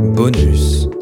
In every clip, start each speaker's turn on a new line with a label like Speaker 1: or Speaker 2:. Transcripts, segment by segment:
Speaker 1: Bonus.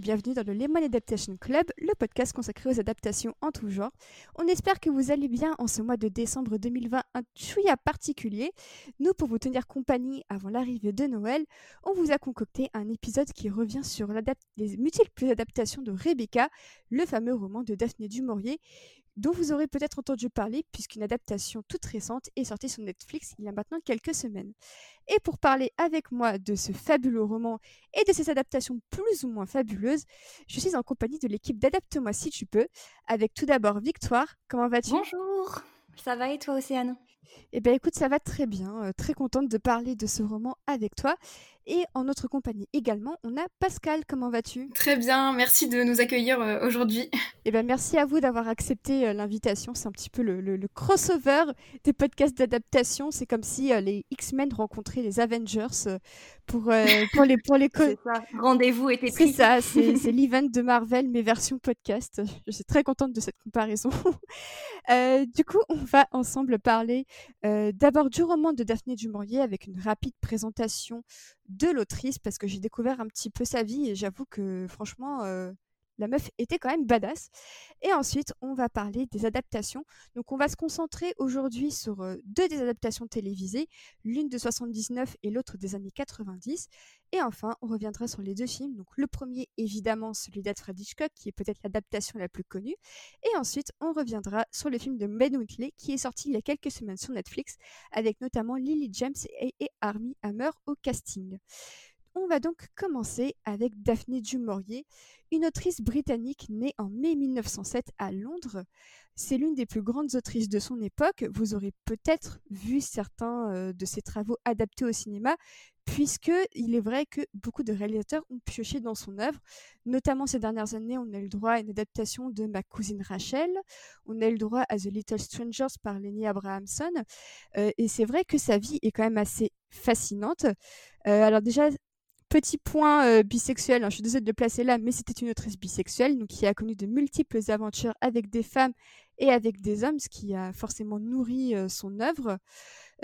Speaker 2: Bienvenue dans le Lemon Adaptation Club, le podcast consacré aux adaptations en tout genre. On espère que vous allez bien en ce mois de décembre 2020, un chouïa particulier. Nous, pour vous tenir compagnie avant l'arrivée de Noël, on vous a concocté un épisode qui revient sur les multiples adaptations de Rebecca, le fameux roman de Daphné du Maurier, dont vous aurez peut-être entendu parler puisqu'une adaptation toute récente est sortie sur Netflix il y a maintenant quelques semaines. Et pour parler avec moi de ce fabuleux roman et de ses adaptations plus ou moins fabuleuses, je suis en compagnie de l'équipe d'Adapte-moi si tu peux, avec tout d'abord Victoire. Comment vas-tu?
Speaker 3: Bonjour. Ça va et toi, Océane?
Speaker 2: Eh bien écoute, ça va très bien, euh, très contente de parler de ce roman avec toi. Et en notre compagnie également, on a Pascal. Comment vas-tu?
Speaker 4: Très bien, merci de nous accueillir euh, aujourd'hui.
Speaker 2: Eh bien merci à vous d'avoir accepté euh, l'invitation. C'est un petit peu le, le- le crossover des podcasts d'adaptation. C'est comme si euh, les X-Men rencontraient les Avengers pour, euh, pour les, pour les
Speaker 3: C'est. Rendez-vous était
Speaker 2: C'est
Speaker 3: pris.
Speaker 2: ça, c'est c'est l'event de Marvel, mais version podcast. Je suis très contente de cette comparaison. Euh, du coup, on va ensemble parler euh, d'abord du roman de Daphné du Maurier avec une rapide présentation de l'autrice parce que j'ai découvert un petit peu sa vie et j'avoue que franchement, euh, la meuf était quand même badass. Et ensuite, on va parler des adaptations. Donc, on va se concentrer aujourd'hui sur euh, deux des adaptations télévisées, l'une de 79 et l'autre des années 90. Et enfin, on reviendra sur les deux films. Donc, le premier, évidemment, celui d'Alfred Hitchcock, qui est peut-être l'adaptation la plus connue. Et ensuite, on reviendra sur le film de Ben Whitley, qui est sorti il y a quelques semaines sur Netflix, avec notamment Lily James et, et Armie Hammer au casting. On va donc commencer avec Daphné du Maurier, une autrice britannique née en mai 1907 à Londres. C'est l'une des plus grandes autrices de son époque. Vous aurez peut-être vu certains euh, de ses travaux adaptés au cinéma, puisque il est vrai que beaucoup de réalisateurs ont pioché dans son œuvre. Notamment ces dernières années, on a eu le droit à une adaptation de Ma cousine Rachel, on a eu le droit à The Little Strangers par Lenny Abrahamson, Euh, et c'est vrai que sa vie est quand même assez fascinante. Euh, alors déjà, Petit point euh, bisexuel, hein, je suis désolée de le placer là, mais c'était une autrice bisexuelle, donc qui a connu de multiples aventures avec des femmes et avec des hommes, ce qui a forcément nourri euh, son œuvre.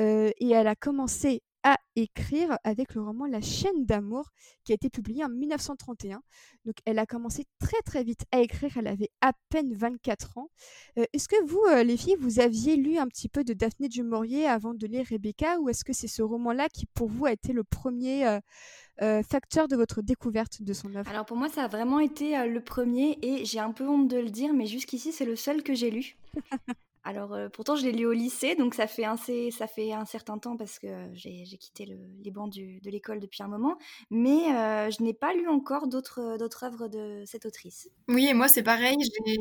Speaker 2: Euh, et elle a commencé à écrire avec le roman La chaîne d'amour, qui a été publié en 1931. Donc elle a commencé très très vite à écrire, elle avait à peine 24 ans. Est-ce que vous, les filles, vous aviez lu un petit peu de Daphné du Maurier avant de lire Rebecca, ou est-ce que c'est ce roman-là qui pour vous a été le premier euh, facteur de votre découverte de son œuvre
Speaker 3: Alors pour moi, ça a vraiment été euh, le premier et j'ai un peu honte de le dire, mais jusqu'ici, c'est le seul que j'ai lu. Alors euh, pourtant, je l'ai lu au lycée, donc ça fait un, c- ça fait un certain temps parce que j'ai quitté le- les bancs du- de l'école depuis un moment, mais euh, je n'ai pas lu encore d'autres œuvres de cette autrice.
Speaker 4: Oui, et moi c'est pareil,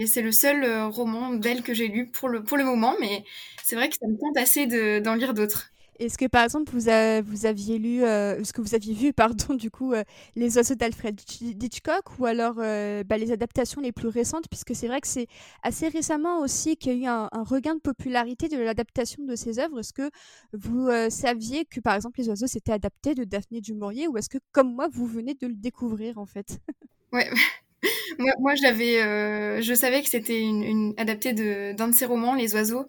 Speaker 4: c'est le seul roman d'elle que j'ai lu pour le, pour le moment, mais c'est vrai que ça me tente assez de- d'en lire d'autres.
Speaker 2: Est-ce que par exemple vous, a- vous aviez lu, euh, est-ce que vous aviez vu, pardon, du coup, euh, Les oiseaux d'Alfred Hitch- Hitchcock ou alors euh, bah, les adaptations les plus récentes, puisque c'est vrai que c'est assez récemment aussi qu'il y a eu un, un regain de popularité de l'adaptation de ces œuvres. Est-ce que vous euh, saviez que par exemple Les oiseaux c'était adapté de Daphné du Maurier ou est-ce que comme moi vous venez de le découvrir en fait?
Speaker 4: Ouais. Moi, moi j'avais, euh, je savais que c'était une, une adaptée de- d'un de ses romans, Les Oiseaux.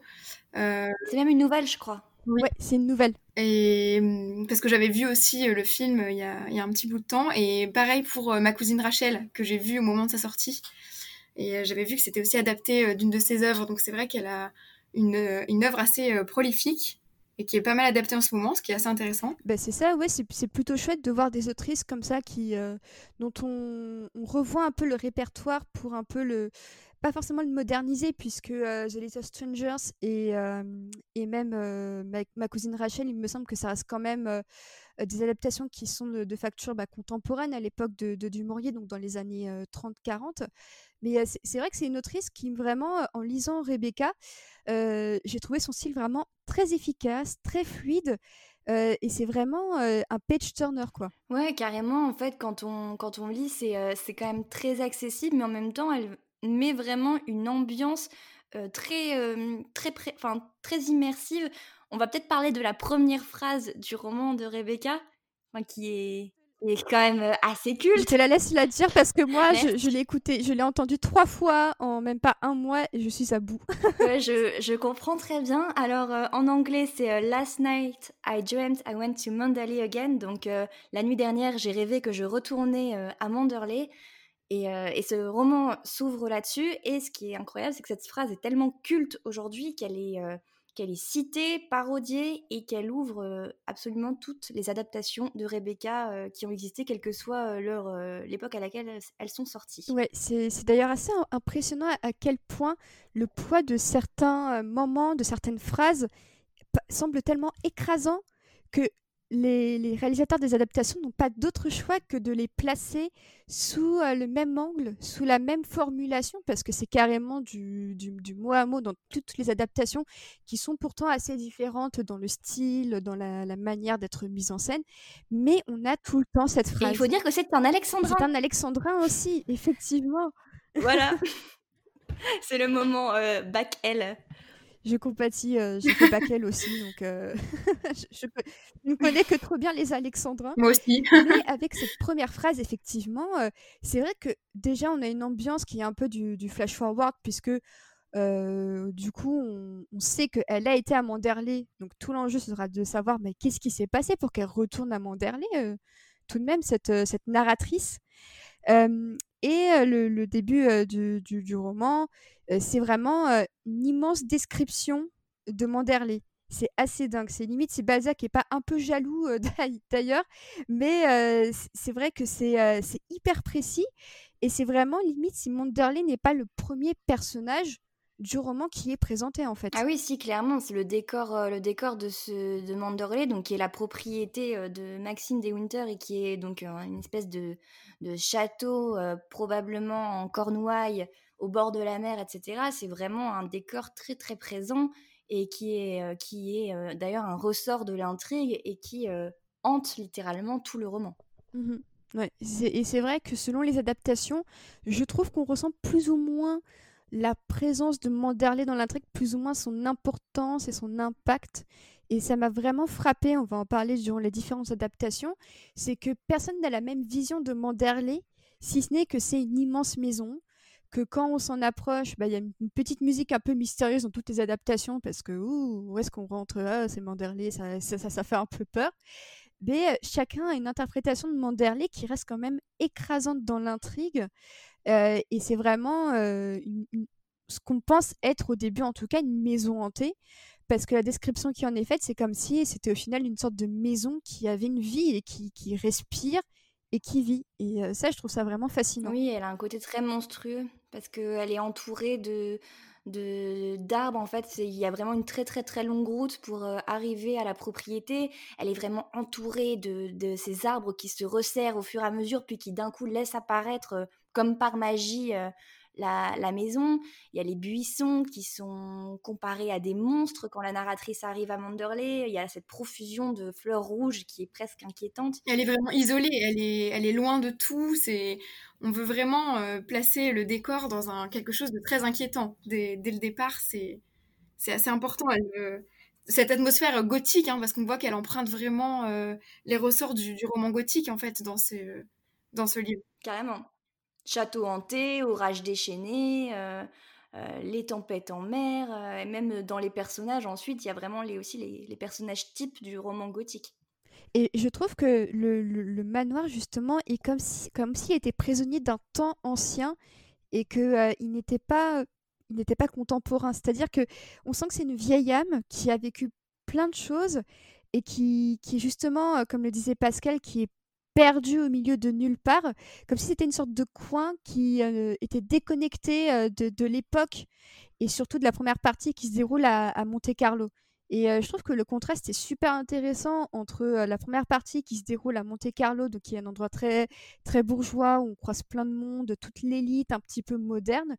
Speaker 4: Euh,
Speaker 3: C'est même une nouvelle, je crois.
Speaker 4: Oui.
Speaker 2: Ouais, c'est une nouvelle.
Speaker 4: Et hum, parce que j'avais vu aussi euh, le film euh, il y a, il y a un petit bout de temps. Et pareil pour euh, ma cousine Rachel, que j'ai vu au moment de sa sortie. Et j'avais vu que c'était aussi adapté d'une de ses œuvres. Donc c'est vrai qu'elle a une, une œuvre assez prolifique et qui est pas mal adaptée en ce moment, ce qui est assez intéressant.
Speaker 2: Bah, c'est ça, ouais, c'est c'est plutôt chouette de voir des autrices comme ça qui, euh, dont on, on revoit un peu le répertoire pour un peu le, pas forcément le moderniser, puisque euh, The Little Strangers et, euh, et même euh, ma, cousine Rachel, il me semble que ça reste quand même euh, des adaptations qui sont de, facture bah, contemporaine à l'époque de, de, Dumouriez, donc dans les années 30-40. Mais c'est vrai que c'est une autrice qui, vraiment, en lisant Rebecca, j'ai trouvé son style vraiment très efficace, très fluide. et c'est vraiment un page turner, quoi.
Speaker 3: Ouais, carrément. En fait, quand on, quand on lit, c'est c'est quand même très accessible, mais en même temps, elle met vraiment une ambiance très, très, très immersive. On va peut-être parler de la première phrase du roman de Rebecca, qui est est quand même assez culte.
Speaker 2: Je te la laisse la dire parce que moi, je, l'ai écouté, je l'ai entendu trois fois en même pas un mois et je suis à bout.
Speaker 3: ouais, je, je, comprends très bien. Alors, en anglais, c'est Last night, I dreamt I went to Manderley again. Donc, la nuit dernière, j'ai rêvé que je retournais à Manderley. Et, et, ce roman s'ouvre là-dessus. Et ce qui est incroyable, c'est que cette phrase est tellement culte aujourd'hui qu'elle est qu'elle est citée, parodiée et qu'elle ouvre absolument toutes les adaptations de Rebecca qui ont existé, quelle que soit leur l'époque à laquelle elles sont sorties.
Speaker 2: Ouais, c'est d'ailleurs assez impressionnant à quel point le poids de certains moments, de certaines phrases semble tellement écrasant que les, réalisateurs des adaptations n'ont pas d'autre choix que de les placer sous euh, le même angle, sous la même formulation, parce que c'est carrément du, mot à mot dans toutes les adaptations, qui sont pourtant assez différentes dans le style, dans la, manière d'être mise en scène, mais on a tout le temps cette phrase.
Speaker 3: il faut dire que c'est un alexandrin.
Speaker 2: C'est un alexandrin aussi, effectivement.
Speaker 3: Voilà. c'est le moment euh, back L
Speaker 2: je compatis, euh, j'ai fait Bakel aussi, donc euh, je, ne connais que trop bien les Alexandrins.
Speaker 4: Moi aussi.
Speaker 2: Mais avec cette première phrase, effectivement, euh, c'est vrai que déjà on a une ambiance qui est un peu du, flash forward, puisque du coup on, sait qu'elle a été à Manderley, donc tout l'enjeu sera de savoir mais qu'est-ce qui s'est passé pour qu'elle retourne à Manderley, tout de même cette, cette narratrice. Et le, début du, roman, c'est vraiment une immense description de Manderley. C'est assez dingue. C'est limite si Balzac qui est pas un peu jaloux d'ailleurs, mais c'est vrai que c'est hyper précis et c'est vraiment limite si Manderley n'est pas le premier personnage du roman qui est présenté en fait.
Speaker 3: Ah oui, si clairement, c'est le décor, le décor de ce de Manderley, donc qui est la propriété de Maxime de Winter et qui est donc une espèce de, de château probablement en Cornouailles au bord de la mer, etc. C'est vraiment un décor très très présent et qui est, euh, qui est euh, d'ailleurs un ressort de l'intrigue et qui euh, hante littéralement tout le roman.
Speaker 2: Mmh ouais, et c'est vrai que selon les adaptations, je trouve qu'on ressent plus ou moins la présence de Manderley dans l'intrigue, plus ou moins son importance et son impact. Et ça m'a vraiment frappé, on va en parler durant les différentes adaptations, c'est que personne n'a la même vision de Manderley, si ce n'est que c'est une immense maison, que quand on s'en approche, bah, il y a une petite musique un peu mystérieuse dans toutes les adaptations parce que où est-ce qu'on rentre ah, C'est Manderley, ça, ça, ça, fait un peu peur. Mais euh, chacun a une interprétation de Manderley qui reste quand même écrasante dans l'intrigue. Et c'est vraiment ce qu'on pense être au début, en tout cas, une maison hantée. Parce que la description qui en est faite, c'est comme si c'était au final une sorte de maison qui avait une vie et qui, qui respire et qui vit. Et ça, je trouve ça vraiment fascinant.
Speaker 3: Oui, elle a un côté très monstrueux parce qu'elle est entourée de d'arbres en fait il y a vraiment une très très très longue route pour arriver à la propriété elle est vraiment entourée de, de, ces arbres qui se resserrent au fur et à mesure puis qui d'un coup laissent apparaître comme par magie la, maison, il y a les buissons qui sont comparés à des monstres quand la narratrice arrive à Manderley, il y a cette profusion de fleurs rouges qui est presque inquiétante.
Speaker 4: Elle est vraiment isolée, elle est, elle est loin de tout, c'est... on veut vraiment euh, placer le décor dans un, quelque chose de très inquiétant. Dès, le départ, c'est, c'est assez important. Cette atmosphère gothique, hein, parce qu'on voit qu'elle emprunte vraiment euh, les ressorts du, du, roman gothique, en fait, dans ce, dans ce livre.
Speaker 3: Carrément château hanté, orage déchaîné, euh, euh, les tempêtes en mer, euh, et même dans les personnages, ensuite, il y a vraiment les, aussi les, personnages types du roman gothique.
Speaker 2: Et je trouve que le, manoir, justement, est comme s'il comme était prisonnier d'un temps ancien et qu'il il n'était pas, il n'était pas contemporain. C'est-à-dire que on sent que c'est une vieille âme qui a vécu plein de choses et qui, qui justement, comme le disait Pascal, qui est perdu au milieu de nulle part, comme si c'était une sorte de coin qui euh, était déconnecté euh, de, l'époque et surtout de la première partie qui se déroule à, Monte Carlo. Et je trouve que le contraste est super intéressant entre la première partie qui se déroule à Monte Carlo, donc qui est un endroit très, très bourgeois où on croise plein de monde, toute l'élite un petit peu moderne,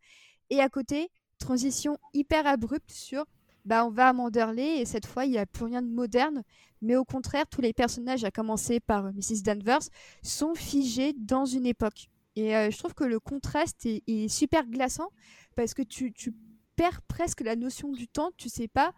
Speaker 2: et à côté, transition hyper abrupte sur bah, on va à Manderley et cette fois il n'y a plus rien de moderne, mais au contraire tous les personnages, à commencer par Mrs. Danvers, sont figés dans une époque. Et je trouve que le contraste est, super glaçant parce que tu, tu perds presque la notion du temps, tu sais pas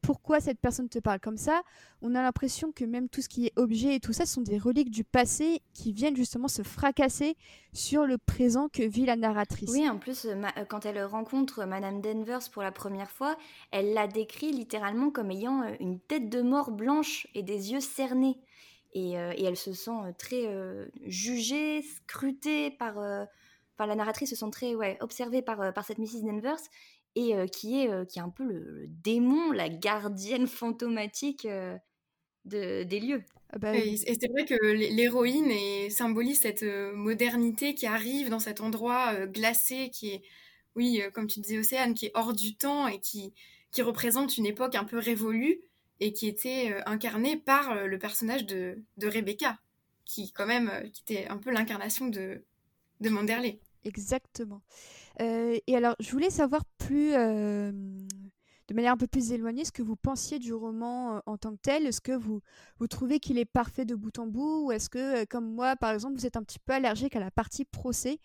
Speaker 2: pourquoi cette personne te parle comme ça, on a l'impression que même tout ce qui est objet et tout ça sont des reliques du passé qui viennent justement se fracasser sur le présent que vit la narratrice.
Speaker 3: Oui, en plus, euh, euh, quand elle rencontre Madame Danvers pour la première fois, elle la décrit littéralement comme ayant euh, une tête de mort blanche et des yeux cernés. Et, elle se sent très jugée, scrutée par, la narratrice, se sent très ouais, observée par, par cette Mrs. Danvers et qui, est, qui est un peu le, démon, la gardienne fantomatique de, des lieux.
Speaker 4: Ah bah et, c'est vrai que l'héroïne symbolise cette modernité qui arrive dans cet endroit glacé qui est, oui, comme tu disais, Océane, qui est hors du temps et qui, qui représente une époque un peu révolue et qui était incarnée par le personnage de, de, Rebecca, qui quand même qui était un peu l'incarnation de, de Manderley.
Speaker 2: Exactement. Euh, et alors, je voulais savoir plus, euh, de manière un peu plus éloignée, ce que vous pensiez du roman euh, en tant que tel. Est-ce que vous, vous trouvez qu'il est parfait de bout en bout ou est-ce que, comme moi, par exemple, vous êtes un petit peu allergique à la partie procès,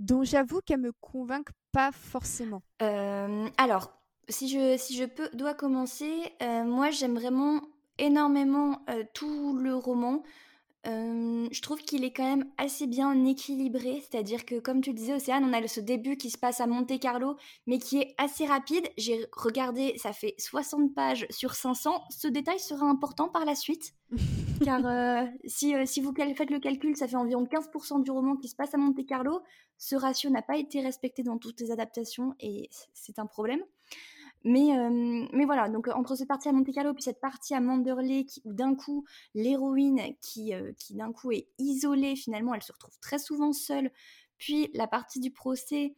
Speaker 2: dont j'avoue qu'elle me convainc pas forcément?
Speaker 3: Alors, si je, si je peux, dois commencer, moi j'aime vraiment énormément tout le roman je trouve qu'il est quand même assez bien équilibré, c'est-à-dire que comme tu disais Océane, on a ce début qui se passe à Monte Carlo, mais qui est assez rapide. J'ai regardé, ça fait 60 pages sur 500. Ce détail sera important par la suite, car si, si vous faites le calcul, ça fait environ 15% du roman qui se passe à Monte Carlo. Ce ratio n'a pas été respecté dans toutes les adaptations et c'est un problème. Mais, voilà, donc entre cette partie à Monte Carlo puis cette partie à Manderley, où d'un coup, l'héroïne qui, d'un coup est isolée, finalement, elle se retrouve très souvent seule, puis la partie du procès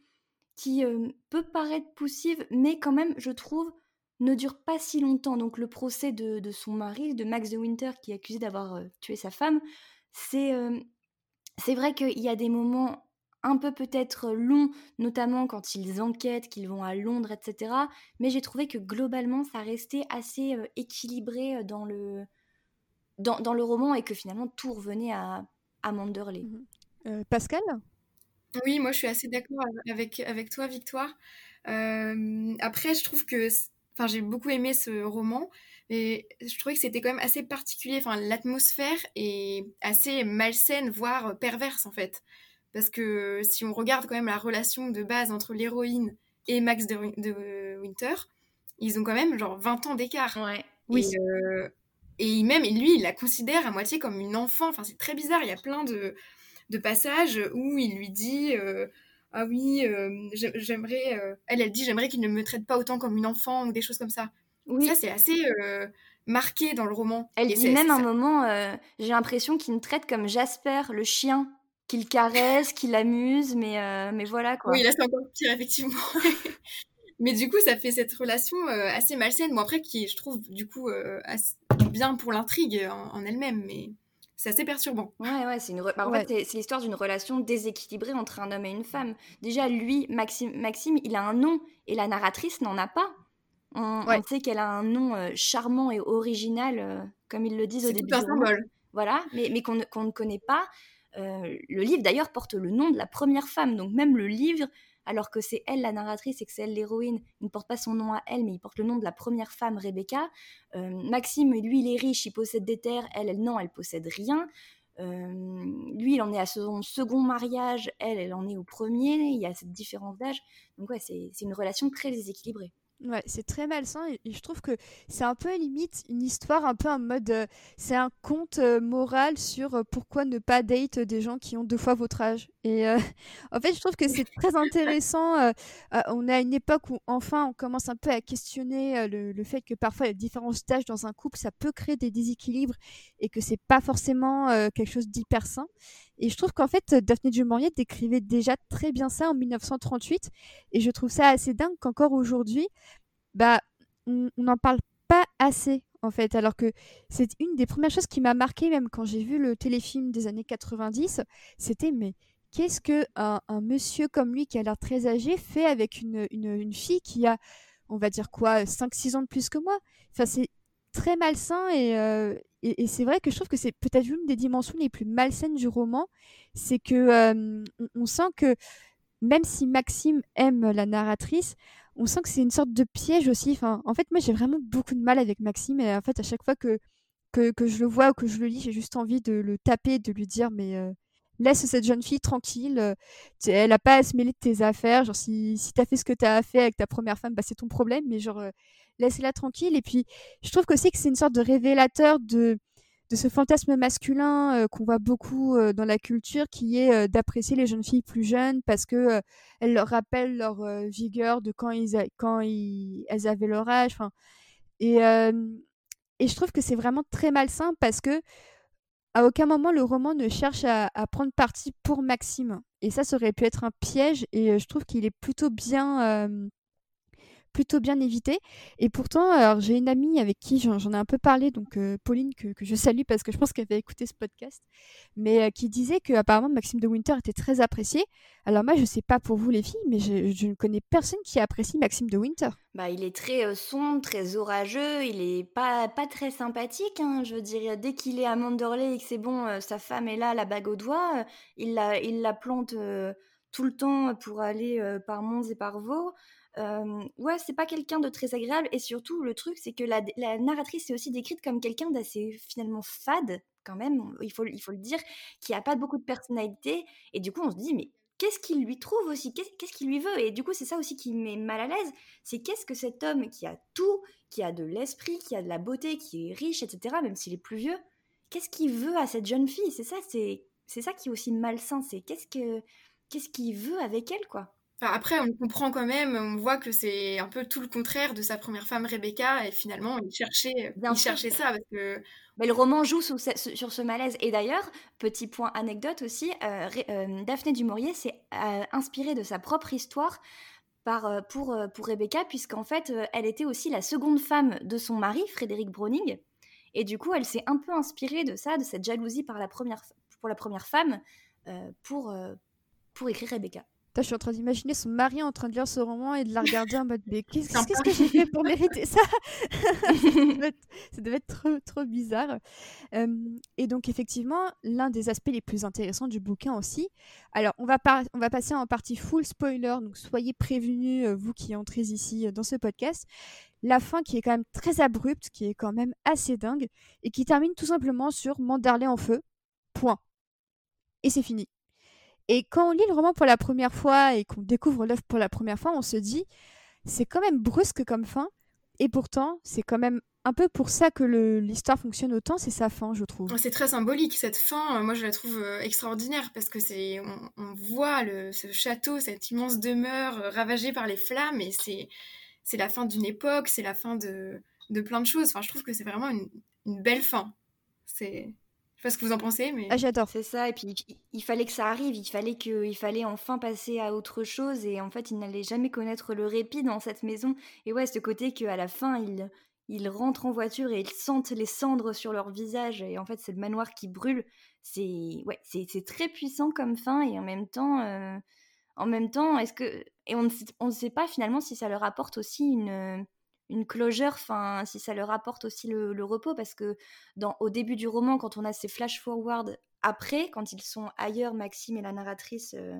Speaker 3: qui peut paraître poussive, mais quand même, je trouve, ne dure pas si longtemps. Donc le procès de, de son mari, de Max de Winter, qui est accusé d'avoir tué sa femme, c'est c'est vrai qu'il y a des moments un peu peut-être long, notamment quand ils enquêtent, qu'ils vont à Londres, etc. Mais j'ai trouvé que globalement, ça restait assez équilibré dans le, dans, le roman et que finalement tout revenait à, à Manderley.
Speaker 2: Mmh Pascal?
Speaker 4: Oui, moi je suis assez d'accord avec, avec toi, Victoire. après, je trouve que enfin, j'ai beaucoup aimé ce roman. Et je trouvais que c'était quand même assez particulier. Enfin, l'atmosphère est assez malsaine, voire perverse en fait. Parce que si on regarde quand même la relation de base entre l'héroïne et Max de, Winter, ils ont quand même genre 20 ans d'écart.
Speaker 3: Ouais.
Speaker 4: Oui. Euh, et, même, lui, il la considère à moitié comme une enfant. Enfin, c'est très bizarre. Il y a plein de, de passages où il lui dit euh, Ah oui, euh, j'aimerais. elle, elle dit J'aimerais qu'il ne me traite pas autant comme une enfant ou des choses comme ça. Oui. Ça, c'est assez marqué dans le roman.
Speaker 3: Elle dit même un moment J'ai l'impression qu'il me traite comme Jasper, le chien qu'il caresse, qu'il amuse, mais, euh, mais voilà quoi.
Speaker 4: Oui, là c'est encore pire, effectivement. mais du coup, ça fait cette relation euh, assez malsaine. Bon, après, qui je trouve du coup euh, bien pour l'intrigue en, elle-même, mais c'est assez perturbant.
Speaker 3: Ouais, ouais, c'est une bah, en fait, c'est l'histoire d'une relation déséquilibrée entre un homme et une femme. Déjà, lui, Maxime, Maxime il a un nom et la narratrice n'en a pas. On, sait qu'elle a un nom charmant et original, comme ils le disent au début.
Speaker 4: C'est un symbole.
Speaker 3: Voilà, mais, mais qu'on ne connaît pas. Euh, le livre d'ailleurs porte le nom de la première femme, donc même le livre, alors que c'est elle la narratrice et que c'est elle l'héroïne, il ne porte pas son nom à elle, mais il porte le nom de la première femme, Rebecca. Euh, Maxime, lui, il est riche, il possède des terres, elle, elle non, elle possède rien. Euh, lui, il en est à son second mariage, elle, elle en est au premier, il y a cette différence d'âge. Donc ouais, c'est une relation très déséquilibrée.
Speaker 2: Ouais, c'est très malsain et, je trouve que c'est un peu limite une histoire un peu en mode euh, c'est un conte euh, moral sur euh, pourquoi ne pas date des gens qui ont deux fois votre âge. Et en fait, je trouve que c'est très intéressant. on à une époque où enfin on commence un peu à questionner le, fait que parfois la différence d'âge dans un couple ça peut créer des déséquilibres et que c'est pas forcément quelque chose d'hyper sain. Et je trouve qu'en fait, Daphné du Maurier décrivait déjà très bien ça en 1938. Et je trouve ça assez dingue qu'encore aujourd'hui, bah, on n'en parle pas assez en fait. Alors que c'est une des premières choses qui m'a marqué même quand j'ai vu le téléfilm des années 90, c'était mais qu'est-ce que un, monsieur comme lui qui a l'air très âgé fait avec une, une, fille qui a, on va dire quoi, 5-6 ans de plus que moi? Enfin, c'est très malsain euh, et, c'est vrai que je trouve que c'est peut-être une des dimensions les plus malsaines du roman, c'est que on, sent que même si Maxime aime la narratrice, on sent que c'est une sorte de piège aussi. En fait, moi j'ai vraiment beaucoup de mal avec Maxime et en fait à chaque fois que que, je le vois ou que je le lis, j'ai juste envie de le taper, de lui dire mais laisse cette jeune fille tranquille. Elle n'a pas à se mêler de tes affaires. Genre, si, si tu as fait ce que tu as fait avec ta première femme, bah, c'est ton problème. Mais genre, euh, laisse-la tranquille. Et puis, je trouve aussi que c'est une sorte de révélateur de, ce fantasme masculin euh, qu'on voit beaucoup dans la culture, qui est d'apprécier les jeunes filles plus jeunes parce que elles leur rappellent leur vigueur de quand, ils quand elles avaient leur âge. Et, et je trouve que c'est vraiment très malsain parce que à aucun moment le roman ne cherche à, prendre parti pour Maxime. Et ça, ça aurait pu être un piège. Et euh, je trouve qu'il est plutôt bien, euh, plutôt bien évité. Et pourtant, alors j'ai une amie avec qui j'en ai un peu parlé, donc euh, Pauline que, je salue parce que je pense qu'elle va écouter ce podcast, mais euh, qui disait que apparemment Maxime de Winter était très apprécié. Alors moi, je sais pas pour vous les filles, mais je, ne connais personne qui apprécie Maxime de Winter.
Speaker 3: Bah, il est très euh, sombre, très orageux, il est pas pas très sympathique. Hein, je veux dire, dès qu'il est à Manderley et que c'est bon, sa femme est là, la bague au doigt, il la il la plante tout le temps pour aller par Mons et par Vaux ouais, c'est pas quelqu'un de très agréable. Et surtout, le truc, c'est que la, narratrice est aussi décrite comme quelqu'un d'assez finalement fade, quand même, il faut, il faut le dire, qui a pas beaucoup de personnalité. Et du coup, on se dit, mais qu'est-ce qu'il lui trouve aussi? Qu'est-ce qu'il lui veut? Et du coup, c'est ça aussi qui me met mal à l'aise. C'est qu'est-ce que cet homme qui a tout, qui a de l'esprit, qui a de la beauté, qui est riche, etc., même s'il est plus vieux, qu'est-ce qu'il veut à cette jeune fille? C'est ça, c'est, c'est ça qui est aussi malsain. C'est qu'est-ce que qu'est-ce qu'il veut avec elle, quoi?
Speaker 4: Après, on comprend quand même, on voit que c'est un peu tout le contraire de sa première femme Rebecca, et finalement, il cherchait, il cherchait ça parce que.
Speaker 3: Mais le roman joue sur ce, sur ce malaise. Et d'ailleurs, petit point anecdote aussi, euh, euh, Daphné du Maurier s'est euh, inspirée de sa propre histoire par, pour, pour Rebecca, puisqu'en fait, elle était aussi la seconde femme de son mari, Frédéric Browning. Et du coup, elle s'est un peu inspirée de ça, de cette jalousie par la première, pour la première femme, pour, pour écrire Rebecca
Speaker 2: je suis en train d'imaginer son mari en train de lire ce roman et de la regarder en mode mais qu'est-ce que j'ai fait pour mériter ça? Ça devait être, trop, trop bizarre. et donc effectivement, l'un des aspects les plus intéressants du bouquin aussi. Alors on va, on va passer en partie full spoiler, donc soyez prévenus, euh, vous qui entrez ici euh, dans ce podcast. La fin qui est quand même très abrupte, qui est quand même assez dingue, et qui termine tout simplement sur Manderley en feu. Point. Et c'est fini. Et quand on lit le roman pour la première fois et qu'on découvre l'œuvre pour la première fois, on se dit, c'est quand même brusque comme fin. Et pourtant, c'est quand même un peu pour ça que l'histoire fonctionne autant, c'est sa fin, je trouve.
Speaker 4: C'est très symbolique cette fin. Moi, je la trouve euh, extraordinaire parce que c'est, on, voit ce château, cette immense demeure euh, ravagée par les flammes, et c'est, c'est la fin d'une époque, c'est la fin de, de plein de choses. Enfin, je trouve que c'est vraiment une, une belle fin. C'est je sais pas ce que vous en pensez, mais.
Speaker 2: Ah, j'adore.
Speaker 3: C'est ça, et puis il, fallait que ça arrive, il fallait, que, il fallait enfin passer à autre chose, et en fait, il n'allait jamais connaître le répit dans cette maison. Et ouais, ce côté qu'à la fin, ils, ils rentrent en voiture et ils sentent les cendres sur leur visage, et en fait, c'est le manoir qui brûle. C'est ouais, c'est très puissant comme fin, et en même temps. Euh, en même temps, est-ce que. Et on ne sait pas finalement si ça leur apporte aussi une une closure, enfin, si ça leur apporte aussi le, repos, parce que dans, au début du roman, quand on a ces flash-forward après, quand ils sont ailleurs, Maxime et la narratrice, euh,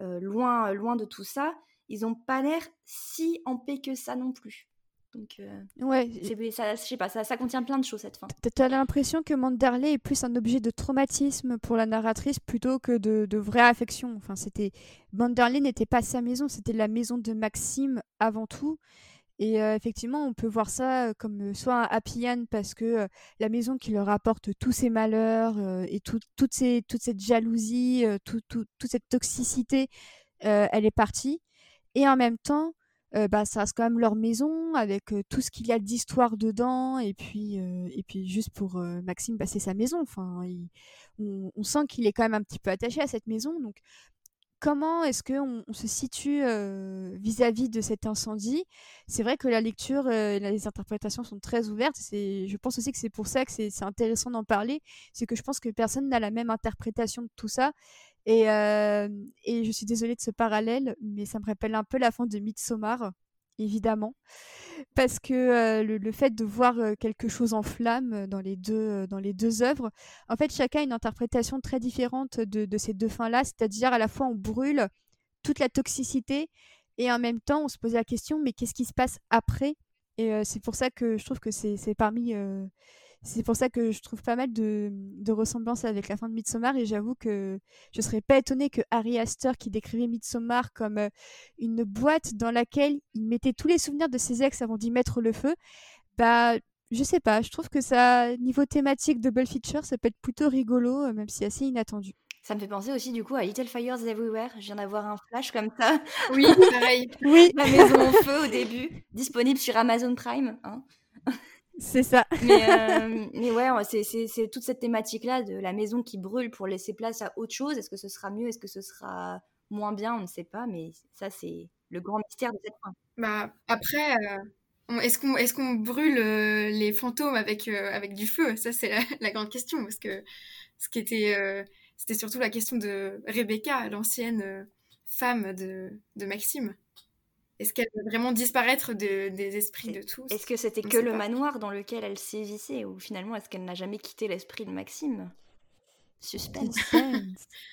Speaker 3: euh, loin, loin de tout ça, ils n'ont pas l'air si en paix que ça non plus. Donc, euh,
Speaker 2: ouais,
Speaker 3: ça, je sais pas, ça, ça, contient plein de choses cette fin.
Speaker 2: T'as l'impression que Manderley est plus un objet de traumatisme pour la narratrice plutôt que de, de vraie affection. Enfin, c'était Manderley n'était pas sa maison, c'était la maison de Maxime avant tout. Et effectivement, on peut voir ça comme soit un happy end parce que la maison qui leur apporte tous ces malheurs et tout, toute, cette jalousie, tout, toute cette toxicité, elle est partie. Et en même temps, bah, ça reste quand même leur maison avec tout ce qu'il y a d'histoire dedans. Et puis, et puis juste pour Maxime, bah, c'est sa maison. Enfin, on, on, sent qu'il est quand même un petit peu attaché à cette maison. Donc comment est-ce qu'on on se situe vis-à-vis de cet incendie? C'est vrai que la lecture et les interprétations sont très ouvertes. Je pense aussi que c'est pour ça que c'est intéressant d'en parler. C'est que je pense que personne n'a la même interprétation de tout ça. Et, et je suis désolée de ce parallèle, mais ça me rappelle un peu la fin de Midsommar évidemment, parce que le, fait de voir quelque chose en flamme dans les deux dans les deux œuvres, en fait, chacun a une interprétation très différente de, ces deux fins-là, c'est-à-dire à la fois on brûle toute la toxicité et en même temps on se pose la question mais qu'est-ce qui se passe après? Et c'est pour ça que je trouve que c'est parmi c'est pour ça que je trouve pas mal de, ressemblances avec la fin de Midsommar et j'avoue que je serais pas étonnée que Harry Astor, qui décrivait Midsommar comme euh, une boîte dans laquelle il mettait tous les souvenirs de ses ex avant d'y mettre le feu, bah je sais pas, je trouve que ça, niveau thématique double feature, ça peut être plutôt rigolo, euh, même si assez inattendu.
Speaker 3: Ça me fait penser aussi du coup à Little Fires Everywhere. Je viens d'avoir un flash comme ça.
Speaker 4: Oui, pareil.
Speaker 2: oui.
Speaker 3: La maison en feu au début, disponible sur Amazon Prime. Hein.
Speaker 2: C'est ça.
Speaker 3: Mais, euh, mais ouais, c'est toute cette thématique-là de la maison qui brûle pour laisser place à autre chose. Est-ce que ce sera mieux? Est-ce que ce sera moins bien? On ne sait pas, mais ça, c'est le grand mystère de cette fin.
Speaker 4: Bah, après, euh, est-ce qu'on est qu'on brûle euh, les fantômes avec, avec du feu? Ça, c'est la, grande question. Parce que ce qui était. C'était surtout la question de Rebecca, l'ancienne femme de, de Maxime. Est-ce qu'elle veut vraiment disparaître des esprits de tous?
Speaker 3: Est-ce que c'était que le manoir dans lequel elle sévissait ou finalement est-ce qu'elle n'a jamais quitté l'esprit de Maxime Suspense.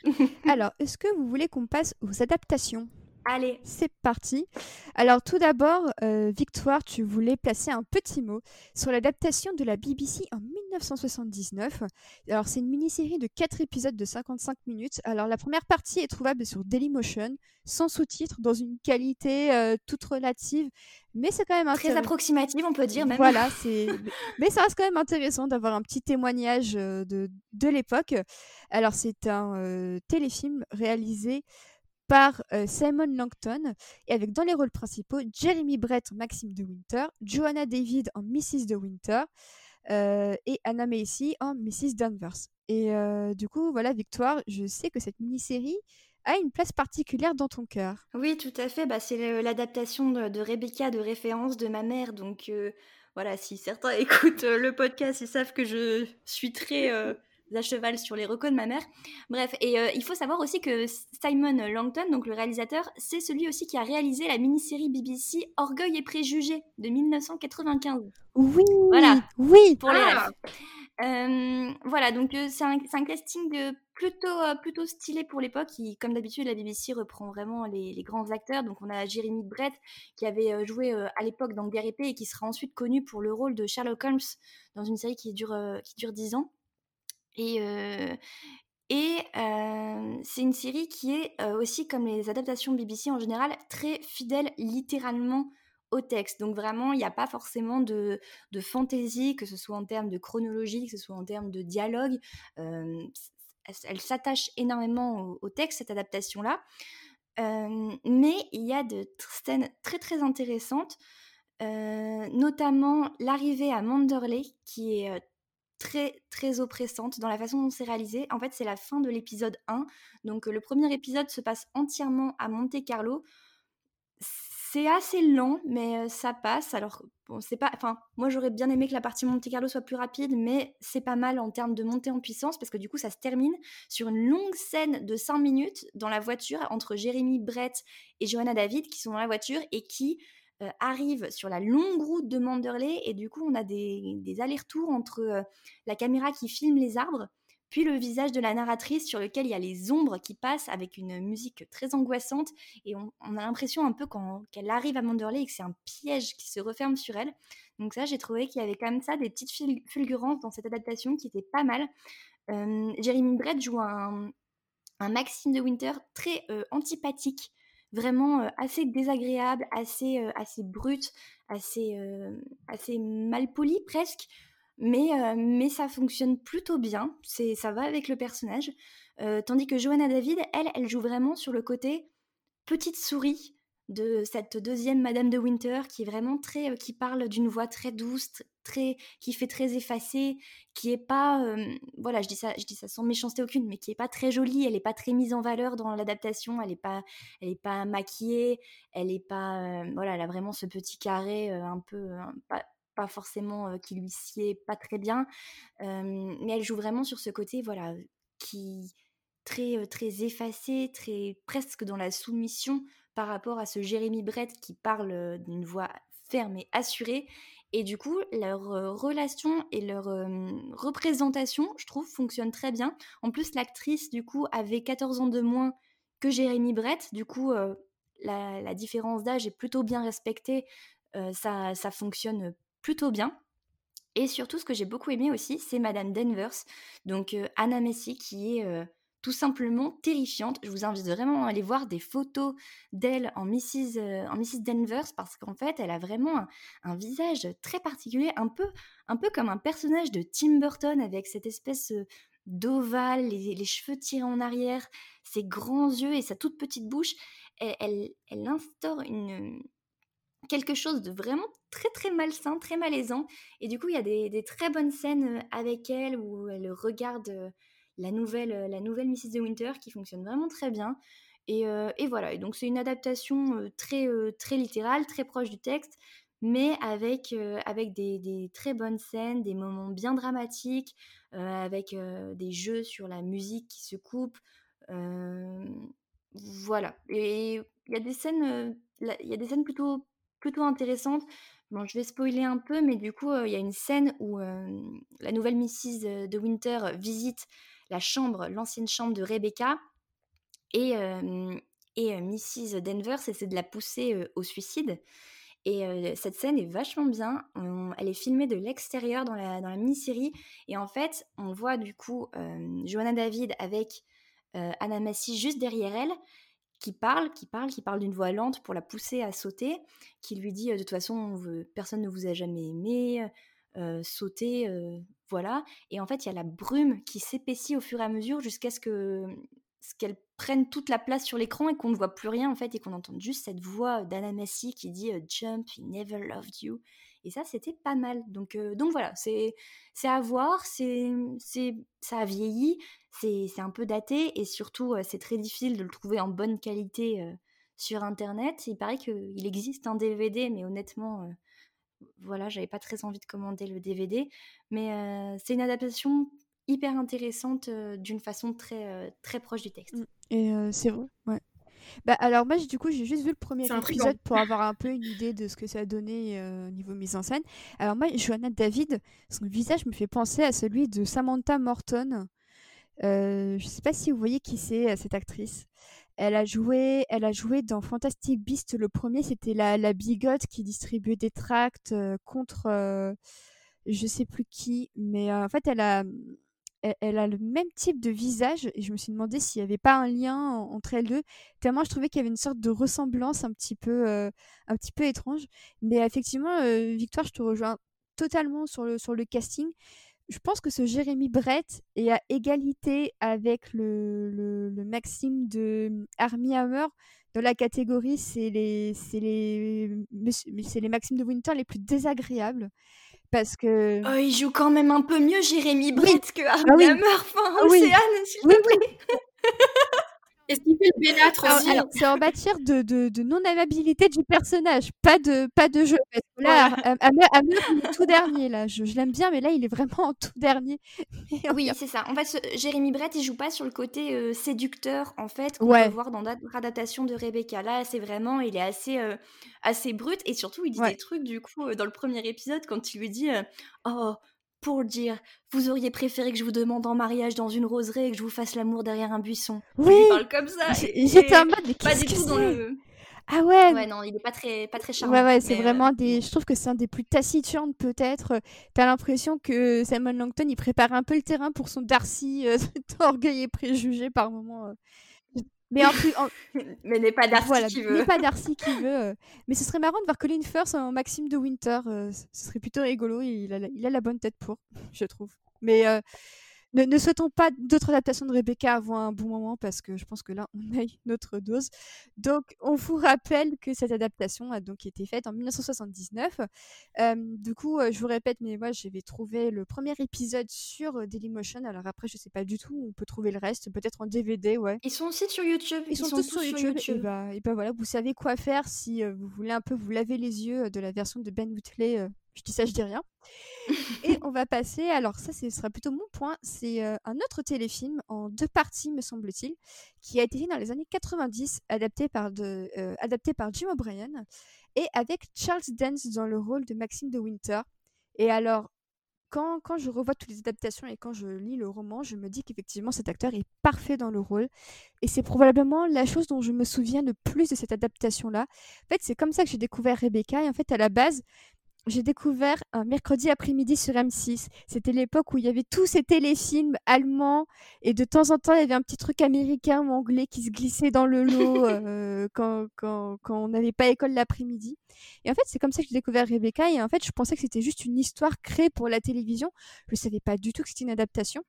Speaker 2: Alors, est-ce que vous voulez qu'on passe aux adaptations?
Speaker 3: Allez.
Speaker 2: C'est parti. Alors tout d'abord, euh, Victoire, tu voulais placer un petit mot sur l'adaptation de la BBC en 1979. Alors c'est une mini-série de 4 épisodes de 55 minutes. Alors la première partie est trouvable sur Dailymotion, sans sous-titres, dans une qualité euh, toute relative, mais c'est quand même
Speaker 3: très approximative, on peut dire même.
Speaker 2: Voilà, c'est. mais ça reste quand même intéressant d'avoir un petit témoignage euh, de, de l'époque. Alors c'est un téléfilm réalisé par euh, Simon Langton et avec dans les rôles principaux Jeremy Brett en Maxime de Winter, Joanna David en Mrs. de Winter euh, et Anna Macy en Mrs. Danvers. Et euh, du coup, voilà, Victoire, je sais que cette mini-série a une place particulière dans ton cœur.
Speaker 3: Oui, tout à fait. Bah, c'est l'adaptation de, de, Rebecca de référence de ma mère. Donc voilà, si certains écoutent le podcast, ils savent que je suis très à cheval sur les recos de ma mère. Bref, et euh, il faut savoir aussi que Simon Langton, donc le réalisateur, c'est celui aussi qui a réalisé la mini-série BBC Orgueil et préjugés de 1995.
Speaker 2: Oui,
Speaker 3: voilà.
Speaker 2: Oui,
Speaker 3: pour les ah. euh, voilà, donc euh, c'est un, un, casting plutôt, plutôt stylé pour l'époque. Qui, comme d'habitude, la BBC reprend vraiment les, les, grands acteurs. Donc on a Jeremy Brett qui avait joué à l'époque dans Guerre épée et qui sera ensuite connu pour le rôle de Sherlock Holmes dans une série qui dure, qui dure 10 ans. Et, c'est une série qui est aussi, comme les adaptations BBC en général, très fidèle littéralement au texte. Donc vraiment, il n'y a pas forcément de, de, fantaisie, que ce soit en termes de chronologie, que ce soit en termes de dialogue. elle, s'attache énormément au, texte, cette adaptation-là. mais il y a de scènes très très intéressantes, notamment l'arrivée à Manderley, qui est très très oppressante dans la façon dont c'est réalisé. En fait, c'est la fin de l'épisode 1. Donc le premier épisode se passe entièrement à Monte Carlo. C'est assez lent, mais ça passe. Alors, bon, c'est pas. Enfin, moi j'aurais bien aimé que la partie Monte Carlo soit plus rapide, mais c'est pas mal en termes de montée en puissance parce que du coup, ça se termine sur une longue scène de 5 minutes dans la voiture entre Jérémy Brett et Johanna David qui sont dans la voiture et qui euh, arrive sur la longue route de Manderley et du coup on a des, allers-retours entre euh, la caméra qui filme les arbres puis le visage de la narratrice sur lequel il y a les ombres qui passent avec une musique très angoissante et on, a l'impression un peu qu'elle arrive à Manderley et que c'est un piège qui se referme sur elle. Donc ça j'ai trouvé qu'il y avait quand même ça, des petites fulgurances dans cette adaptation qui étaient pas mal. Euh, Jeremy Brett joue un, Maxime de Winter très antipathique vraiment assez désagréable, assez, assez brute, assez, assez mal poli presque. Mais, mais ça fonctionne plutôt bien, c'est, ça va avec le personnage. tandis que Johanna David, elle, elle joue vraiment sur le côté petite souris de cette deuxième Madame de Winter qui est vraiment très, qui parle d'une voix très douce, très, qui fait très effacée, qui est pas, voilà, je dis ça, je dis ça sans méchanceté aucune, mais qui est pas très jolie, elle est pas très mise en valeur dans l'adaptation, elle est pas, elle est pas maquillée, elle est pas, voilà, elle a vraiment ce petit carré un peu, pas, forcément qui lui sied pas très bien, mais elle joue vraiment sur ce côté, voilà, qui très très effacé, très presque dans la soumission par rapport à ce Jérémy Brett qui parle d'une voix ferme et assurée. Et du coup, leur relation et leur représentation, je trouve, fonctionne très bien. En plus, l'actrice, du coup, avait 14 ans de moins que Jérémy Brett. Du coup, la, différence d'âge est plutôt bien respectée. ça, ça fonctionne plutôt bien. Et surtout, ce que j'ai beaucoup aimé aussi, c'est Madame Danvers, donc Anna Messi, qui est tout simplement terrifiante. Je vous invite vraiment à aller voir des photos d'elle en Mrs. Euh, en Mrs. Parce qu'en fait, elle a vraiment un, visage très particulier, un peu, un peu comme un personnage de Tim Burton avec cette espèce euh, d'ovale, les, cheveux tirés en arrière, ses grands yeux et sa toute petite bouche. Elle, elle, instaure quelque chose de vraiment très très malsain, très malaisant. Et du coup, il y a des, très bonnes scènes euh, avec elle où elle regarde la nouvelle, euh, la nouvelle Mrs. de Winter qui fonctionne vraiment très bien. Et, euh, et voilà, et donc c'est une adaptation euh, très, très littérale, très proche du texte, mais avec, avec des, très bonnes scènes, des moments bien dramatiques, avec des jeux sur la musique qui se coupent. voilà. Et il y a des scènes, y a des scènes plutôt, plutôt intéressantes. Bon, je vais spoiler un peu, mais du coup, il y a une scène où la nouvelle Mrs. de Winter visite la chambre, l'ancienne chambre de Rebecca. Et, Mrs. Denver essaie de la pousser au suicide. Et cette scène est vachement bien. elle est filmée de l'extérieur dans la, mini-série. Et en fait, on voit du coup Joanna David avec Anna Massey juste derrière elle, qui parle, qui parle, qui parle d'une voix lente pour la pousser à sauter, qui lui dit de toute façon, personne ne vous a jamais aimé, sauter, voilà. Et en fait, il y a la brume qui s'épaissit au fur et à mesure jusqu'à ce que ce qu'elle prenne toute la place sur l'écran et qu'on ne voit plus rien en fait et qu'on entende juste cette voix d'Anna Massey qui dit Jump, he never loved you. Et ça, c'était pas mal. Donc, donc voilà, c'est à voir, c'est ça a vieilli, c'est un peu daté et surtout, c'est très difficile de le trouver en bonne qualité sur Internet. Il paraît qu'il existe un DVD, mais honnêtement, voilà, j'avais pas très envie de commander le DVD, mais c'est une adaptation hyper intéressante d'une façon très très proche du texte. Mmh.
Speaker 2: Et c'est vrai, ouais. Bah alors moi du coup j'ai juste vu le premier épisode pour avoir un peu une idée de ce que ça a donné au niveau mise en scène. Alors moi Joanna David, son visage me fait penser à celui de Samantha Morton. je sais pas si vous voyez qui c'est cette actrice. Elle a joué, elle a joué dans Fantastic Beast. Le premier, c'était la, la bigote qui distribuait des tracts euh, contre euh, je sais plus qui. Mais euh, en fait, elle a, elle, a le même type de visage. Et je me suis demandé s'il n'y avait pas un lien entre elles deux. Tellement je trouvais qu'il y avait une sorte de ressemblance un petit peu, un petit peu étrange. Mais effectivement, Victoire, je te rejoins totalement sur le, sur le casting je pense que ce Jérémy Brett est à égalité avec le, le, Maxime de Army Hammer. Dans la catégorie c'est les c'est les les Maximes de Winter les plus désagréables parce que
Speaker 3: oh, il joue quand même un peu mieux Jérémy Brett que Army ah Hammer. Enfin Océane s'il te plaît
Speaker 4: le
Speaker 2: C'est en matière de, de, de non-amabilité du personnage, pas de, pas de jeu. Parce que là, Amir, il est tout dernier. Là. Je, je l'aime bien, mais là, il est vraiment en tout dernier.
Speaker 3: oui, c'est ça. En fait, Jérémy Brett, il joue pas sur le côté euh, séducteur, en fait, qu'on peut voir dans l'adaptation de Rebecca. Là, c'est vraiment, il est assez, euh, assez brut. Et surtout, il dit des trucs, du coup, euh, dans le premier épisode, quand il lui dit Oh, pour dire vous auriez préféré que je vous demande en mariage dans une roseraie et que je vous fasse l'amour derrière un buisson.
Speaker 2: Oui.
Speaker 3: Il parle comme ça.
Speaker 2: J'étais en mode
Speaker 3: pas du tout dans le
Speaker 2: ah ouais.
Speaker 3: Ouais non, il est pas très pas très charmant.
Speaker 2: Ouais ouais, c'est vraiment euh, des je trouve que c'est un des plus taciturnes peut-être. T'as l'impression que Simon Langton il prépare un peu le terrain pour son Darcy euh, orgueil et préjugé par moment. Euh.
Speaker 3: Mais en plus, mais n'est pas Darcy qui veut.
Speaker 2: N'est pas Darcy qui veut. Mais ce serait marrant de voir Colin Firth en Maxime de Winter. Euh, ce serait plutôt rigolo. Il a, il a la bonne tête pour, je trouve. Mais, euh, ne, ne souhaitons pas d'autres adaptations de Rebecca avant un bon moment parce que je pense que là, on a eu notre dose. Donc, on vous rappelle que cette adaptation a donc été faite en 1979. Euh, du coup, euh, je vous répète, mais moi, j'avais trouvé le premier épisode sur euh, Dailymotion. Alors après, je sais pas du tout où on peut trouver le reste. Peut-être en DVD, ouais.
Speaker 3: Ils sont aussi sur YouTube.
Speaker 2: Ils, sont, tous, sur YouTube. Et, bah, et bah voilà, vous savez quoi faire si vous voulez un peu vous laver les yeux de la version de Ben Whitley je dis ça, je dis rien. Et on va passer, alors ça, ce sera plutôt mon point, c'est euh, un autre téléfilm en deux parties, me semble-t-il, qui a été fait dans les années 90, adapté par, de, euh, adapté par Jim O'Brien, et avec Charles Dance dans le rôle de Maxime de Winter. Et alors, quand, quand, je revois toutes les adaptations et quand je lis le roman, je me dis qu'effectivement cet acteur est parfait dans le rôle. Et c'est probablement la chose dont je me souviens le plus de cette adaptation-là. En fait, c'est comme ça que j'ai découvert Rebecca. Et en fait, à la base, j'ai découvert un mercredi après-midi sur M6. C'était l'époque où il y avait tous ces téléfilms allemands et de temps en temps il y avait un petit truc américain ou anglais qui se glissait dans le lot euh, quand, quand, quand, on n'avait pas école l'après-midi. Et en fait, c'est comme ça que j'ai découvert Rebecca et en fait, je pensais que c'était juste une histoire créée pour la télévision. Je ne savais pas du tout que c'était une adaptation.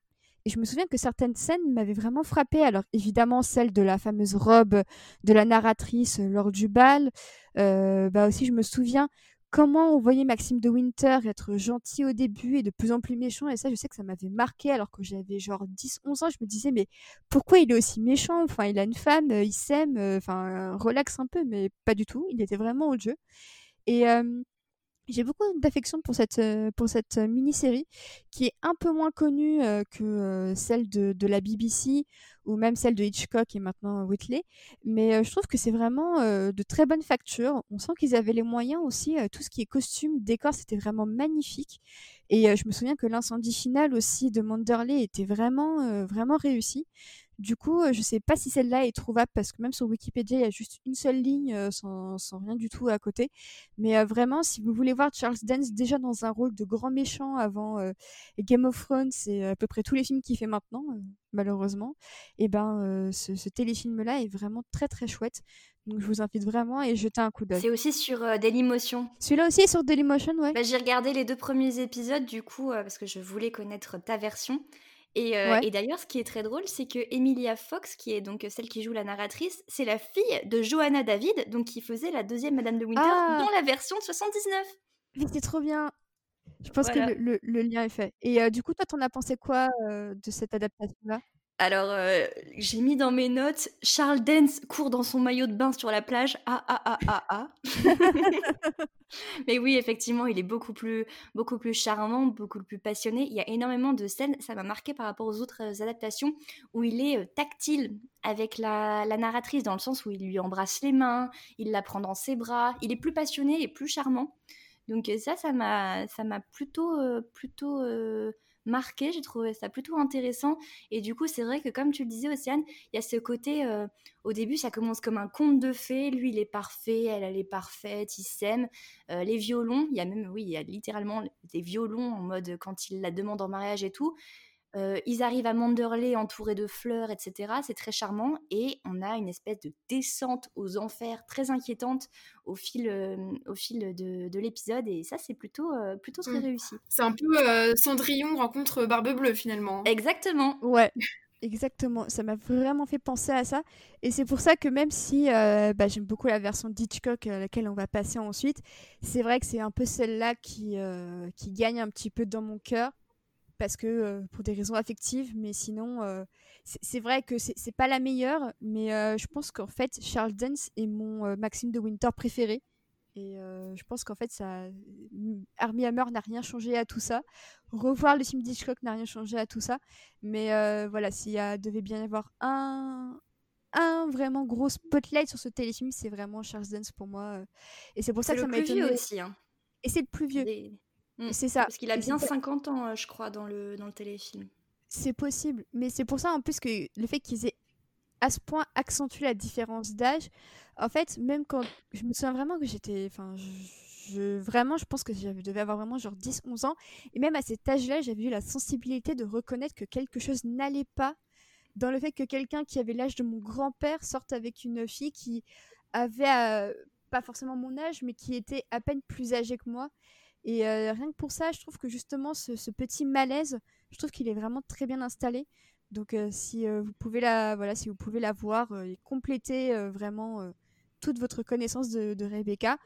Speaker 2: Et je me souviens que certaines scènes m'avaient vraiment frappée. Alors évidemment celle de la fameuse robe de la narratrice lors du bal. Euh, bah aussi je me souviens comment on voyait Maxime de Winter être gentil au début et de plus en plus méchant. Et ça, je sais que ça m'avait marqué alors que j'avais genre 10, 11 ans. Je me disais, mais pourquoi il est aussi méchant? Enfin, il a une femme, euh, il s'aime, euh, enfin, relax un peu, mais pas du tout. Il était vraiment au jeu. Et j'ai beaucoup d'affection pour cette, pour cette mini-série qui est un peu moins connue que celle de, de, la BBC ou même celle de Hitchcock et maintenant Whitley. Mais je trouve que c'est vraiment de très bonne facture. On sent qu'ils avaient les moyens aussi. tout ce qui est costume, décor, c'était vraiment magnifique. Et je me souviens que l'incendie final aussi de Manderley était vraiment, vraiment réussi. Du coup, je sais pas si celle-là est trouvable parce que même sur Wikipédia, il y a juste une seule ligne sans, sans, rien du tout à côté. Mais vraiment, si vous voulez voir Charles Dance déjà dans un rôle de grand méchant avant Game of Thrones et à peu près tous les films qu'il fait maintenant, malheureusement, et eh ben ce, ce téléfilm-là est vraiment très très chouette. Donc je vous invite vraiment à y jeter un coup d'œil.
Speaker 3: C'est aussi sur euh, Dailymotion.
Speaker 2: Celui-là aussi est sur Dailymotion, ouais.
Speaker 3: Bah, j'ai regardé les deux premiers épisodes du coup parce que je voulais connaître ta version. Euh, et, d'ailleurs, ce qui est très drôle, c'est que Emilia Fox, qui est donc celle qui joue la narratrice, c'est la fille de Johanna David, donc qui faisait la deuxième Madame de Winter ah! dans la version de 79.
Speaker 2: Mais c'est trop bien. Je pense que le, lien est fait. Et euh, du coup, toi, t'en as pensé quoi euh, de cette adaptation-là?
Speaker 3: Alors, j'ai mis dans mes notes Charles Dance court dans son maillot de bain sur la plage. Ah ah ah ah ah. Mais oui, effectivement, il est beaucoup plus, beaucoup plus charmant, beaucoup plus passionné. Il y a énormément de scènes, ça m'a marqué par rapport aux autres adaptations, où il est tactile avec la, la, narratrice, dans le sens où il lui embrasse les mains, il la prend dans ses bras. Il est plus passionné et plus charmant. Donc ça, ça m'a, ça m'a plutôt, plutôt marqué, j'ai trouvé ça plutôt intéressant. Et du coup, c'est vrai que comme tu le disais, Océane, il y a ce côté, euh, au début, ça commence comme un conte de fées, lui, il est parfait, elle, elle est parfaite, ils s'aiment. Euh, les violons, il y a même, oui, il y a littéralement des violons en mode quand il la demande en mariage et tout. Euh, ils arrivent à Manderley entourés de fleurs, etc. C'est très charmant et on a une espèce de descente aux enfers très inquiétante au fil, euh, au fil de, l'épisode et ça c'est plutôt, euh, plutôt très mmh. réussi.
Speaker 4: C'est un peu Cendrillon rencontre Barbe Bleue finalement.
Speaker 3: Exactement.
Speaker 2: Ouais. Exactement, ça m'a vraiment fait penser à ça. Et c'est pour ça que même si bah, j'aime beaucoup la version d'Hitchcock à laquelle on va passer ensuite, c'est vrai que c'est un peu celle-là qui, qui gagne un petit peu dans mon cœur parce que euh, pour des raisons affectives, mais sinon, euh, c'est vrai que c'est pas la meilleure, mais euh, je pense qu'en fait, Charles Dance est mon Maxime de Winter préféré. Et je pense qu'en fait, ça, Armie Hammer n'a rien changé à tout ça. Revoir le film d'Hitchcock n'a rien changé à tout ça. Mais voilà, s'il devait bien y avoir un, un vraiment gros spotlight sur ce téléfilm, c'est vraiment Charles Dance pour moi. Et c'est pour ça que ça m'a étonné.
Speaker 3: aussi. Hein.
Speaker 2: Et c'est le plus vieux.
Speaker 3: Mm. C'est ça. Parce qu'il a bien 50 ans, euh, je crois, dans le, dans le téléfilm.
Speaker 2: C'est possible. Mais c'est pour ça, en plus, que le fait qu'ils aient à ce point accentué la différence d'âge, en fait, même quand. Je me souviens vraiment que j'étais. Enfin, je, vraiment, je pense que je devais avoir vraiment genre 10-11 ans. Et même à cet âge-là, j'avais eu la sensibilité de reconnaître que quelque chose n'allait pas dans le fait que quelqu'un qui avait l'âge de mon grand-père sorte avec une fille qui avait. Euh, pas forcément mon âge, mais qui était à peine plus âgée que moi. Et rien que pour ça, je trouve que justement ce, petit malaise Je trouve qu'il est vraiment très bien installé. Donc si vous pouvez la voilà, si vous pouvez la voir et compléter vraiment toute votre connaissance de, de, Rebecca,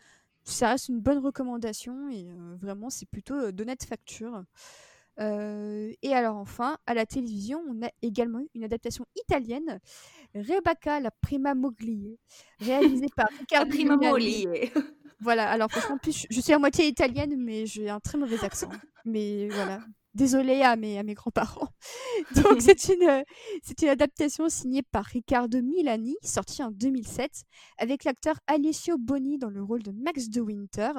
Speaker 2: ça reste une bonne recommandation et vraiment c'est plutôt d'honnête facture. et alors enfin, à la télévision, on a également eu une adaptation italienne, Rebecca la prima moglie, réalisée par Riccardo
Speaker 3: prima moglie.
Speaker 2: Voilà, alors franchement, plus, je suis à moitié italienne, mais j'ai un très mauvais accent. Mais voilà, désolée à mes, à mes grands-parents. Donc c'est une, c'est une adaptation signée par Riccardo Milani, sortie en 2007, avec l'acteur Alessio Boni dans le rôle de Max de Winter.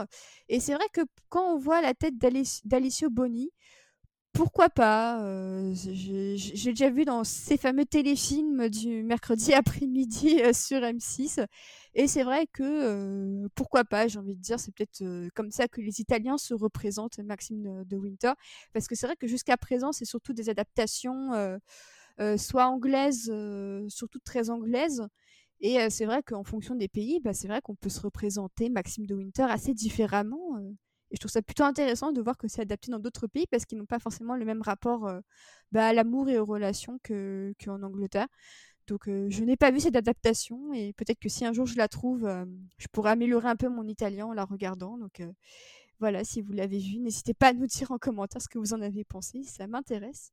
Speaker 2: Et c'est vrai que quand on voit la tête d'Alessio Boni, pourquoi pas euh, J'ai déjà vu dans ces fameux téléfilms du mercredi après-midi euh, sur M6. Et c'est vrai que euh, pourquoi pas, j'ai envie de dire, c'est peut-être comme ça que les Italiens se représentent Maxime de, Winter. Parce que c'est vrai que jusqu'à présent, c'est surtout des adaptations soit anglaises, surtout très anglaises. Et c'est vrai qu'en fonction des pays, bah, c'est vrai qu'on peut se représenter Maxime de Winter assez différemment. Et je trouve ça plutôt intéressant de voir que c'est adapté dans d'autres pays parce qu'ils n'ont pas forcément le même rapport euh, bah, à l'amour et aux relations qu'en Angleterre. Donc euh, je n'ai pas vu cette adaptation et peut-être que si un jour je la trouve, euh, je pourrais améliorer un peu mon italien en la regardant. Donc voilà, si vous l'avez vue, n'hésitez pas à nous dire en commentaire ce que vous en avez pensé, ça m'intéresse.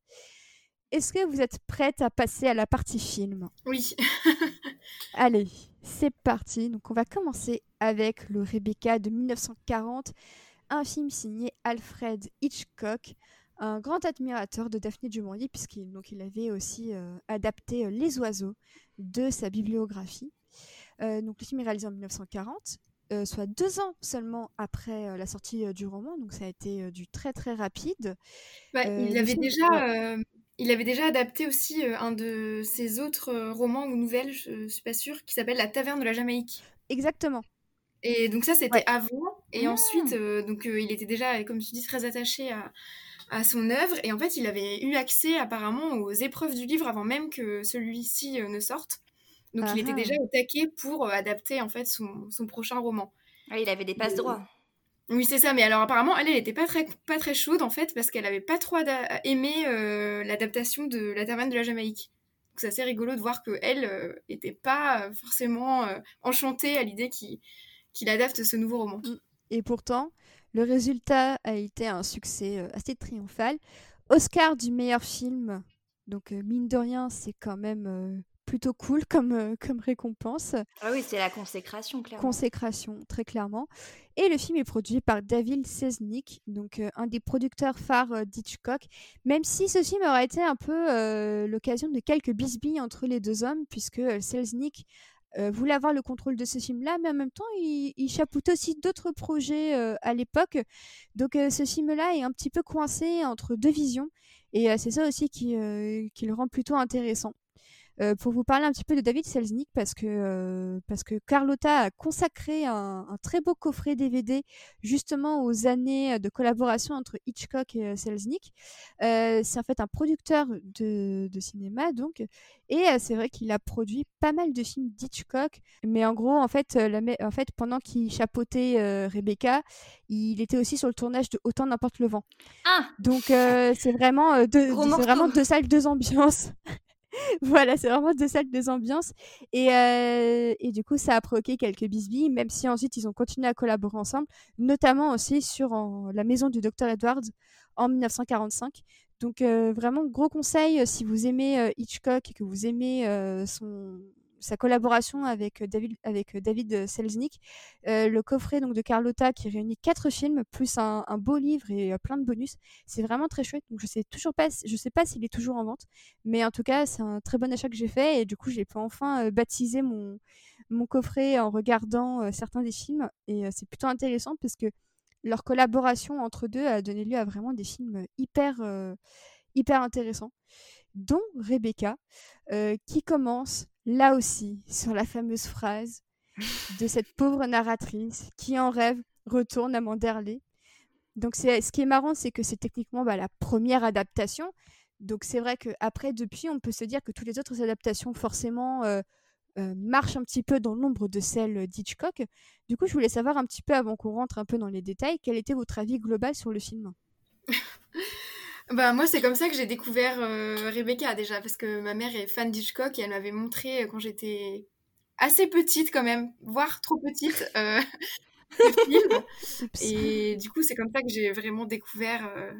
Speaker 2: Est-ce que vous êtes prête à passer à la partie film?
Speaker 4: Oui.
Speaker 2: Allez, c'est parti. Donc on va commencer avec le Rebecca de 1940 un film signé Alfred Hitchcock, un grand admirateur de Daphné du Maurier, puisqu'il il avait aussi euh, adapté euh, Les oiseaux de sa bibliographie. Euh, donc le film est réalisé en 1940, soit deux ans seulement après la sortie du roman, donc ça a été du très très rapide.
Speaker 4: Bah, il, avait déjà, il avait déjà adapté aussi un de ses autres romans ou nouvelles, je, ne suis pas sûre, qui s'appelle La Taverne de la Jamaïque.
Speaker 2: Exactement.
Speaker 4: Et donc ça, c'était avant. Et ah. ensuite, euh, donc euh, il était déjà, comme tu dis, très attaché à, à, son œuvre. Et en fait, il avait eu accès apparemment aux épreuves du livre avant même que celui-ci euh, ne sorte. Donc il était déjà au taquet pour adapter en fait son, son prochain roman.
Speaker 3: Ah, il avait des passes droits.
Speaker 4: Oui, c'est ça. Mais alors apparemment, elle, elle était pas très, pas très chaude en fait parce qu'elle avait pas trop aimé l'adaptation de La Taverne de la Jamaïque. Donc c'est assez rigolo de voir que elle était pas forcément enchantée à l'idée qu'il qu'il adapte ce nouveau roman. Mm.
Speaker 2: Et pourtant, le résultat a été un succès euh, assez triomphal. Oscar du meilleur film. Donc, euh, mine de rien, c'est quand même euh, plutôt cool comme, comme récompense.
Speaker 3: Ah oui, c'est la consécration, clairement.
Speaker 2: Consécration, très clairement. Et le film est produit par David Selznick, donc un des producteurs phares d'Hitchcock. Même si ce film aurait été un peu l'occasion de quelques bisbilles entre les deux hommes, puisque Selznick euh, voulait avoir le contrôle de ce film-là, mais en même temps, il, il aussi d'autres projets euh, à l'époque. Donc, euh, ce film-là est un petit peu coincé entre deux visions, et c'est ça aussi qui, qui, le rend plutôt intéressant. Euh, pour vous parler un petit peu de David Selznick, parce que, euh, parce que Carlotta a consacré un, très beau coffret DVD justement aux années de collaboration entre Hitchcock et euh, Selznick. c'est en fait un producteur de, de cinéma, donc, et c'est vrai qu'il a produit pas mal de films d'Hitchcock, mais en gros, en fait, la, en fait pendant qu'il chapeautait Rebecca, il était aussi sur le tournage de Autant n'importe le vent.
Speaker 3: Ah
Speaker 2: Donc c'est vraiment, deux, vraiment deux salles, deux ambiances. voilà, c'est vraiment deux salles, deux ambiances. Et, euh, et, du coup, ça a provoqué quelques bisbilles, même si ensuite ils ont continué à collaborer ensemble, notamment aussi sur La maison du docteur Edwards en 1945. Donc euh, vraiment, gros conseil euh, si vous aimez Hitchcock et que vous aimez son, sa collaboration avec euh, David, avec euh, David euh, Selznick, le coffret donc de Carlotta qui réunit quatre films plus un, beau livre et plein de bonus. C'est vraiment très chouette. Donc je sais toujours pas, je sais pas s'il est toujours en vente, mais en tout cas c'est un très bon achat que j'ai fait et du coup j'ai enfin baptiser mon mon coffret en regardant certains des films et c'est plutôt intéressant parce que leur collaboration entre deux a donné lieu à vraiment des films hyper hyper intéressants dont Rebecca, qui commence là aussi sur la fameuse phrase de cette pauvre narratrice qui en rêve retourne à Manderley. Donc c'est ce qui est marrant, c'est que c'est techniquement bah, la première adaptation. Donc c'est vrai qu'après, depuis, on peut se dire que toutes les autres adaptations forcément euh, euh, marchent un petit peu dans l'ombre de celle d'Hitchcock. Du coup, je voulais savoir un petit peu, avant qu'on rentre un peu dans les détails, quel était votre avis global sur le film?
Speaker 4: Bah moi c'est comme ça que j'ai découvert Rebecca déjà parce que ma mère est fan d'Hitchcock et elle m'avait montré quand j'étais assez petite quand même, voire trop petite, euh, Et du coup, c'est comme ça que j'ai vraiment découvert euh,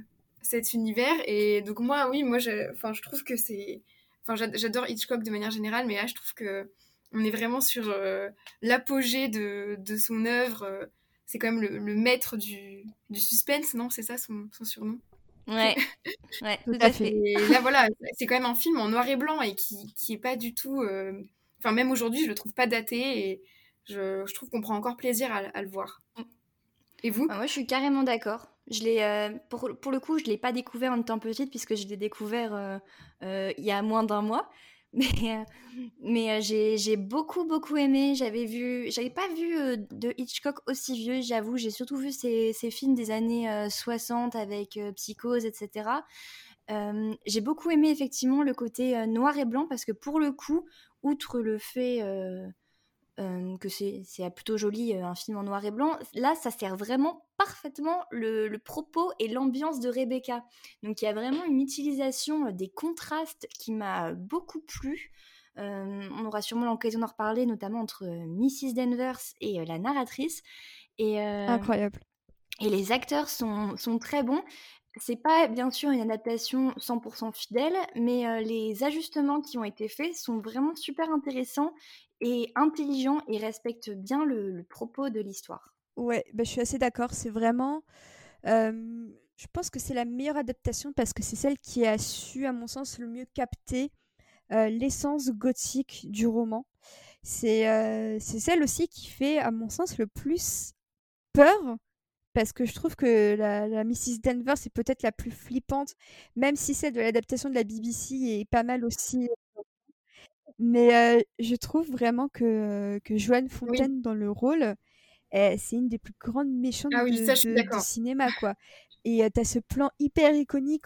Speaker 4: cet univers. Et donc moi, oui, moi, je, je trouve que c'est... Enfin, j'adore Hitchcock de manière générale, mais là, je trouve que on est vraiment sur euh, l'apogée de, de, son œuvre. C'est quand même le, maître du, du, suspense, non? C'est ça son, son, surnom?
Speaker 3: Ouais, ouais tout à fait.
Speaker 4: Et là, voilà, c'est quand même un film en noir et blanc et qui, qui est pas du tout Enfin, même aujourd'hui, je le trouve pas daté et je, je trouve qu'on prend encore plaisir à, le voir. Et vous?
Speaker 3: Bah, Moi, je suis carrément d'accord. Je l'ai, euh, pour, pour, le coup, je ne l'ai pas découvert en étant petite puisque je l'ai découvert euh, euh, il y a moins d'un mois. Mais, mais j'ai beaucoup, beaucoup aimé. J'avais vu, j'avais pas vu de Hitchcock aussi vieux, j'avoue. J'ai surtout vu ces, films des années 60 avec Psychose, etc. j'ai beaucoup aimé effectivement le côté noir et blanc parce que pour le coup, outre le fait euh, euh, que c'est plutôt joli, un film en noir et blanc, là, ça sert vraiment parfaitement le, propos et l'ambiance de Rebecca. Donc il y a vraiment une utilisation des contrastes qui m'a beaucoup plu. on aura sûrement l'occasion d'en reparler, notamment entre Mrs. Danvers et la narratrice. Et,
Speaker 2: Incroyable.
Speaker 3: Et les acteurs sont, sont très bons. C'est pas bien sûr une adaptation 100% fidèle, mais les ajustements qui ont été faits sont vraiment super intéressants et intelligents et respectent bien le, propos de l'histoire.
Speaker 2: Ouais, bah, je suis assez d'accord. C'est vraiment. je pense que c'est la meilleure adaptation parce que c'est celle qui a su, à mon sens, le mieux capter l'essence gothique du roman. C'est celle aussi qui fait, à mon sens, le plus peur parce que je trouve que la, Mrs. Denver, c'est peut-être la plus flippante, même si celle de l'adaptation de la BBC est pas mal aussi. Mais je trouve vraiment que, que Joanne Fontaine dans le rôle, eh, c'est une des plus grandes méchantes ah du cinéma. quoi. Et tu as ce plan hyper iconique.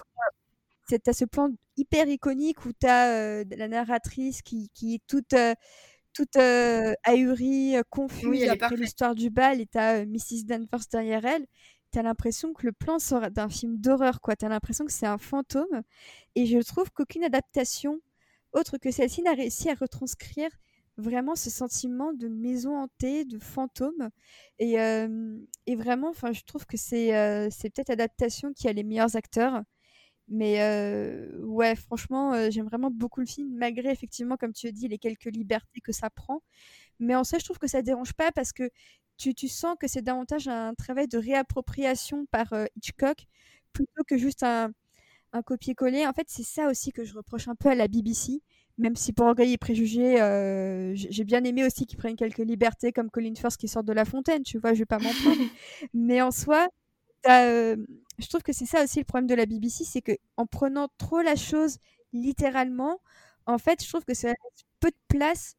Speaker 2: Tu as ce plan hyper iconique où tu as la narratrice qui, qui est toute toute ahurie, confuse après l'histoire du bal et t'as Mrs. Danvers derrière elle, t'as l'impression que le plan sort d'un film d'horreur, quoi. T'as l'impression que c'est un fantôme. Et je trouve qu'aucune adaptation autre que celle-ci n'a réussi à retranscrire vraiment ce sentiment de maison hantée, de fantôme. Et, et vraiment, je trouve que c'est c'est peut-être l'adaptation qui a les meilleurs acteurs. Mais ouais, franchement, j'aime vraiment beaucoup le film, malgré effectivement, comme tu as dit, les quelques libertés que ça prend. Mais en soi, je trouve que ça dérange pas parce que tu, tu sens que c'est davantage un travail de réappropriation par Hitchcock plutôt que juste un, un copier-coller. En fait, c'est ça aussi que je reproche un peu à la BBC. Même si pour Orgueil et Préjugés, j'ai bien aimé aussi qu'ils prennent quelques libertés comme Colin Firth qui sort de la fontaine, tu vois, je vais pas m'en prendre. Mais en soi, je trouve que c'est ça aussi le problème de la BBC, c'est que en prenant trop la chose littéralement, en fait, je trouve que ça laisse peu de place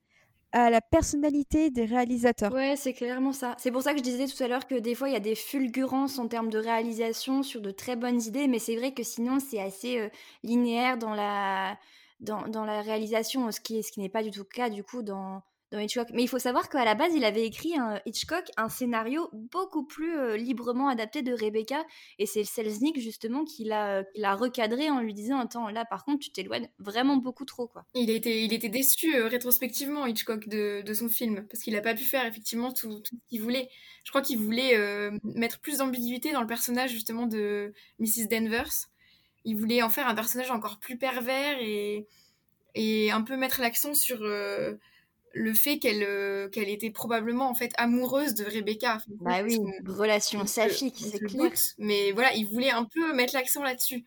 Speaker 2: à la personnalité des réalisateurs.
Speaker 3: Ouais, c'est clairement ça. C'est pour ça que je disais tout à l'heure que des fois il y a des fulgurances en termes de réalisation sur de très bonnes idées, mais c'est vrai que sinon c'est assez euh, linéaire dans la dans, dans, la réalisation, ce qui, ce qui n'est pas du tout le cas du coup dans Mais il faut savoir qu'à la base, il avait écrit un Hitchcock un scénario beaucoup plus euh, librement adapté de Rebecca. Et c'est Selznick, justement, qui l'a, recadré en lui disant Attends, là, par contre, tu t'éloignes vraiment beaucoup trop. quoi.
Speaker 4: Il était, il déçu euh, rétrospectivement, Hitchcock, de, son film, parce qu'il n'a pas pu faire effectivement tout, ce qu'il voulait. Je crois qu'il voulait euh, mettre plus d'ambiguïté dans le personnage, justement, de Mrs. Danvers. Il voulait en faire un personnage encore plus pervers et un peu mettre l'accent sur le fait qu'elle euh, qu'elle était probablement en fait amoureuse de Rebecca.
Speaker 3: bah oui, une relation saphique, c'est clair.
Speaker 4: mais voilà, il voulait un peu mettre l'accent là-dessus.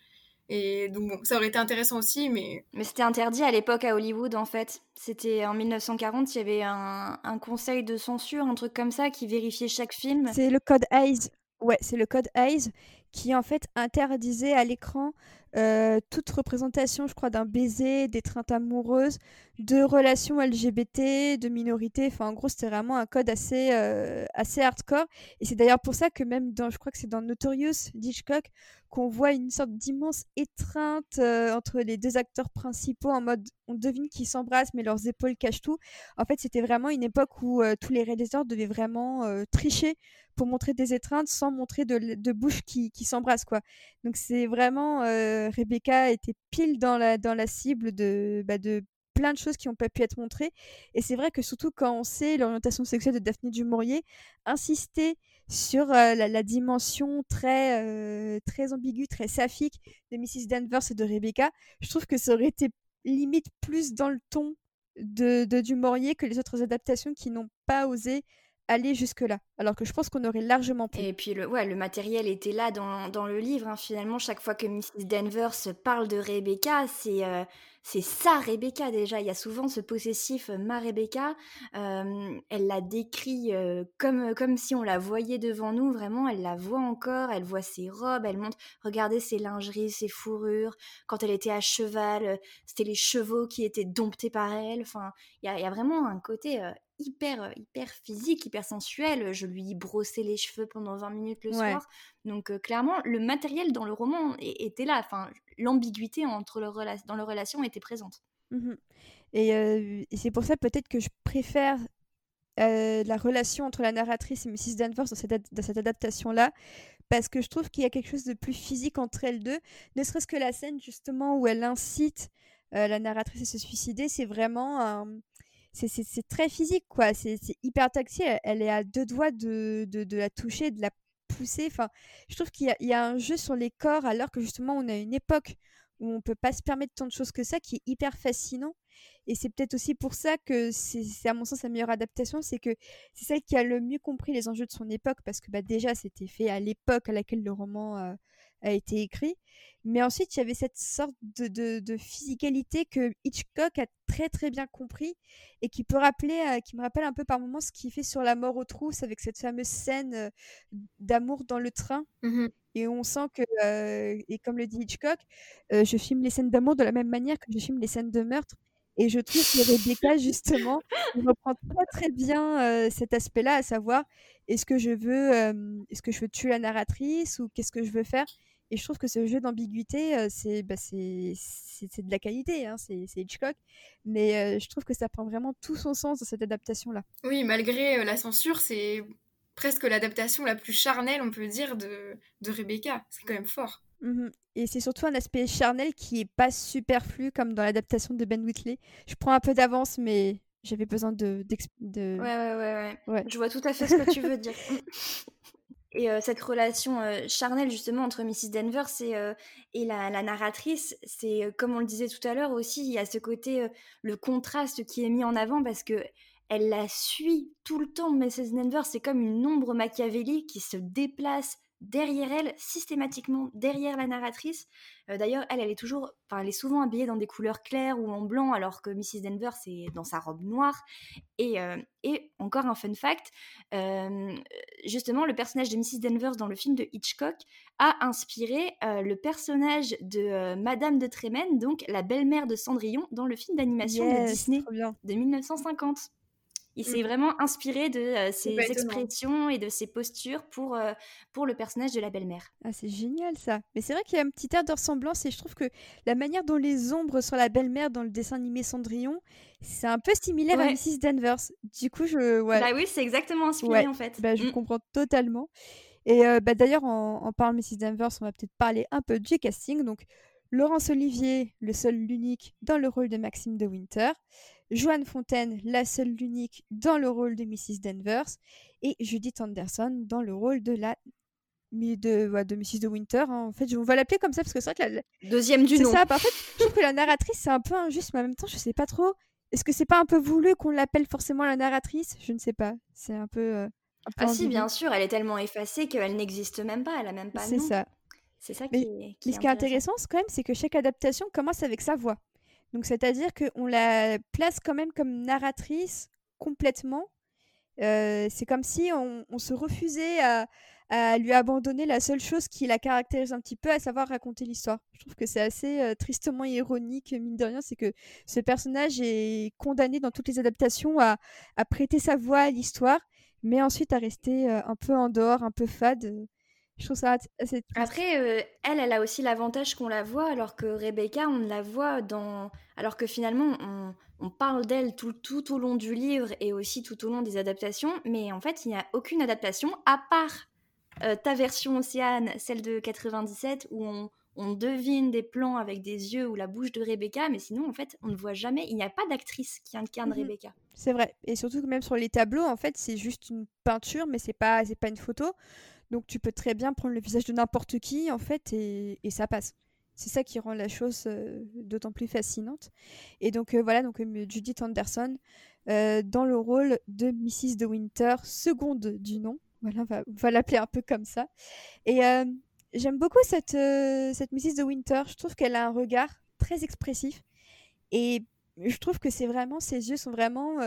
Speaker 4: Et donc bon, ça aurait été intéressant aussi, mais...
Speaker 3: Mais c'était interdit à l'époque à Hollywood, en fait. C'était en 1940, il y avait un, un, conseil de censure, un truc comme ça, qui vérifiait chaque film.
Speaker 2: C'est le code Hayes. Ouais, c'est le code Hayes qui en fait interdisait à l'écran euh, toute représentation, je crois, d'un baiser, d'étreinte amoureuse, de relations LGBT, de minorités. Enfin, en gros, c'était vraiment un code assez, euh, assez hardcore. Et c'est d'ailleurs pour ça que même dans, je crois que c'est dans Notorious d'Hitchcock, qu'on voit une sorte d'immense étreinte euh, entre les deux acteurs principaux en mode on devine qu'ils s'embrassent mais leurs épaules cachent tout. En fait, c'était vraiment une époque où tous les réalisateurs devaient vraiment tricher pour montrer des étreintes sans montrer de, de bouche qui, qui s'embrassent quoi. Donc c'est vraiment Rebecca était pile dans la dans la cible de bah, de plein de choses qui n'ont pas pu être montrées. Et c'est vrai que surtout quand on sait l'orientation sexuelle de Daphné du Maurier, insister sur la, dimension très, très ambiguë, très saphique de Mrs. Danvers et de Rebecca, je trouve que ça aurait été limite plus dans le ton de, de que les autres adaptations qui n'ont pas osé aller jusque-là. Alors que je pense qu'on aurait largement pu.
Speaker 3: Et puis, le, ouais, le matériel était là dans, dans le livre. Hein. Finalement, chaque fois que Mrs. Danvers parle de Rebecca, c'est c'est ça Rebecca déjà. Il y a souvent ce possessif euh, ma Rebecca. elle la décrit comme, comme si on la voyait devant nous. Vraiment, elle la voit encore. Elle voit ses robes. Elle montre, regardez ses lingeries, ses fourrures. Quand elle était à cheval, c'était les chevaux qui étaient domptés par elle. Enfin, il y a, y a, vraiment un côté hyper, hyper physique, hyper sensuel. Je lui brossais les cheveux pendant 20 minutes le soir. Donc clairement, le matériel dans le roman était là. Enfin, l'ambiguïté entre le dans leur relation était présente.
Speaker 2: Mmh et, c'est pour ça peut-être que je préfère la relation entre la narratrice et Mrs. Danvers dans cette, dans cette adaptation-là, parce que je trouve qu'il y a quelque chose de plus physique entre elles deux, ne serait-ce que la scène justement où elle incite la narratrice à se suicider, c'est vraiment un c'est très physique, quoi. C'est hyper tactile. Elle est à deux doigts de, la toucher, de la pousser. Enfin, je trouve qu'il y, a un jeu sur les corps, alors que justement, on a une époque où on peut pas se permettre tant de choses que ça, qui est hyper fascinant. Et c'est peut-être aussi pour ça que c'est à mon sens la meilleure adaptation, c'est que c'est celle qui a le mieux compris les enjeux de son époque, parce que bah, déjà c'était fait à l'époque à laquelle le roman euh, a été écrit. Mais ensuite, il y avait cette sorte de, de, physicalité que Hitchcock a très très bien compris et qui peut rappeler, euh, qui me rappelle un peu par moments ce qu'il fait sur La mort aux trousses avec cette fameuse scène euh, d'amour dans le train. Mmh et on sent que, euh, et comme le dit Hitchcock, je filme les scènes d'amour de la même manière que je filme les scènes de meurtre. Et je trouve que Rebecca, justement, reprend très très bien cet aspect-là, à savoir est-ce que je veux, est-ce que je veux tuer la narratrice ou qu'est-ce que je veux faire et je trouve que ce jeu d'ambiguïté, bah, c'est de la qualité, hein, c'est Hitchcock. Mais je trouve que ça prend vraiment tout son sens dans cette adaptation-là.
Speaker 4: Oui, malgré la censure, c'est presque l'adaptation la plus charnelle, on peut dire, de, de Rebecca. C'est quand même fort.
Speaker 2: Mmh et c'est surtout un aspect charnel qui est pas superflu comme dans l'adaptation de Ben Whitley. Je prends un peu d'avance, mais j'avais besoin de, de...
Speaker 3: Ouais, ouais, ouais, ouais, Je vois tout à fait ce que tu veux dire. Et cette relation charnelle justement entre Mrs. Denver et, la, narratrice, c'est comme on le disait tout à l'heure aussi, il y a ce côté, le contraste qui est mis en avant parce que elle la suit tout le temps, Mrs. Denver, c'est comme une ombre machiavélique qui se déplace derrière elle, systématiquement derrière la narratrice. D'ailleurs, elle, elle est toujours, enfin, elle est souvent habillée dans des couleurs claires ou en blanc, alors que Mrs. Denver, c'est dans sa robe noire. Et, et encore un fun fact, justement, le personnage de Mrs. Denver dans le film de Hitchcock a inspiré le personnage de Madame de Tremaine, donc la belle-mère de Cendrillon, dans le film d'animation de Disney de 1950. Il s'est mmh. vraiment inspiré de ses expressions et de ses postures pour, pour le personnage de la belle-mère.
Speaker 2: Ah, c'est génial ça. Mais c'est vrai qu'il y a un petit air de ressemblance et je trouve que la manière dont les ombres sur la belle-mère dans le dessin animé Cendrillon, c'est un peu similaire à Mrs. Danvers. Du coup, je. Ouais.
Speaker 3: Bah oui, c'est exactement inspiré en fait.
Speaker 2: Bah, je mmh. comprends totalement. Et bah, d'ailleurs, en, en, parlant de Mrs. Danvers, on va peut-être parler un peu du casting. Donc, Laurence Olivier, le seul, l'unique, dans le rôle de Maxime de Winter. Joanne Fontaine, la seule, l'unique, dans le rôle de Mrs. Danvers. Et Judith Anderson dans le rôle de la de, de Mrs. de Winter. Hein. En fait, on va l'appeler comme ça parce que c'est vrai que la,
Speaker 3: deuxième du nom.
Speaker 2: C'est ça. Contre, je trouve que la narratrice c'est un peu injuste, mais en même temps, je sais pas trop. Est-ce que c'est pas un peu voulu qu'on l'appelle forcément la narratrice? Je ne sais pas. C'est un peu. Euh,
Speaker 3: ah si, bien sûr. Elle est tellement effacée qu'elle n'existe même pas. Elle a même pas.
Speaker 2: C'est ça.
Speaker 3: C'est ça qui, est,
Speaker 2: mais ce qui est intéressant, quand même, c'est que chaque adaptation commence avec sa voix. C'est-à-dire qu'on la place quand même comme narratrice complètement. Euh, c'est comme si on, se refusait à, lui abandonner la seule chose qui la caractérise un petit peu, à savoir raconter l'histoire. Je trouve que c'est assez euh, tristement ironique, mine de rien, c'est que ce personnage est condamné dans toutes les adaptations à, prêter sa voix à l'histoire, mais ensuite à rester euh, un peu en dehors, un peu fade. Je trouve ça assez
Speaker 3: Après, euh, elle, elle a aussi l'avantage qu'on la voit, alors que Rebecca, on la voit dans. Alors que finalement, on, on parle d'elle tout, tout au long du livre et aussi tout au long des adaptations, mais en fait, il n'y a aucune adaptation à part ta version Océane, celle de 97, où on, on devine des plans avec des yeux ou la bouche de Rebecca, mais sinon, en fait, on ne voit jamais. Il n'y a pas d'actrice qui incarne mhm. Rebecca.
Speaker 2: C'est vrai. Et surtout que même sur les tableaux, en fait, c'est juste une peinture, mais c'est pas, c'est pas une photo. Donc tu peux très bien prendre le visage de n'importe qui, en fait, et, ça passe. C'est ça qui rend la chose euh, d'autant plus fascinante. Et donc euh, voilà, donc euh, Judith Anderson dans le rôle de Mrs. De Winter, seconde du nom. Voilà, on va, l'appeler un peu comme ça. Et j'aime beaucoup cette, cette Mrs. De Winter. Je trouve qu'elle a un regard très expressif. Et je trouve que c'est vraiment, ses yeux sont vraiment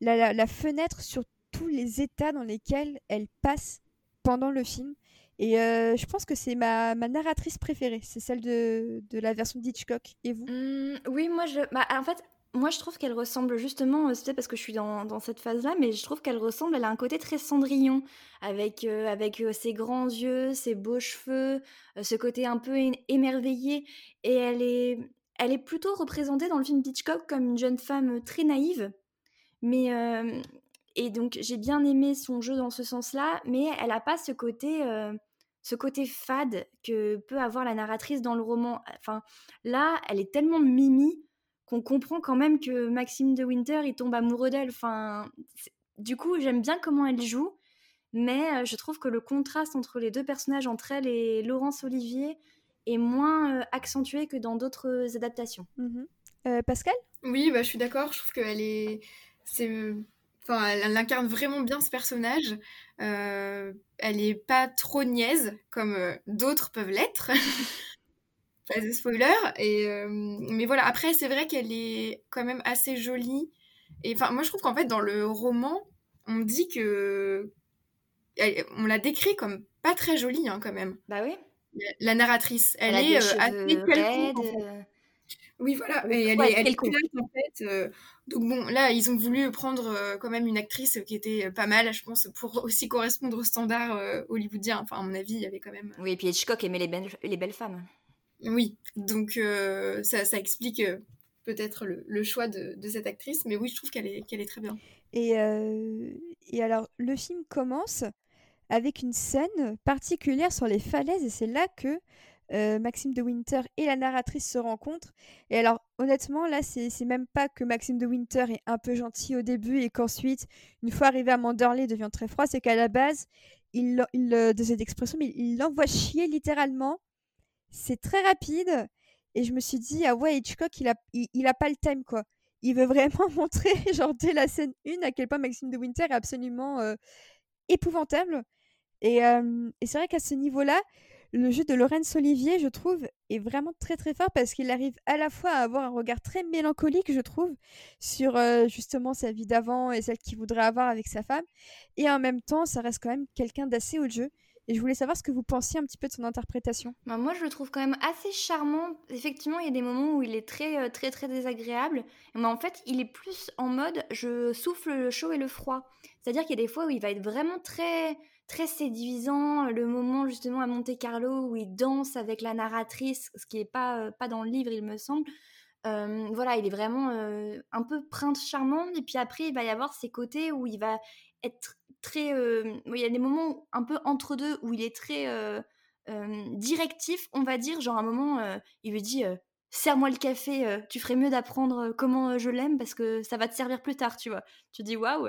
Speaker 2: la, fenêtre sur tous les états dans lesquels elle passe pendant le film. Et euh, je pense que c'est ma, ma, narratrice préférée, c'est celle de, de, la version d'Hitchcock. Et vous?
Speaker 3: Mmh, Oui, moi, je, bah, en fait, moi, je trouve qu'elle ressemble justement, euh, c'est peut-être parce que je suis dans, dans cette phase-là, mais je trouve qu'elle ressemble, elle a un côté très Cendrillon, avec, euh, avec ses grands yeux, ses beaux cheveux, ce côté un peu émerveillé. Et elle est, elle est plutôt représentée dans le film d'Hitchcock comme une jeune femme très naïve. Mais, et donc, j'ai bien aimé son jeu dans ce sens-là, mais elle n'a pas ce côté, euh, ce côté fade que peut avoir la narratrice dans le roman. Enfin, là, elle est tellement mimi qu'on comprend quand même que Maxime de Winter, il tombe amoureux d'elle. Enfin, du coup, j'aime bien comment elle joue, mais euh, je trouve que le contraste entre les deux personnages, entre elle et Laurence Olivier, est moins euh, accentué que dans d'autres adaptations.
Speaker 2: Mmh Pascal?
Speaker 4: Oui, bah, je suis d'accord. Je trouve qu'elle est... C'est Enfin, elle, incarne vraiment bien ce personnage. Euh, elle est pas trop niaise comme euh, d'autres peuvent l'être. pas de spoiler. Et, euh, mais voilà, après, c'est vrai qu'elle est quand même assez jolie. Et enfin, moi, je trouve qu'en fait, dans le roman, on dit que. on la décrit comme pas très jolie, hein, quand même.
Speaker 3: Bah oui.
Speaker 4: La narratrice. Elle, est assez oui, voilà. Et elle, est, elle en fait. Euh, donc bon, là, ils ont voulu prendre euh, quand même une actrice qui était pas mal, je pense, pour aussi correspondre aux standards euh, hollywoodiens. Enfin, à mon avis, il y avait quand même...
Speaker 3: Oui, et puis Hitchcock aimait les belles, les belles femmes.
Speaker 4: Oui, donc ça, ça, explique peut-être le, choix de, de, cette actrice, mais oui, je trouve qu'elle est, qu'elle est très bien.
Speaker 2: Et, et alors, le film commence avec une scène particulière sur les falaises, et c'est là que euh, Maxime de Winter et la narratrice se rencontrent. Et alors, honnêtement, là, c'est même pas que Maxime de Winter est un peu gentil au début et qu'ensuite, une fois arrivé à Manderley, devient très froid. C'est qu'à la base, il, il euh, de cette expression, mais il l'envoie chier littéralement. C'est très rapide. Et je me suis dit, ah ouais, Hitchcock, il a, il, a pas le time, quoi. Il veut vraiment montrer, genre, dès la scène 1, à quel point Maxime de Winter est absolument euh, épouvantable. Et, et c'est vrai qu'à ce niveau-là, le jeu de Laurence Olivier, je trouve, est vraiment très très fort parce qu'il arrive à la fois à avoir un regard très mélancolique, je trouve, sur euh, justement sa vie d'avant et celle qu'il voudrait avoir avec sa femme. Et en même temps, ça reste quand même quelqu'un d'assez haut de jeu. Et je voulais savoir ce que vous pensiez un petit peu de son interprétation.
Speaker 3: Bah, moi, je le trouve quand même assez charmant. Effectivement, il y a des moments où il est très, euh, très, très désagréable. Mais en fait, il est plus en mode je souffle le chaud et le froid. C'est-à-dire qu'il y a des fois où il va être vraiment très très séduisant, le moment justement à Monte Carlo où il danse avec la narratrice, ce qui n'est pas, euh, pas dans le livre, il me semble. Euh, voilà, il est vraiment euh, un peu prince charmant. Et puis après, il va y avoir ces côtés où il va être très. il y a des moments un peu entre deux où il est très directif, on va dire. Genre, un moment, il lui dit Serre-moi le café, tu ferais mieux d'apprendre comment je l'aime parce que ça va te servir plus tard, tu vois. Tu dis waouh.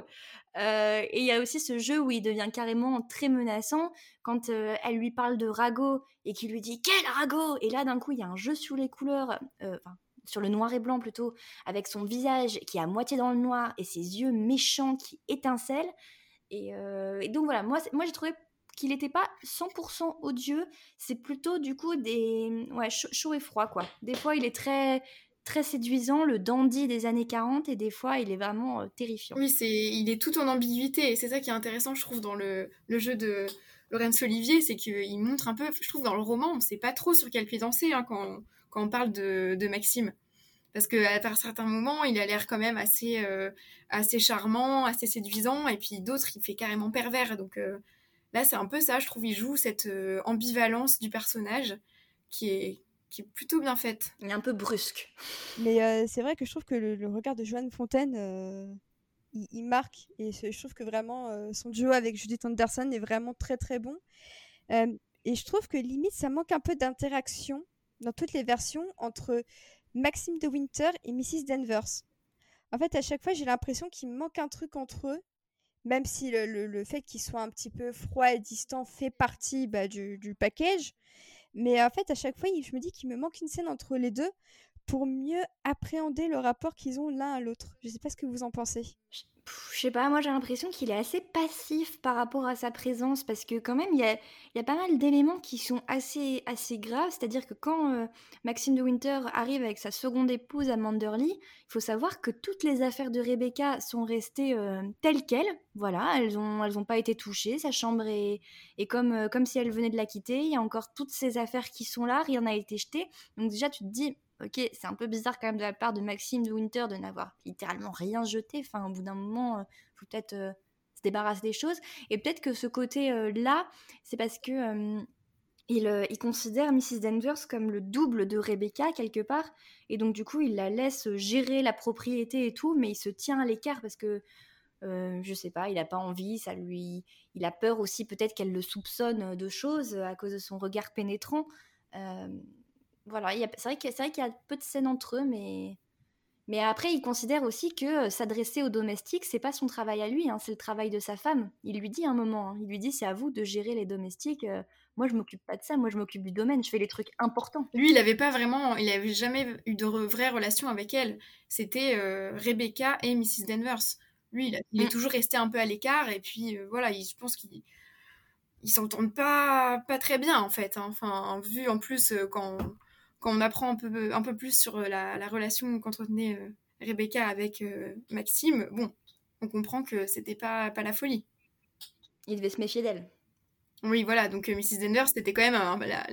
Speaker 3: et il y a aussi ce jeu où il devient carrément très menaçant quand elle lui parle de Rago et qu'il lui dit quel Rago Et là d'un coup il y a un jeu sur les couleurs, sur le noir et blanc plutôt, avec son visage qui est à moitié dans le noir et ses yeux méchants qui étincellent. Et, et donc voilà, moi, moi j'ai trouvé qu'il n'était pas 100% odieux, c'est plutôt du coup des ouais, chaud, et froid quoi. Des fois il est très très séduisant, le dandy des années 40 et des fois il est vraiment euh, terrifiant.
Speaker 4: Oui, c'est il est tout en ambiguïté et c'est ça qui est intéressant je trouve dans le, le jeu de Laurence Olivier, c'est qu'il montre un peu, je trouve dans le roman, on ne sait pas trop sur quel pied danser hein, quand, quand, on parle de, de Maxime. Parce qu'à certains moments, il a l'air quand même assez, euh, assez charmant, assez séduisant, et puis d'autres, il fait carrément pervers. Donc, euh, Là, c'est un peu ça, je trouve, il joue cette euh, ambivalence du personnage qui est, qui est plutôt bien faite.
Speaker 3: Il est un peu brusque.
Speaker 2: Mais euh, c'est vrai que je trouve que le, regard de Joanne Fontaine, euh, il, marque. Et je trouve que vraiment, son duo avec Judith Anderson est vraiment très très bon. et je trouve que limite, ça manque un peu d'interaction dans toutes les versions entre Maxime de Winter et Mrs. Danvers. En fait, à chaque fois, j'ai l'impression qu'il manque un truc entre eux, même si le, fait qu'ils soient un petit peu froid et distant fait partie bah, du, du, package. Mais en fait, à chaque fois, je me dis qu'il me manque une scène entre les deux pour mieux appréhender le rapport qu'ils ont l'un à l'autre. Je ne sais pas ce que vous en pensez
Speaker 3: je sais pas, moi j'ai l'impression qu'il est assez passif par rapport à sa présence parce que quand même il y a, y a, pas mal d'éléments qui sont assez, assez graves. C'est-à-dire que quand euh, Maxime de Winter arrive avec sa seconde épouse à Manderley, il faut savoir que toutes les affaires de Rebecca sont restées euh, telles quelles. Voilà, elles n'ont elles ont pas été touchées. Sa chambre est, est comme, euh, comme si elle venait de la quitter. Il y a encore toutes ces affaires qui sont là, rien n'a été jeté. Donc déjà tu te dis, ok, c'est un peu bizarre quand même de la part de Maxime de Winter de n'avoir littéralement rien jeté. Enfin, au bout d'un moment, il euh, faut peut-être euh, se débarrasser des choses. Et peut-être que ce côté-là, euh, c'est parce que il, considère Mrs. Danvers comme le double de Rebecca quelque part. Et donc, du coup, il la laisse gérer la propriété et tout, mais il se tient à l'écart parce que. je sais pas, il n'a pas envie, ça lui, il a peur aussi peut-être qu'elle le soupçonne de choses à cause de son regard pénétrant voilà, c'est vrai qu'il y a peu de scènes entre eux, mais mais après, il considère aussi que euh, s'adresser aux domestiques, c'est pas son travail à lui, hein, c'est le travail de sa femme. Il lui dit un moment, hein, il lui dit c'est à vous de gérer les domestiques. Euh, moi, je m'occupe pas de ça. Moi, je m'occupe du domaine. Je fais les trucs importants.
Speaker 4: Lui, il avait pas vraiment, il avait jamais eu de vraies relations avec elle. C'était euh, Rebecca et Mrs. Danvers. Lui, il, est mm. toujours resté un peu à l'écart. Et puis voilà, je pense qu'ils ils s'entendent pas pas très bien en fait. Hein. Enfin, vu en plus quand quand on apprend un peu, un peu plus sur euh, la, relation qu'entretenait euh, Rebecca avec euh, Maxime, bon, on comprend que c'était pas, pas la folie.
Speaker 3: Il devait se méfier d'elle.
Speaker 4: Oui, voilà, donc Mrs. Dender, c'était quand même la,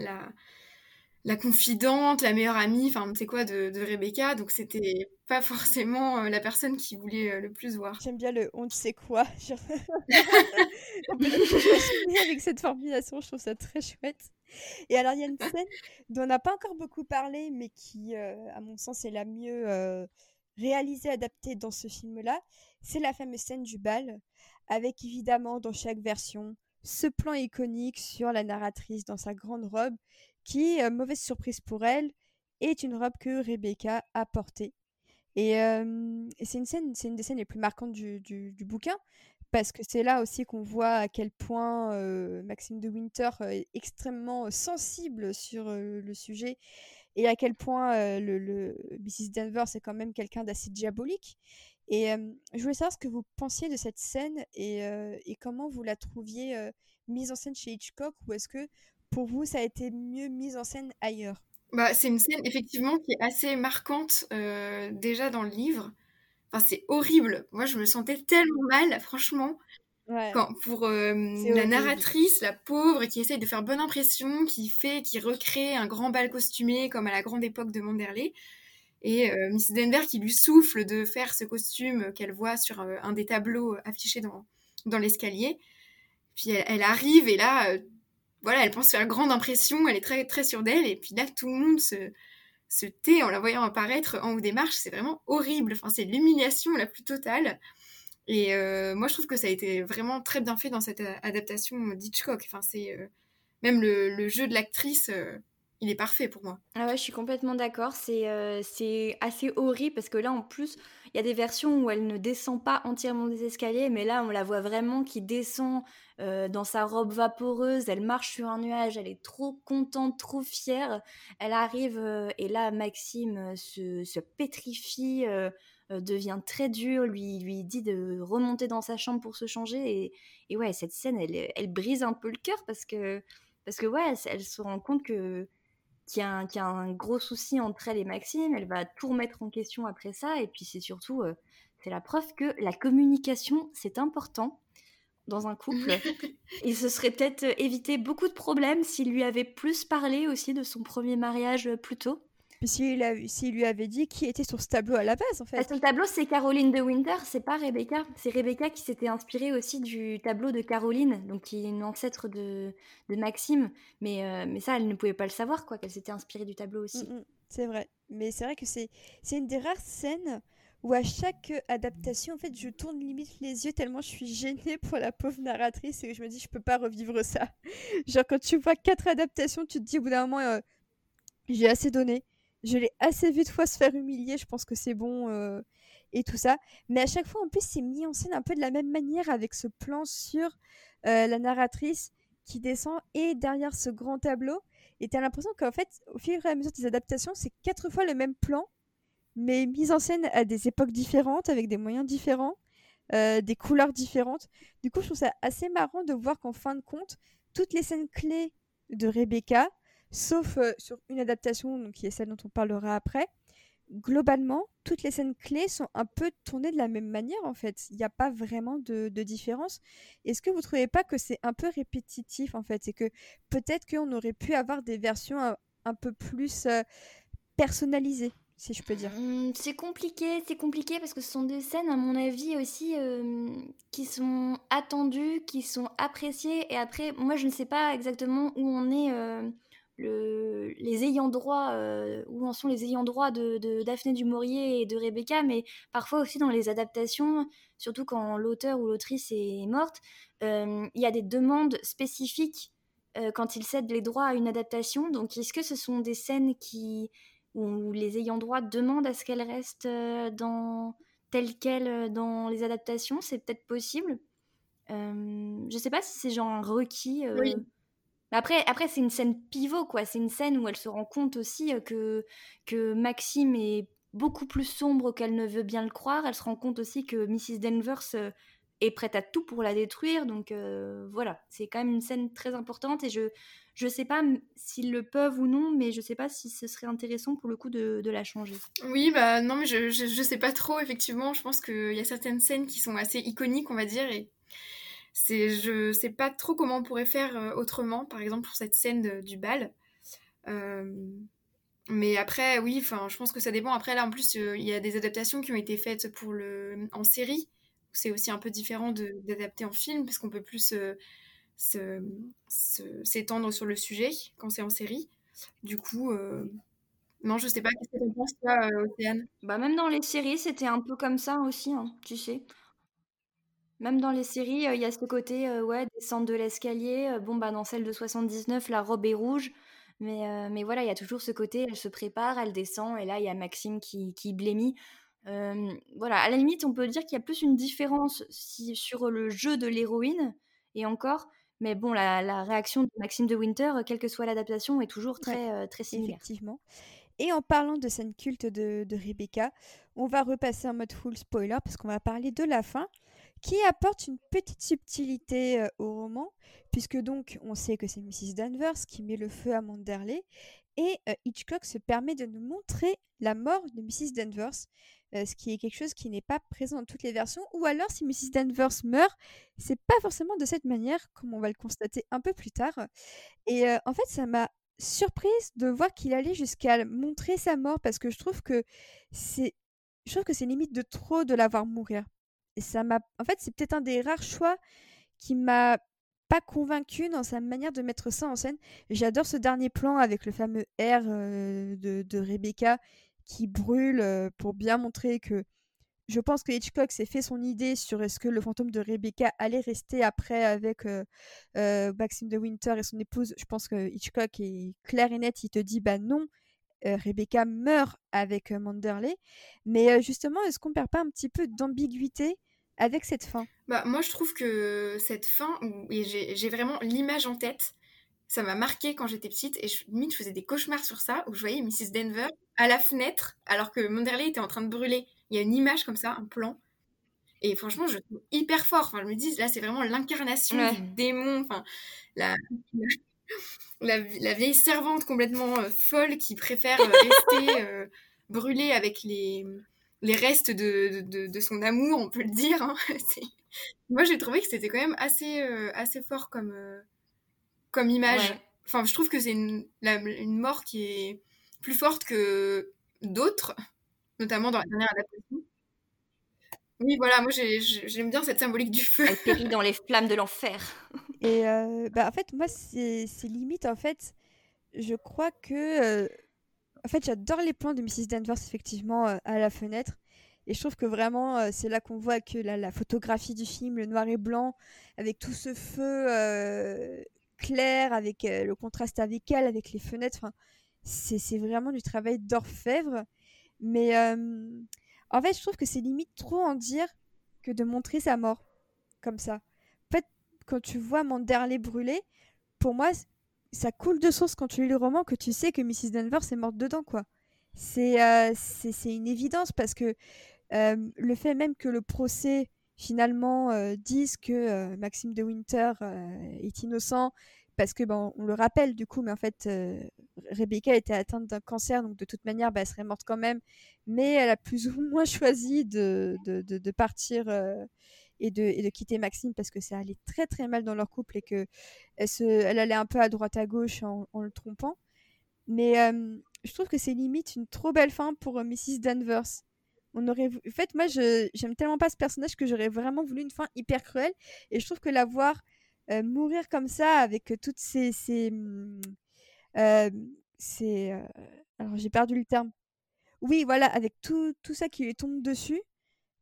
Speaker 4: la, confidente, la meilleure amie, enfin, c'est quoi, de, de, Rebecca, donc c'était pas forcément la personne qui voulait le plus voir.
Speaker 2: J'aime bien le on ne sait quoi. avec cette formulation, je trouve ça très chouette. Et alors, il y a une scène dont on n'a pas encore beaucoup parlé, mais qui, euh, à mon sens, est la mieux euh, réalisée, adaptée dans ce film-là. C'est la fameuse scène du bal, avec évidemment dans chaque version ce plan iconique sur la narratrice dans sa grande robe, qui, euh, mauvaise surprise pour elle, est une robe que Rebecca a portée. Et, c'est une scène, c'est une des scènes les plus marquantes du, du bouquin, parce que c'est là aussi qu'on voit à quel point Maxime de Winter est extrêmement sensible sur le sujet et à quel point le, Mrs. Denver c'est quand même quelqu'un d'assez diabolique. Et je voulais savoir ce que vous pensiez de cette scène et, et comment vous la trouviez mise en scène chez Hitchcock ou est-ce que pour vous ça a été mieux mise en scène ailleurs?
Speaker 4: Bah, C'est une scène effectivement qui est assez marquante déjà dans le livre c'est horrible. Moi, je me sentais tellement mal, franchement. Quand, pour euh, la narratrice, la pauvre, qui essaye de faire bonne impression, qui fait, qui recrée un grand bal costumé comme à la grande époque de Manderley. Et euh, Miss Denver qui lui souffle de faire ce costume qu'elle voit sur euh, un des tableaux affichés dans, dans l'escalier. Puis elle, arrive et là, voilà, elle pense faire grande impression, elle est très, très sûre d'elle. Et puis là, tout le monde se, ce thé en la voyant apparaître en haut des marches, c'est vraiment horrible. Enfin, c'est l'humiliation la plus totale. Et euh, moi, je trouve que ça a été vraiment très bien fait dans cette euh, adaptation d'Hitchcock. Enfin, c'est euh, même le, jeu de l'actrice, il est parfait pour moi.
Speaker 3: Ah ouais, je suis complètement d'accord. C'est c'est assez horrible parce que là, en plus, il y a des versions où elle ne descend pas entièrement des escaliers, mais là, on la voit vraiment qui descend euh, dans sa robe vaporeuse, elle marche sur un nuage, elle est trop contente, trop fière. Elle arrive euh, et là Maxime euh, se, pétrifie, devient très dur, lui, lui dit de remonter dans sa chambre pour se changer. Et, ouais, cette scène, elle, elle, brise un peu le cœur parce que, parce que ouais, elle, se rend compte que qu'il y, a un gros souci entre elle et Maxime, elle va tout remettre en question après ça, et puis c'est surtout, c'est la preuve que la communication, c'est important, dans un couple. il se serait peut-être euh, évité beaucoup de problèmes s'il lui avait plus parlé aussi de son premier mariage euh, plus tôt.
Speaker 2: Puis s'il lui avait dit qui était sur ce tableau à la base, en fait.
Speaker 3: Bah, le tableau, c'est Caroline de Winter, c'est pas Rebecca. C'est Rebecca qui s'était inspirée aussi du tableau de Caroline, donc qui est une ancêtre de, de Maxime. Mais, euh, mais ça, elle ne pouvait pas le savoir, quoi, qu'elle s'était inspirée du tableau aussi.
Speaker 2: Mm, mm, c'est vrai. Mais c'est vrai que c'est une des rares scènes où à chaque adaptation, en fait, je tourne limite les yeux tellement je suis gênée pour la pauvre narratrice et je me dis, je peux pas revivre ça. Genre, quand tu vois quatre adaptations, tu te dis au bout d'un moment, euh, j'ai assez donné. Je l'ai assez vu de fois se faire humilier, je pense que c'est bon euh, et tout ça. Mais à chaque fois, en plus, c'est mis en scène un peu de la même manière avec ce plan sur euh, la narratrice qui descend et derrière ce grand tableau. Et tu as l'impression qu'en fait, au fur et à mesure des adaptations, c'est quatre fois le même plan mais mise en scène à des époques différentes, avec des moyens différents, euh, des couleurs différentes. Du coup, je trouve ça assez marrant de voir qu'en fin de compte, toutes les scènes clés de Rebecca, sauf euh, sur une adaptation, qui est celle dont on parlera après, globalement, toutes les scènes clés sont un peu tournées de la même manière, en fait. Il n'y a pas vraiment de, différence. Est-ce que vous ne trouvez pas que c'est un peu répétitif, en fait? C'est que peut-être qu'on aurait pu avoir des versions un, peu plus euh, personnalisées si je peux dire.
Speaker 3: Mmh, c'est compliqué, c'est compliqué parce que ce sont des scènes, à mon avis, aussi euh, qui sont attendues, qui sont appréciées. Et après, moi, je ne sais pas exactement où on est, euh, le, les ayants droit, euh, où en sont les ayants droit de, Daphné du et de Rebecca, mais parfois aussi dans les adaptations, surtout quand l'auteur ou l'autrice est morte, il y a des demandes spécifiques quand ils cèdent les droits à une adaptation. Donc, est-ce que ce sont des scènes qui où les ayants droit demandent à ce qu'elle reste euh, dans telle qu'elle euh, dans les adaptations, c'est peut-être possible. Euh, je sais pas si c'est genre un requis. Euh. Après, après c'est une scène pivot, quoi. C'est une scène où elle se rend compte aussi que, que Maxime est beaucoup plus sombre qu'elle ne veut bien le croire. Elle se rend compte aussi que Mrs. Danvers est prête à tout pour la détruire. Donc voilà, c'est quand même une scène très importante et je je sais pas s'ils le peuvent ou non, mais je sais pas si ce serait intéressant pour le coup de, de la changer.
Speaker 4: Oui, bah non, mais je, je, sais pas trop, effectivement. Je pense qu'il y a certaines scènes qui sont assez iconiques, on va dire, et c'est, je sais pas trop comment on pourrait faire euh, autrement, par exemple pour cette scène du bal. Euh, mais après, oui, enfin, je pense que ça dépend. Après, là, en plus, euh, il y a des adaptations qui ont été faites pour le, en série. C'est aussi un peu différent d'adapter en film, parce qu'on peut plus s'étendre sur le sujet quand c'est en série. Du coup, euh, non, je sais pas, qu'est-ce que tu penses, toi, Océane?
Speaker 3: Bah, même dans les séries, c'était un peu comme ça aussi, hein, tu sais. Même dans les séries, euh, il y a ce côté, ouais, descendre de l'escalier. bon, bah, dans celle de 79, la robe est rouge. Mais, mais voilà, il y a toujours ce côté, elle se prépare, elle descend, et là, il y a Maxime qui, qui blémit. voilà, à la limite, on peut dire qu'il y a plus une différence si, sur le jeu de l'héroïne, et encore, mais bon, la, réaction de Maxime de Winter, quelle que soit l'adaptation, est toujours très, euh, très similaire.
Speaker 2: Effectivement. Et en parlant de scène culte de, Rebecca, on va repasser en mode full spoiler parce qu'on va parler de la fin qui apporte une petite subtilité euh, au roman, puisque donc on sait que c'est Mrs. Danvers qui met le feu à Manderley, et euh, Hitchcock se permet de nous montrer la mort de Mrs. Danvers, euh, ce qui est quelque chose qui n'est pas présent dans toutes les versions. Ou alors, si Mrs. Danvers meurt, c'est pas forcément de cette manière, comme on va le constater un peu plus tard. Et en fait, ça m'a surprise de voir qu'il allait jusqu'à montrer sa mort parce que je trouve que c'est, je trouve que c'est limite de trop de la voir mourir. Ça m'a, en fait, c'est peut-être un des rares choix qui m'a pas convaincu dans sa manière de mettre ça en scène. J'adore ce dernier plan avec le fameux R euh, de, Rebecca qui brûle pour bien montrer que je pense que Hitchcock s'est fait son idée sur est-ce que le fantôme de Rebecca allait rester après avec Maxime de Winter et son épouse. Je pense que Hitchcock est clair et net, il te dit bah non, Rebecca meurt avec Manderley. Mais justement, est-ce qu'on perd pas un petit peu d'ambiguïté avec cette fin?
Speaker 4: Bah moi je trouve que cette fin, j'ai vraiment l'image en tête ça m'a marqué quand j'étais petite et je, limite je faisais des cauchemars sur ça où je voyais Mrs. Denver à la fenêtre alors que Manderley était en train de brûler. Il y a une image comme ça, un plan. Et franchement, je trouve hyper fort. Enfin, je me dis, là, c'est vraiment l'incarnation du démon. Enfin, la, la, vieille servante complètement euh, folle qui préfère euh, rester euh, brûlée avec les, les restes de, de, de, son amour, on peut le dire. Hein. Moi, j'ai trouvé que c'était quand même assez, assez fort comme, comme image. Enfin, je trouve que c'est une, une mort qui est plus forte que d'autres, notamment dans la dernière adaptation. Oui, voilà, moi j'aime bien cette symbolique du feu.
Speaker 3: Elle périt dans les flammes de l'enfer.
Speaker 2: Et euh, bah, en fait, moi, c'est limite, en fait, je crois que. Euh, en fait, j'adore les plans de Mrs. Danvers, effectivement, euh, à la fenêtre. Et je trouve que vraiment, c'est là qu'on voit que la, photographie du film, le noir et blanc, avec tout ce feu clair, avec le contraste avec elle, avec les fenêtres, c'est vraiment du travail d'orfèvre. Mais en fait, je trouve que c'est limite trop en dire que de montrer sa mort comme ça. Quand tu vois Manderley brûler, pour moi, ça coule de source quand tu lis le roman que tu sais que Mrs. Danvers est morte dedans, quoi. C'est c'est une évidence parce que le fait même que le procès finalement dise que Maxime de Winter est innocent parce que ben, on le rappelle du coup, mais en fait Rebecca était atteinte d'un cancer, donc de toute manière, bah, elle serait morte quand même, mais elle a plus ou moins choisi de, de, partir et de, quitter Maxime parce que ça allait très très mal dans leur couple et que elle, allait un peu à droite à gauche en, le trompant. Mais je trouve que c'est limite une trop belle fin pour Mrs. Danvers. On aurait En fait, moi, je j'aime tellement pas ce personnage que j'aurais vraiment voulu une fin hyper cruelle. Et je trouve que la voir mourir comme ça avec toutes ces... ces, mmh, ces alors, j'ai perdu le terme. Oui, voilà, avec tout, tout ça qui lui tombe dessus,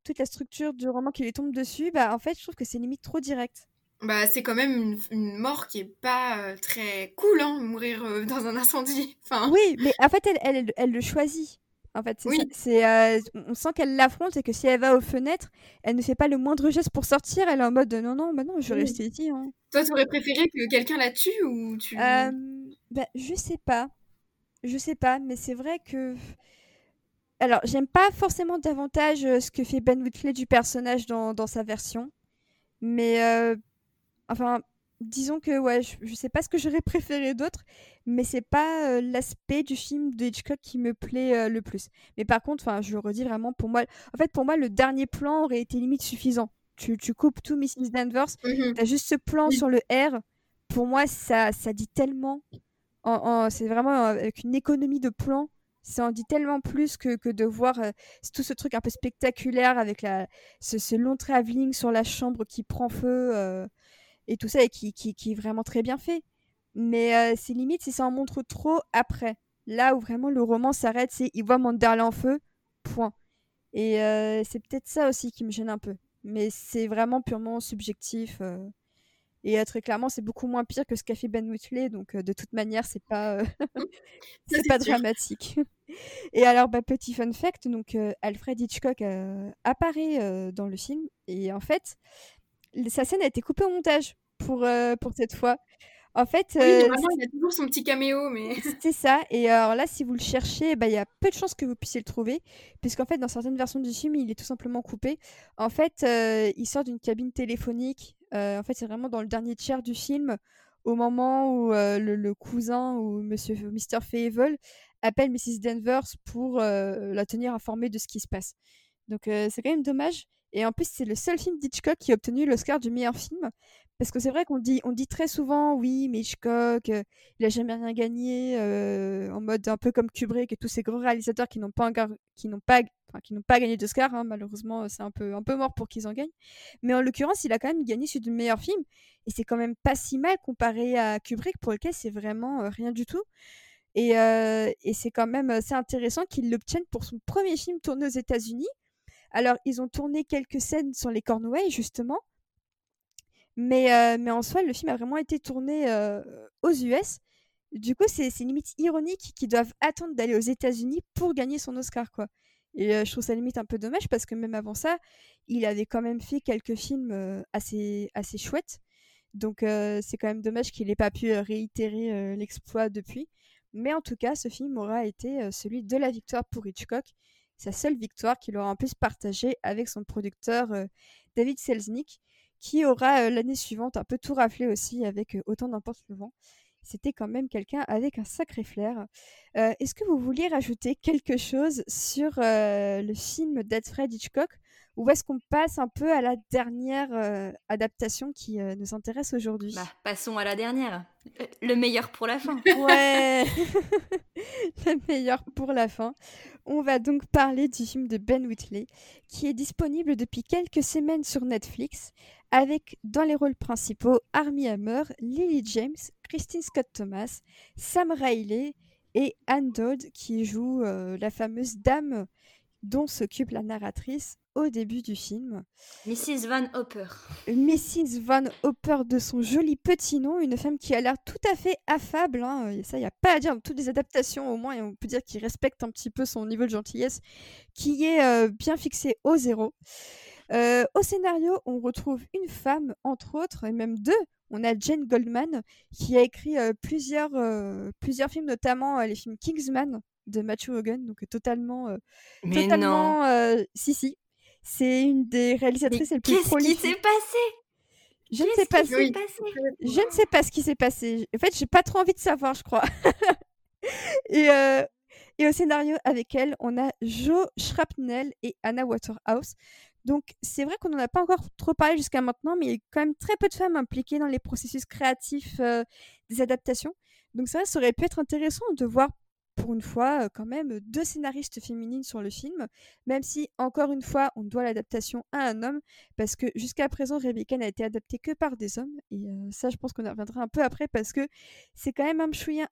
Speaker 2: toute la structure du roman qui lui tombe dessus, bah en fait, je trouve que c'est limite trop direct.
Speaker 4: Bah, c'est quand même une, mort qui est pas très cool, hein, mourir dans un incendie. Enfin...
Speaker 2: Oui, mais en fait, elle, elle, elle le choisit. En fait, c'est euh, on sent qu'elle l'affronte et que si elle va aux fenêtres, elle ne fait pas le moindre geste pour sortir. Elle est en mode non, non, bah non, je vais rester ici. Hein.
Speaker 4: Toi, tu aurais préféré que quelqu'un la tue ou tu.
Speaker 2: Euh, bah, je sais pas. Je sais pas, mais c'est vrai que. Alors, j'aime pas forcément davantage euh, ce que fait Ben Whitley du personnage dans, dans sa version. Mais. Euh, enfin, disons que ouais, je, je, sais pas ce que j'aurais préféré d'autre, mais c'est pas l'aspect du film de Hitchcock qui me plaît le plus. Mais par contre, enfin, je le redis vraiment pour moi, en fait pour moi le dernier plan aurait été limite suffisant. Tu, tu coupes tout Mrs. Danvers, mmh t'as juste ce plan sur le R. Pour moi, ça, ça dit tellement. En, c'est vraiment avec une économie de plan. Ça en dit tellement plus que, que de voir tout ce truc un peu spectaculaire avec la, ce, long travelling sur la chambre qui prend feu et tout ça et qui, qui, qui, est vraiment très bien fait. Mais c'est limite si ça en montre trop après. Là où vraiment le roman s'arrête, c'est il voit Manderley en feu, point. Et c'est peut-être ça aussi qui me gêne un peu. Mais c'est vraiment purement subjectif. Et très clairement, c'est beaucoup moins pire que ce qu'a fait Ben Whitley. Donc de toute manière, c'est pas, c'est pas dramatique. Et alors, bah, petit fun fact, donc Alfred Hitchcock apparaît dans le film. Et en fait, sa scène a été coupée au montage pour, pour cette fois. En fait,
Speaker 4: oui, euh, il a toujours son petit caméo, mais
Speaker 2: c'est ça. Et alors là, si vous le cherchez, bah, il y a peu de chances que vous puissiez le trouver, puisqu'en fait, dans certaines versions du film, il est tout simplement coupé. En fait, euh, il sort d'une cabine téléphonique. Euh, en fait, c'est vraiment dans le dernier tiers du film, au moment où le, cousin ou Monsieur Mr. Fable appelle Mrs. Danvers pour la tenir informée de ce qui se passe. Donc, c'est quand même dommage. Et en plus, c'est le seul film d'Hitchcock qui a obtenu l'Oscar du meilleur film. Parce que c'est vrai qu'on dit, on dit très souvent, oui, mais Hitchcock, il a jamais rien gagné, en mode un peu comme Kubrick et tous ces gros réalisateurs qui n'ont pas, qui n'ont pas, qui n'ont pas gagné d'Oscar. Hein, malheureusement, c'est un peu, un peu mort pour qu'ils en gagnent. Mais en l'occurrence, il a quand même gagné celui du meilleur film. Et c'est quand même pas si mal comparé à Kubrick, pour lequel c'est vraiment rien du tout. Et, et c'est quand même assez intéressant qu'il l'obtienne pour son premier film tourné aux États-Unis. Alors, ils ont tourné quelques scènes sur les Cornouailles, justement. Mais, mais en soi, le film a vraiment été tourné aux US. Du coup, c'est limite ironique qu'ils doivent attendre d'aller aux États-Unis pour gagner son Oscar, quoi. Et je trouve ça limite un peu dommage parce que même avant ça, il avait quand même fait quelques films assez, assez chouettes. Donc c'est quand même dommage qu'il n'ait pas pu réitérer l'exploit depuis. Mais en tout cas, ce film aura été celui de la victoire pour Hitchcock sa seule victoire qu'il aura en plus partagée avec son producteur David Selznick, qui aura l'année suivante un peu tout raflé aussi avec Autant d'importe le vent. C'était quand même quelqu'un avec un sacré flair. Est-ce que vous vouliez rajouter quelque chose sur le film d'Alfred Hitchcock? Ou est-ce qu'on passe un peu à la dernière adaptation qui nous intéresse aujourd'hui?
Speaker 3: Bah, Passons à la dernière. Le meilleur pour la fin.
Speaker 2: Ouais Le meilleur pour la fin. On va donc parler du film de Ben Whitley, qui est disponible depuis quelques semaines sur Netflix, avec dans les rôles principaux Armie Hammer, Lily James, Christine Scott Thomas, Sam Riley et Anne Dodd, qui joue la fameuse dame dont s'occupe la narratrice au début du film.
Speaker 3: Mrs. Van Hopper.
Speaker 2: Mrs. Van Hopper de son joli petit nom, une femme qui a l'air tout à fait affable, hein, et ça il n'y a pas à dire, dans toutes les adaptations au moins, et on peut dire qu'il respecte un petit peu son niveau de gentillesse, qui est euh, bien fixé au zéro. Euh, au scénario, on retrouve une femme, entre autres, et même deux. On a Jane Goldman, qui a écrit euh, plusieurs, plusieurs films, notamment les films Kingsman de Matthew Hogan, donc totalement...
Speaker 3: Mais
Speaker 2: totalement, si, si, c'est une des réalisatrices les plus prolifiques.
Speaker 3: Qu'est-ce qui s'est passé?
Speaker 2: Je ne sais pas ce qui passé? Je ne sais pas ce qui s'est passé. En fait, j'ai pas trop envie de savoir, je crois. et, euh, et au scénario avec elle, on a Joe Shrapnel et Anna Waterhouse. Donc, c'est vrai qu'on n'en a pas encore trop parlé jusqu'à maintenant, mais il y a quand même très peu de femmes impliquées dans les processus créatifs euh, des adaptations. Donc, ça, ça aurait pu être intéressant de voir pour une fois, quand même, deux scénaristes féminines sur le film, même si, encore une fois, on doit l'adaptation à un homme, parce que jusqu'à présent, Rebecca n'a été adaptée que par des hommes, et ça, je pense qu'on y reviendra un peu après, parce que c'est quand même un,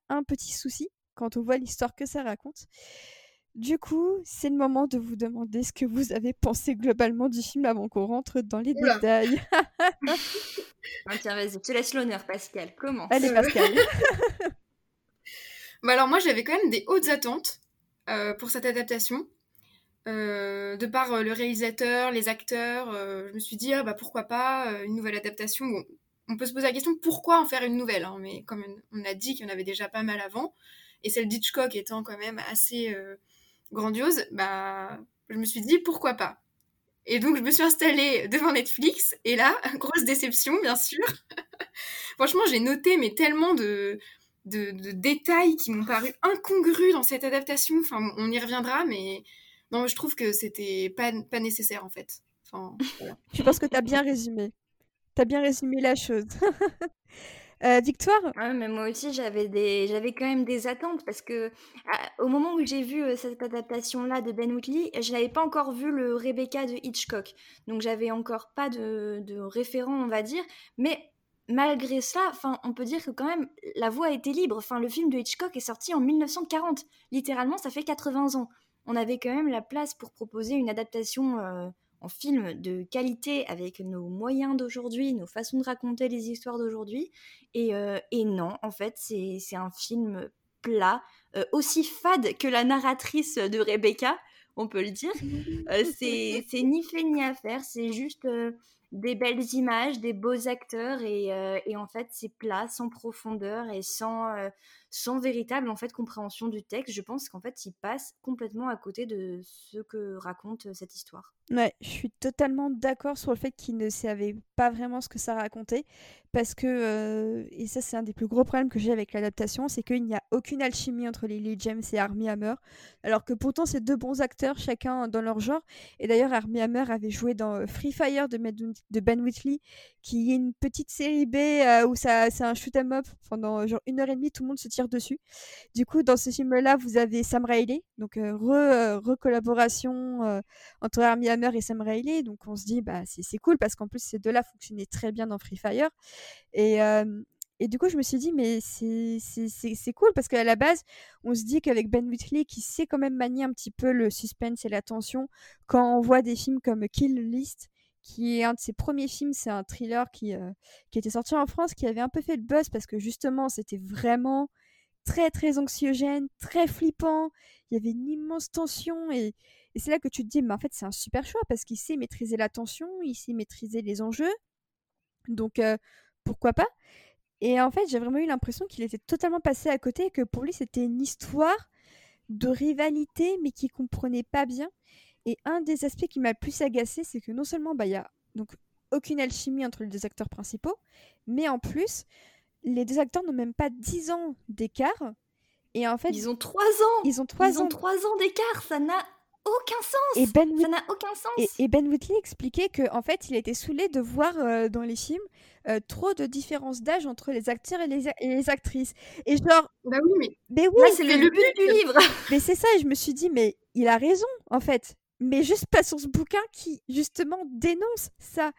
Speaker 2: un petit souci quand on voit l'histoire que ça raconte. Du coup, c'est le moment de vous demander ce que vous avez pensé globalement du film avant qu'on rentre dans les détails.
Speaker 3: ah, tiens, vas-y, je te laisse l'honneur, Pascal. Comment
Speaker 2: Allez, Pascal.
Speaker 4: Bah alors moi j'avais quand même des hautes attentes euh, pour cette adaptation. Euh, de par euh, le réalisateur, les acteurs, je me suis dit ah, bah pourquoi pas une nouvelle adaptation. Bon, on peut se poser la question pourquoi en faire une nouvelle, hein, mais comme on a dit qu'il y en avait déjà pas mal avant, et celle d'Hitchcock étant quand même assez grandiose, bah je me suis dit pourquoi pas. Et donc je me suis installée devant Netflix et là grosse déception bien sûr. Franchement j'ai noté mais tellement de de, détails qui m'ont paru incongrus dans cette adaptation. Enfin, on y reviendra, mais non, je trouve que c'était pas, pas nécessaire en fait. Enfin,
Speaker 2: Je pense que tu as bien résumé. Tu as bien résumé la chose. Euh, Victoire?
Speaker 3: Ouais, mais Moi aussi, j'avais des... j'avais quand même des attentes parce que au moment où j'ai vu euh, cette adaptation-là de Ben Whitley, je n'avais pas encore vu le Rebecca de Hitchcock. Donc, j'avais encore pas de, de référent, on va dire. Mais malgré cela, enfin, on peut dire que quand même la voie a été libre. Enfin, le film de Hitchcock est sorti en 1940. Littéralement, ça fait 80 ans. On avait quand même la place pour proposer une adaptation euh, en film de qualité avec nos moyens d'aujourd'hui, nos façons de raconter les histoires d'aujourd'hui. Et, euh, non, en fait, c'est un film plat, euh, aussi fade que la narratrice de Rebecca, on peut le dire. c'est ni fait ni à faire, c'est juste des belles images, des beaux acteurs et, euh, et en fait c'est plat, sans profondeur et sans, euh, sans véritable en fait compréhension du texte. Je pense qu'en fait il passe complètement à côté de ce que raconte euh, cette histoire.
Speaker 2: Ouais, je suis totalement d'accord sur le fait qu'il ne savait pas vraiment ce que ça racontait parce que et ça c'est un des plus gros problèmes que j'ai avec l'adaptation, c'est qu'il n'y a aucune alchimie entre Lily James et Armie Hammer, alors que pourtant c'est deux bons acteurs chacun dans leur genre. Et d'ailleurs Armie Hammer avait joué dans Free Fire de, de Ben Whitley, qui est une petite série B où ça c'est un shoot 'em up pendant genre une heure et demie, tout le monde se tire dessus. Du coup, dans ce film-là, vous avez Sam Riley, donc euh, re-collaboration euh, entre Armie Hammer et Sam Riley. Donc on se dit, bah c'est cool parce qu'en plus ces deux-là fonctionnaient très bien dans Free Fire. Et, euh, et du coup, je me suis dit, mais c'est cool parce qu'à la base, on se dit qu'avec Ben Whitley, qui sait quand même manier un petit peu le suspense et la tension, quand on voit des films comme Kill List, qui est un de ses premiers films, c'est un thriller qui, qui était sorti en France, qui avait un peu fait le buzz parce que justement, c'était vraiment très très anxiogène, très flippant. Il y avait une immense tension et, c'est là que tu te dis, mais en fait c'est un super choix parce qu'il sait maîtriser la tension, il sait maîtriser les enjeux. Donc euh, pourquoi pas? Et en fait j'ai vraiment eu l'impression qu'il était totalement passé à côté et que pour lui c'était une histoire de rivalité mais qu'il comprenait pas bien. Et un des aspects qui m'a le plus agacé, c'est que non seulement bah, il y a donc aucune alchimie entre les deux acteurs principaux, mais en plus, les deux acteurs n'ont même pas 10 ans d'écart. Et en fait,
Speaker 3: ils ont 3 ans.
Speaker 2: Ils ont 3
Speaker 3: ans. 3 ans d'écart, ça n'a aucun sens.
Speaker 2: Et ben
Speaker 3: ça n'a aucun sens.
Speaker 2: Et, Ben Whitley expliquait que en fait, il a été saoulé de voir euh, dans les films euh, trop de différences d'âge entre les acteurs et les, actrices. Et genre,
Speaker 4: bah oui, mais,
Speaker 2: mais oui,
Speaker 3: c'est le but du livre.
Speaker 2: mais c'est ça, et je me suis dit, mais il a raison en fait mais juste pas sur ce bouquin qui justement dénonce ça.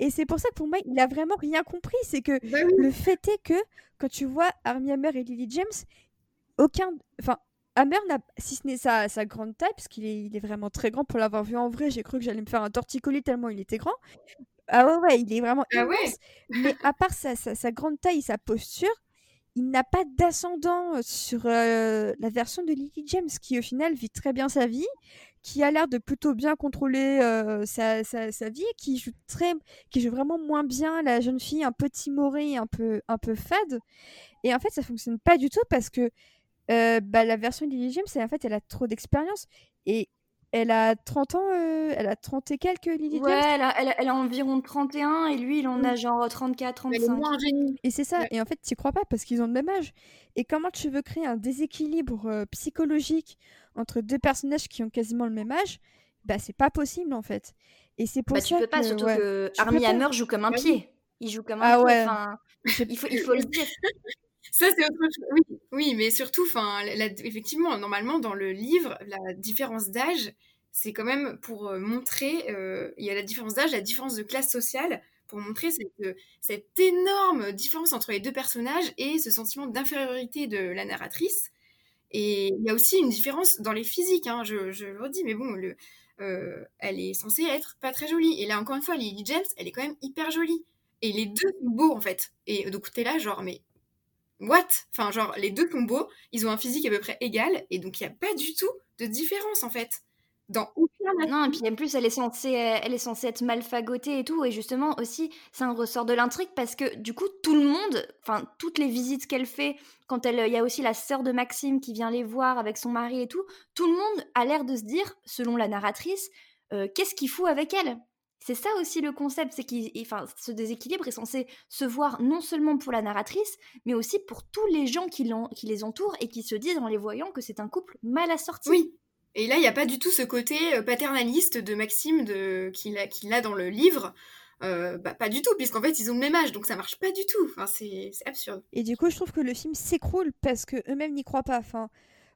Speaker 2: Et c'est pour ça que pour moi, il a vraiment rien compris. C'est que bah le fait est que quand tu vois Armie Hammer et Lily James, aucun, enfin, Hammer, si ce n'est sa, sa grande taille, parce qu'il est, il est vraiment très grand, pour l'avoir vu en vrai, j'ai cru que j'allais me faire un torticolis tellement il était grand. Ah ouais, ouais, il est vraiment
Speaker 4: Ah
Speaker 2: immense.
Speaker 4: ouais
Speaker 2: Mais à part sa, sa, sa grande taille et sa posture, il n'a pas d'ascendant sur euh, la version de Lily James, qui au final vit très bien sa vie, qui a l'air de plutôt bien contrôler euh, sa, sa, sa vie, qui joue très, qui joue vraiment moins bien la jeune fille un peu timorée, un peu, un peu fade. Et en fait, ça fonctionne pas du tout parce que euh, bah, la version de Lily James, c'est- en fait, elle a trop d'expérience et elle a 30 ans, euh, elle a 30 et quelques Lily
Speaker 3: Ouais,
Speaker 2: James.
Speaker 3: elle a, elle a- elle a environ 31 et lui, il en a genre 34,
Speaker 4: Elle est
Speaker 3: 35.
Speaker 4: moins.
Speaker 2: Et c'est ça,
Speaker 4: Ouais.
Speaker 2: et en fait, tu crois pas parce qu'ils ont le même âge. Et comment tu veux créer un déséquilibre euh, psychologique entre deux personnages qui ont quasiment le même âge Bah, c'est pas possible en fait. Et c'est pour
Speaker 3: Bah,
Speaker 2: ça
Speaker 3: tu peux pas,
Speaker 2: que,
Speaker 3: surtout
Speaker 2: ouais,
Speaker 3: que
Speaker 2: tu peux
Speaker 3: Armie
Speaker 2: pas.
Speaker 3: Hammer joue comme un
Speaker 4: Bah oui.
Speaker 3: pied. Il joue comme un
Speaker 2: Ah ouais,
Speaker 3: Enfin, il faut, il faut le dire.
Speaker 4: Ça, c'est autre chose. Oui, oui, mais surtout, enfin, la- la- effectivement, normalement, dans le livre, la différence d'âge, c'est quand même pour euh, montrer, euh, il y a la différence d'âge, la différence de classe sociale, pour montrer cette, euh, cette énorme différence entre les deux personnages et ce sentiment d'infériorité de la narratrice. Et il y a aussi une différence dans les physiques, hein, je, le redis, mais bon, euh, elle est censée être pas très jolie. Et là, encore une fois, Lily James, elle est quand même hyper jolie. Et les deux sont beaux, en fait. Et donc, t'es là, genre, mais what? Enfin, genre, les deux sont beaux, ils ont un physique à peu près égal, et donc il n'y a pas du tout de différence, en fait. Dans aucun
Speaker 3: Non, et puis en plus, elle est censée, euh, elle est censée être mal fagotée et tout. Et justement, aussi, c'est un ressort de l'intrigue parce que du coup, tout le monde, enfin, toutes les visites qu'elle fait, quand elle, il y a aussi la sœur de Maxime qui vient les voir avec son mari et tout, tout le monde a l'air de se dire, selon la narratrice, euh, qu'est-ce qu'il fout avec elle? C'est ça aussi le concept, c'est qu'il, enfin, ce déséquilibre est censé se voir non seulement pour la narratrice, mais aussi pour tous les gens qui, qui les entourent et qui se disent en les voyant que c'est un couple mal assorti.
Speaker 4: Oui. Et là, il n'y a pas du tout ce côté euh, paternaliste de Maxime de... qu'il a, dans le livre. Euh, bah, pas du tout, puisqu'en fait, ils ont le même âge, donc ça marche pas du tout. Enfin, c'est absurde.
Speaker 2: Et du coup, je trouve que le film s'écroule parce que eux-mêmes n'y croient pas. Enfin,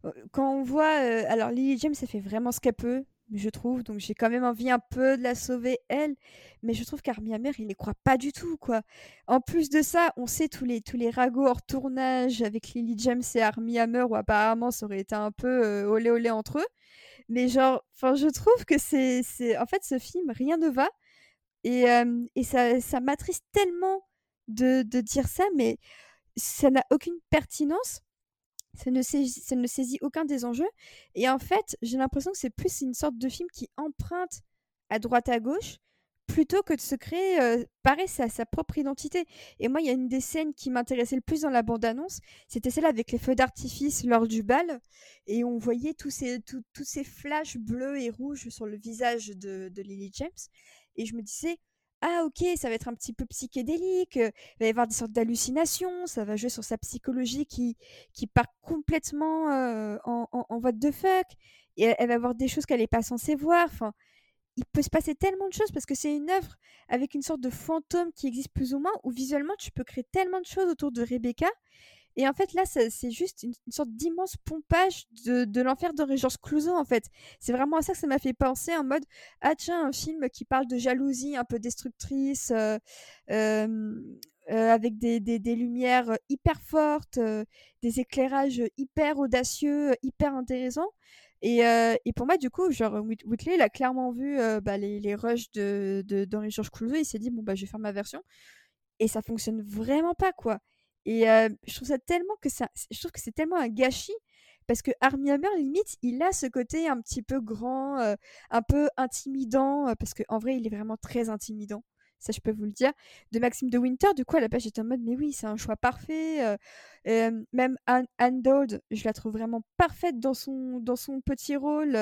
Speaker 2: euh, quand on voit, alors Lily James, elle fait vraiment ce qu'elle peut, je trouve. Donc j'ai quand même envie un peu de la sauver elle, mais je trouve qu'Armie Hammer, il n'y croit pas du tout, quoi. En plus de ça, on sait tous les tous les ragots hors tournage avec Lily James et Armie Hammer où apparemment ça aurait été un peu euh, olé olé entre eux. Mais genre, enfin, je trouve que c'est c'est en fait ce film, rien ne va. Et, et ça, ça m'attriste tellement de, de dire ça, mais ça n'a aucune pertinence. Ça ne, saisit, aucun des enjeux. Et en fait, j'ai l'impression que c'est plus une sorte de film qui emprunte à droite à gauche plutôt que de se créer, euh, pareil, sa, sa propre identité. Et moi, il y a une des scènes qui m'intéressait le plus dans la bande-annonce, c'était celle avec les feux d'artifice lors du bal, et on voyait tous ces, tous ces flashs bleus et rouges sur le visage de Lily James. Et je me disais, ah ok, ça va être un petit peu psychédélique, euh, il va y avoir des sortes d'hallucinations, ça va jouer sur sa psychologie qui, qui part complètement euh, en, en, en what the fuck, et elle, va voir des choses qu'elle n'est pas censée voir. Enfin, il peut se passer tellement de choses parce que c'est une œuvre avec une sorte de fantôme qui existe plus ou moins, où visuellement tu peux créer tellement de choses autour de Rebecca. Et en fait, là, c'est juste une, sorte d'immense pompage de, de l'enfer de Georges Clouzot, en fait. C'est vraiment à ça que ça m'a fait penser, en mode, ah tiens, un film qui parle de jalousie un peu destructrice, euh, euh, euh, avec des, lumières hyper fortes, des éclairages hyper audacieux, hyper intéressants. Et, pour moi, du coup, genre, Whit- Whitley, il a clairement vu bah, les, les rushs de, de, d'Henri-Georges Clouzot, il s'est dit, bon, bah, je vais faire ma version. Et ça fonctionne vraiment pas, quoi. Et je trouve ça tellement que ça, je trouve que c'est tellement un gâchis parce que Armie Hammer limite, il a ce côté un petit peu grand, un peu intimidant euh, parce qu'en vrai, il est vraiment très intimidant. Ça, je peux vous le dire. De Maxime de Winter, du coup, à la base, j'étais en mode, mais oui, c'est un choix parfait. même Anne, je la trouve vraiment parfaite dans son, dans son petit rôle.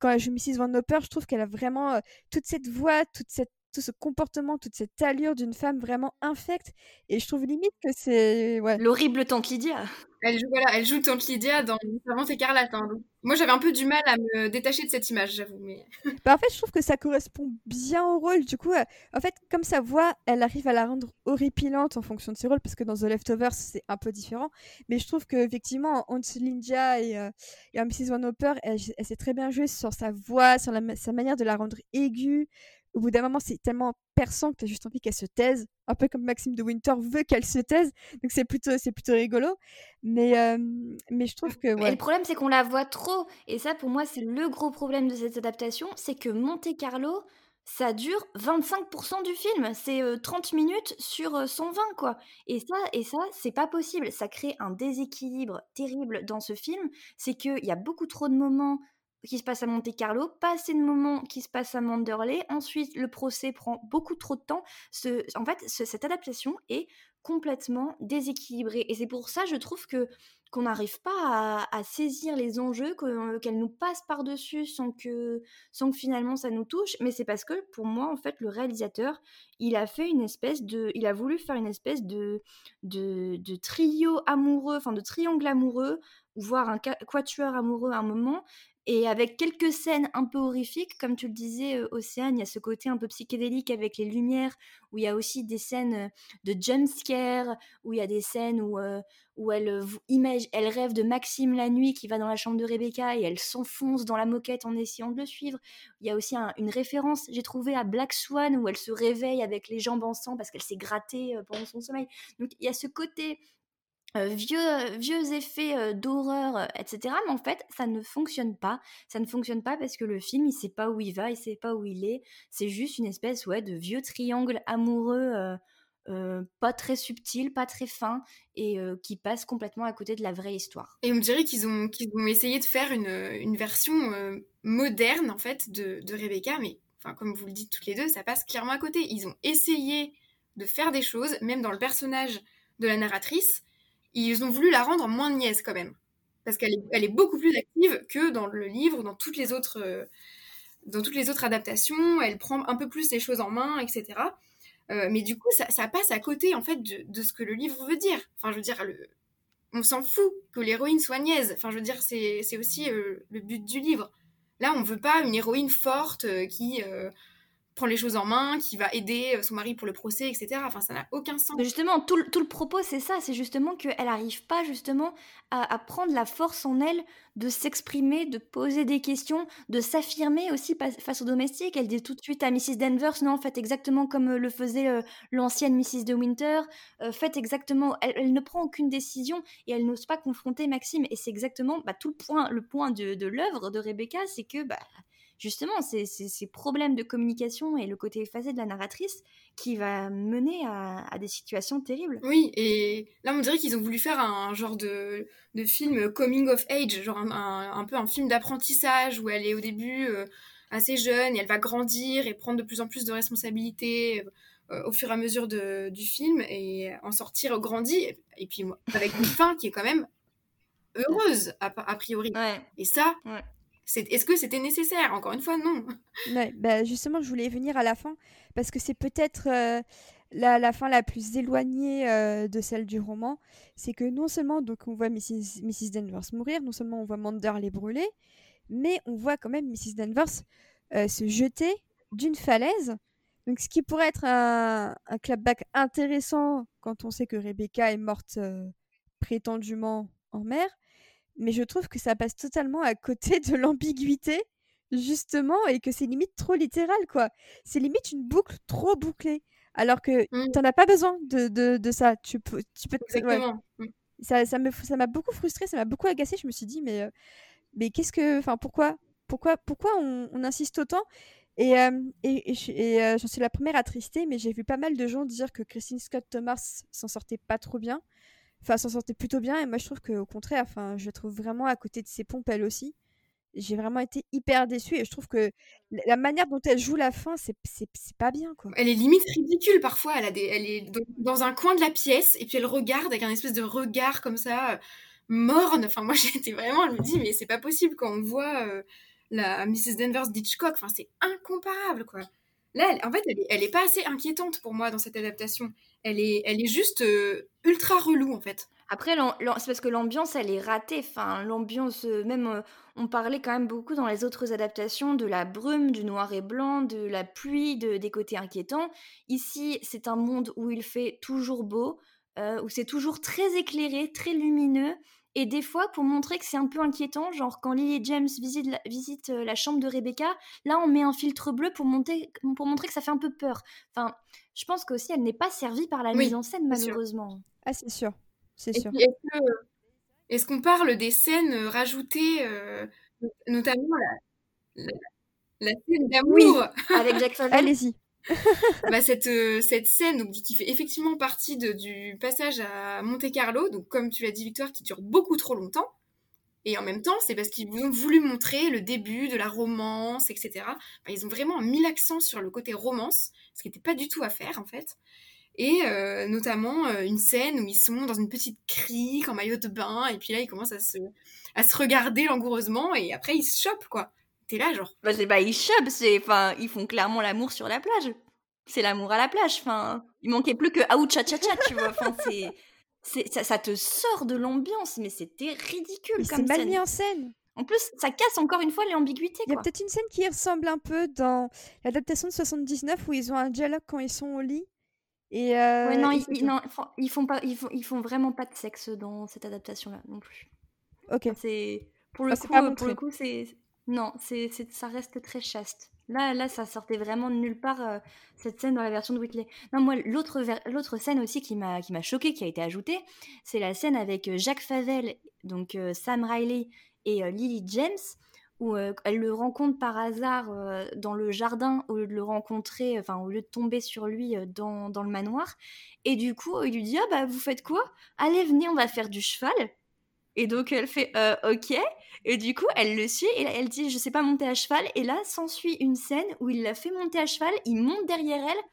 Speaker 2: quand elle joue Mrs. Van Hopper, je trouve qu'elle a vraiment toute cette voix, toute cette tout ce comportement, toute cette allure d'une femme vraiment infecte. Et je trouve limite que c'est. Ouais.
Speaker 3: L'horrible tante Lydia.
Speaker 4: Elle joue, voilà, elle joue Tante Lydia dans Servante écarlate. hein. Moi, j'avais un peu du mal à me détacher de cette image, j'avoue. Mais...
Speaker 2: Bah, en fait, je trouve que ça correspond bien au rôle. Du coup, euh, en fait, comme sa voix, elle arrive à la rendre horripilante en fonction de ses rôles, parce que dans The Leftovers, c'est un peu différent. Mais je trouve qu'effectivement, Hans Lindia et, euh, et en Mrs. Van Hopper, elle, elle s'est très bien jouée sur sa voix, sur la sa manière de la rendre aiguë, au bout d'un moment, c'est tellement perçant que tu as juste envie qu'elle se taise, un peu comme Maxime de Winter veut qu'elle se taise. Donc c'est plutôt, c'est plutôt rigolo. Mais, mais je trouve que.
Speaker 3: le problème, c'est qu'on la voit trop. Et ça, pour moi, c'est le gros problème de cette adaptation c'est que Monte Carlo, ça dure 25% du film. C'est 30 minutes sur 120, quoi. Et ça, et ça c'est pas possible. Ça crée un déséquilibre terrible dans ce film. C'est qu'il y a beaucoup trop de moments qui se passent à Monte Carlo, pas assez de moments qui se passent à Manderley. Ensuite, le procès prend beaucoup trop de temps. En fait, cette adaptation est complètement déséquilibrée. Et c'est pour ça, je trouve que qu'on n'arrive pas à, saisir les enjeux, qu'elle nous passe par-dessus sans que, sans que finalement ça nous touche. Mais c'est parce que pour moi, en fait, le réalisateur, il a fait une espèce de. Il a voulu faire une espèce de, de, de trio amoureux, enfin de triangle amoureux, voire un quatuor amoureux à un moment, et avec quelques scènes un peu horrifiques, comme tu le disais, Océane, il y a ce côté un peu psychédélique avec les lumières, où il y a aussi des scènes de jump scare, où il y a des scènes où, où elle, elle rêve de Maxime la nuit qui va dans la chambre de Rebecca et elle s'enfonce dans la moquette en essayant de le suivre. Il y a aussi une référence, j'ai trouvé, à Black Swan, où elle se réveille avec les jambes en sang parce qu'elle s'est grattée pendant son sommeil. Donc il y a ce côté euh, vieux, vieux effets euh, d'horreur, euh, etc. Mais en fait, ça ne fonctionne pas. Ça ne fonctionne pas parce que le film, il sait pas où il va, il sait pas où il est. C'est juste une espèce de vieux triangle amoureux, pas très subtil, pas très fin, et qui passe complètement à côté de la vraie histoire.
Speaker 4: Et on dirait qu'ils ont, essayé de faire une, une version moderne, en fait, de, de Rebecca, mais enfin, comme vous le dites toutes les deux, ça passe clairement à côté. Ils ont essayé de faire des choses, même dans le personnage de la narratrice, ils ont voulu la rendre moins niaise quand même. Parce qu'elle est, beaucoup plus active que dans le livre, dans toutes les autres, euh, dans toutes les autres adaptations. Elle prend un peu plus les choses en main, etc. Euh, mais du coup, ça, passe à côté en fait de, ce que le livre veut dire. Enfin, je veux dire, le, on s'en fout que l'héroïne soit niaise. Enfin, je veux dire, c'est aussi euh, le but du livre. Là, on veut pas une héroïne forte qui prend les choses en main, qui va aider euh, son mari pour le procès, etc. Enfin, ça n'a aucun sens.
Speaker 3: Justement, tout le, tout le propos, c'est ça. C'est justement qu'elle n'arrive pas justement à, prendre la force en elle de s'exprimer, de poser des questions, de s'affirmer aussi face aux domestiques. Elle dit tout de suite à Mrs. Danvers, non, faites exactement comme euh, le faisait euh, l'ancienne Mrs. de Winter. faites exactement... Elle, ne prend aucune décision et elle n'ose pas confronter Maxime. Et c'est exactement bah, tout le point, le point de, de l'œuvre de Rebecca, c'est que... Bah, justement c'est ces problèmes de communication et le côté effacé de la narratrice qui va mener à, des situations terribles.
Speaker 4: Oui, et là on dirait qu'ils ont voulu faire un genre de, de film coming of age, genre un, peu un film d'apprentissage où elle est au début euh, assez jeune et elle va grandir et prendre de plus en plus de responsabilités. Euh, au fur et à mesure de, du film et en sortir grandi et, puis avec une fin qui est quand même heureuse a, priori et ça est-ce que c'était nécessaire? Encore une fois, non.
Speaker 2: bah justement, je voulais venir à la fin, parce que c'est peut-être euh, la, fin la plus éloignée euh, de celle du roman. C'est que non seulement donc, on voit Mrs. Mrs. Danvers mourir, non seulement on voit les brûler, mais on voit quand même Mrs. Danvers euh, se jeter d'une falaise. Donc, ce qui pourrait être un, un clapback intéressant quand on sait que Rebecca est morte prétendument en mer mais je trouve que ça passe totalement à côté de l'ambiguïté, justement, et que c'est limite trop littéral, quoi. C'est limite une boucle trop bouclée. Alors que tu n'en as pas besoin de, de, de, ça. Tu peux, tu peux
Speaker 4: Exactement.
Speaker 2: Mmh. Ça, ça, me, ça m'a beaucoup frustré, ça m'a beaucoup agacé. Je me suis dit, mais, euh, mais qu'est-ce que. Enfin, pourquoi Pourquoi, pourquoi on, on insiste autant? Et, euh, et, et, euh, j'en suis la première attristée, mais j'ai vu pas mal de gens dire que Christine Scott Thomas s'en sortait pas trop bien enfin s'en sortait plutôt bien et moi je trouve qu'au contraire enfin je trouve vraiment à côté de ses pompes elle aussi. J'ai vraiment été hyper déçue et je trouve que la manière dont elle joue la fin c'est pas bien quoi.
Speaker 4: Elle est limite ridicule parfois. Elle elle est dans un coin de la pièce et puis elle regarde avec un espèce de regard comme ça euh, morne. Enfin moi j'étais vraiment je me dis mais c'est pas possible quand on voit euh, la Mrs Danvers d'Hitchcock. Enfin c'est incomparable quoi. Là, en fait, elle est, pas assez inquiétante pour moi dans cette adaptation. Elle est, elle est juste euh, ultra relou, en fait.
Speaker 3: Après, c'est parce que l'ambiance, elle est ratée. Enfin, l'ambiance, euh, même, euh, on parlait quand même beaucoup dans les autres adaptations de la brume, du noir et blanc, de la pluie, de, des côtés inquiétants. Ici, c'est un monde où il fait toujours beau. où c'est toujours très éclairé, très lumineux. Et des fois, pour montrer que c'est un peu inquiétant, genre quand Lily James visite la, chambre de Rebecca, là on met un filtre bleu pour, pour montrer que ça fait un peu peur. Enfin, je pense qu'aussi elle n'est pas servie par la mise en scène malheureusement.
Speaker 2: Ah c'est sûr, c'est sûr.
Speaker 4: Est-ce qu'on parle des scènes rajoutées, notamment la, la, scène d'amour?
Speaker 3: Avec Jack
Speaker 2: Allez-y.
Speaker 4: bah, cette, euh, cette scène donc, qui fait effectivement partie de, du passage à Monte Carlo, donc comme tu l'as dit Victoire, qui dure beaucoup trop longtemps. Et en même temps, c'est parce qu'ils ont voulu montrer le début de la romance, etc. Ils ont vraiment mis l'accent sur le côté romance, ce qui n'était pas du tout à faire en fait. Et euh, notamment euh, une scène où ils sont dans une petite crique en maillot de bain, et puis là ils commencent à se, regarder langoureusement, et après ils se chopent quoi. T'es là, genre.
Speaker 3: Bah, c'est ils chub, c'est. Enfin, ils font clairement l'amour sur la plage. C'est l'amour à la plage. Enfin, il manquait plus que cha cha, tu vois. Enfin, c'est. Ça, ça, te sort de l'ambiance, mais c'était ridicule comme
Speaker 2: C'est
Speaker 3: mal
Speaker 2: mis en scène.
Speaker 3: En plus, ça casse encore une fois les ambiguïtés.
Speaker 2: Il y a peut-être une scène qui ressemble un peu dans l'adaptation de 79 où ils ont un dialogue quand ils sont au lit. Et euh,
Speaker 3: ouais, non, ils, non, ils font pas, ils font, ils font vraiment pas de sexe dans cette adaptation-là non plus.
Speaker 2: Ok.
Speaker 3: C'est pour le ah, coup, pour le coup, c'est non, c'est, ça reste très chaste. Là, là, ça sortait vraiment de nulle part euh, cette scène dans la version de Whitley. Non, moi, l'autre, scène aussi qui m'a, qui m'a choquée, qui a été ajoutée, c'est la scène avec euh, Jacques Favel, donc euh, Sam Riley et Lily James, où elle le rencontre par hasard dans le jardin au lieu de le rencontrer, enfin au lieu de tomber sur lui dans, dans, le manoir. Et du coup, il lui dit ah bah vous faites quoi? Allez venez, on va faire du cheval. Et donc elle fait euh, ok. Et du coup elle le suit et elle dit je sais pas monter à cheval. Et là s'ensuit une scène où il la fait monter à cheval, il monte derrière elle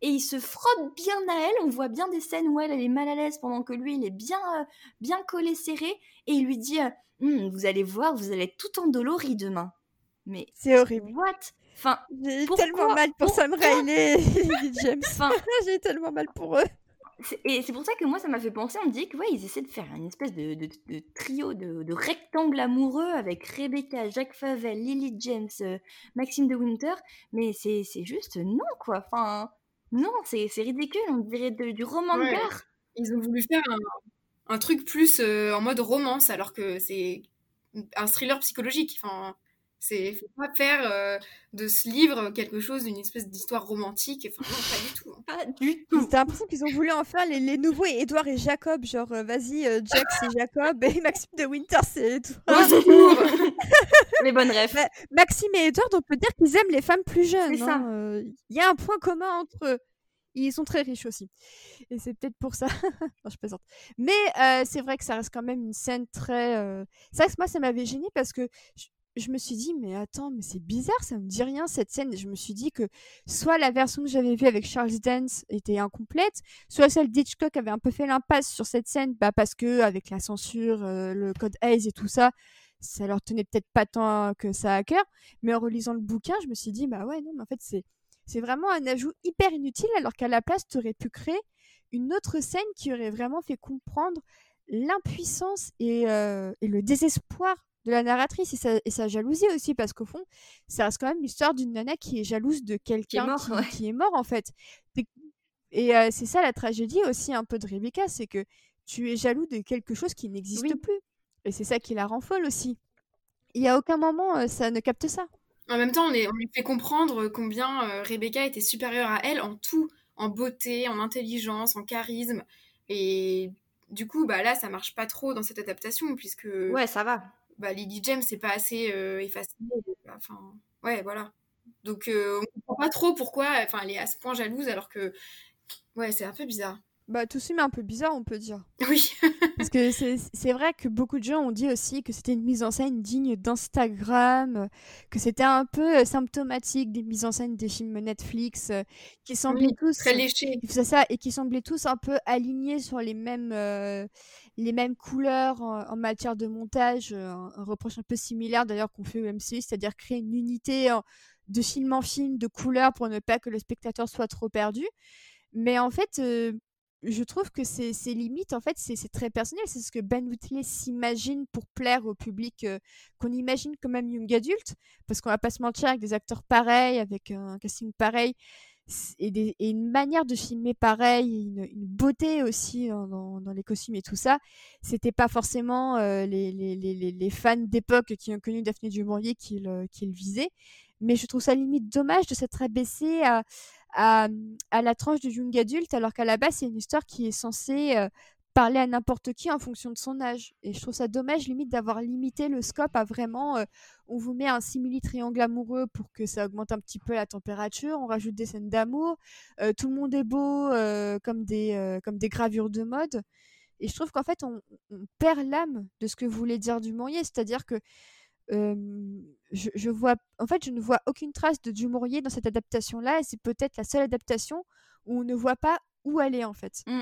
Speaker 3: et il se frotte bien à elle. On voit bien des scènes où elle, elle est mal à l'aise pendant que lui il est bien euh, bien collé serré et il lui dit euh, hum, vous allez voir vous allez être tout endolori demain. Mais
Speaker 2: c'est horrible.
Speaker 3: What? Enfin,
Speaker 2: j'ai tellement mal pour Sam Riley et James. Enfin, j'ai tellement mal pour eux.
Speaker 3: Et c'est pour ça que moi, ça m'a fait penser, on me dit que ouais, ils essaient de faire une espèce de, trio, de, rectangle amoureux avec Rebecca, Jacques Favel, Lily James, euh, Maxime de Winter, mais c'est juste non, quoi. Enfin, non, c'est ridicule, on dirait du roman de gare.
Speaker 4: Ils ont voulu faire un, truc plus euh, en mode romance, alors que c'est un thriller psychologique. Enfin, c'est faut pas faire euh, de ce livre quelque chose d'une espèce d'histoire romantique. Enfin non, pas du tout. Hein.
Speaker 3: Pas du tout.
Speaker 2: T'as l'impression qu'ils ont voulu en faire les, les nouveaux Edouard et Jacob, genre euh, vas-y euh, Jack c'est Jacob et Maxime de Winter c'est
Speaker 3: Edouard. les bonnes rêves. Bah,
Speaker 2: Maxime et Edouard, on peut dire qu'ils aiment les femmes plus jeunes. C'est ça. Il hein. y a un point commun entre eux. Ils sont très riches aussi. Et c'est peut-être pour ça. non, je plaisante. Mais c'est vrai que ça reste quand même une scène très. C'est vrai que moi, ça m'avait gêné parce que je me suis dit, mais attends, mais c'est bizarre, ça me dit rien cette scène. Je me suis dit que soit la version que j'avais vue avec Charles Dance était incomplète, soit celle d'Hitchcock avait un peu fait l'impasse sur cette scène, bah parce que avec la censure, euh, le code Hayes et tout ça, ça leur tenait peut-être pas tant que ça à cœur. Mais en relisant le bouquin, je me suis dit, bah ouais, non, mais en fait, c'est, c'est vraiment un ajout hyper inutile, alors qu'à la place, tu aurais pu créer une autre scène qui aurait vraiment fait comprendre l'impuissance et, euh, et le désespoir de la narratrice et sa, jalousie aussi, parce qu'au fond, ça reste quand même l'histoire d'une nana qui est jalouse de quelqu'un qui, est mort, en fait. Et euh, c'est ça la tragédie aussi un peu de Rebecca, c'est que tu es jaloux de quelque chose qui n'existe plus. Et c'est ça qui la rend folle aussi. Il n'y a aucun moment, euh, ça ne capte ça.
Speaker 4: En même temps, on, est, on lui fait comprendre combien euh, Rebecca était supérieure à elle en tout, en beauté, en intelligence, en charisme. Et du coup, bah là, ça marche pas trop dans cette adaptation, puisque...
Speaker 3: Ouais, ça va
Speaker 4: bah, Lily James c'est pas assez euh, effacée. Enfin, ouais, voilà. Donc, euh, on comprend pas trop pourquoi enfin, elle est à ce point jalouse alors que, ouais, c'est un peu bizarre.
Speaker 2: Bah, tout ça, mais un peu bizarre, on peut dire.
Speaker 4: Oui.
Speaker 2: Parce que c'est vrai que beaucoup de gens ont dit aussi que c'était une mise en scène digne d'Instagram, que c'était un peu euh, symptomatique des mises en scène des films Netflix, euh, qui semblaient tous.
Speaker 4: Très léchés.
Speaker 2: Ça, et qui semblaient tous un peu alignés sur les mêmes, euh, les mêmes couleurs en, matière de montage. Un, reproche un peu similaire d'ailleurs qu'on fait au MCU, c'est-à-dire créer une unité de film en film, de couleurs pour ne pas que le spectateur soit trop perdu. Mais en fait, je trouve que c'est limite, en fait, c'est très personnel. C'est ce que Ben Whitley s'imagine pour plaire au public qu'on imagine comme même young adulte. Parce qu'on va pas se mentir, avec des acteurs pareils, avec un casting pareil, et, une manière de filmer pareil, une, beauté aussi dans, les costumes et tout ça. C'était pas forcément euh, les, fans d'époque qui ont connu Daphné du qui qui le visaient. Mais je trouve ça limite dommage de s'être abaissé à, à, à, la tranche du young adulte, alors qu'à la base, c'est une histoire qui est censée euh, parler à n'importe qui en fonction de son âge. Et je trouve ça dommage, limite, d'avoir limité le scope à vraiment, euh, on vous met un simili-triangle amoureux pour que ça augmente un petit peu la température, on rajoute des scènes d'amour, euh, tout le monde est beau comme, des, comme des gravures de mode. Et je trouve qu'en fait, on, perd l'âme de ce que voulait dire Dumouriez, c'est-à-dire que je, vois, en fait, je ne vois aucune trace de Dumouriez dans cette adaptation-là, et c'est peut-être la seule adaptation où on ne voit pas où est en fait.
Speaker 3: Mmh.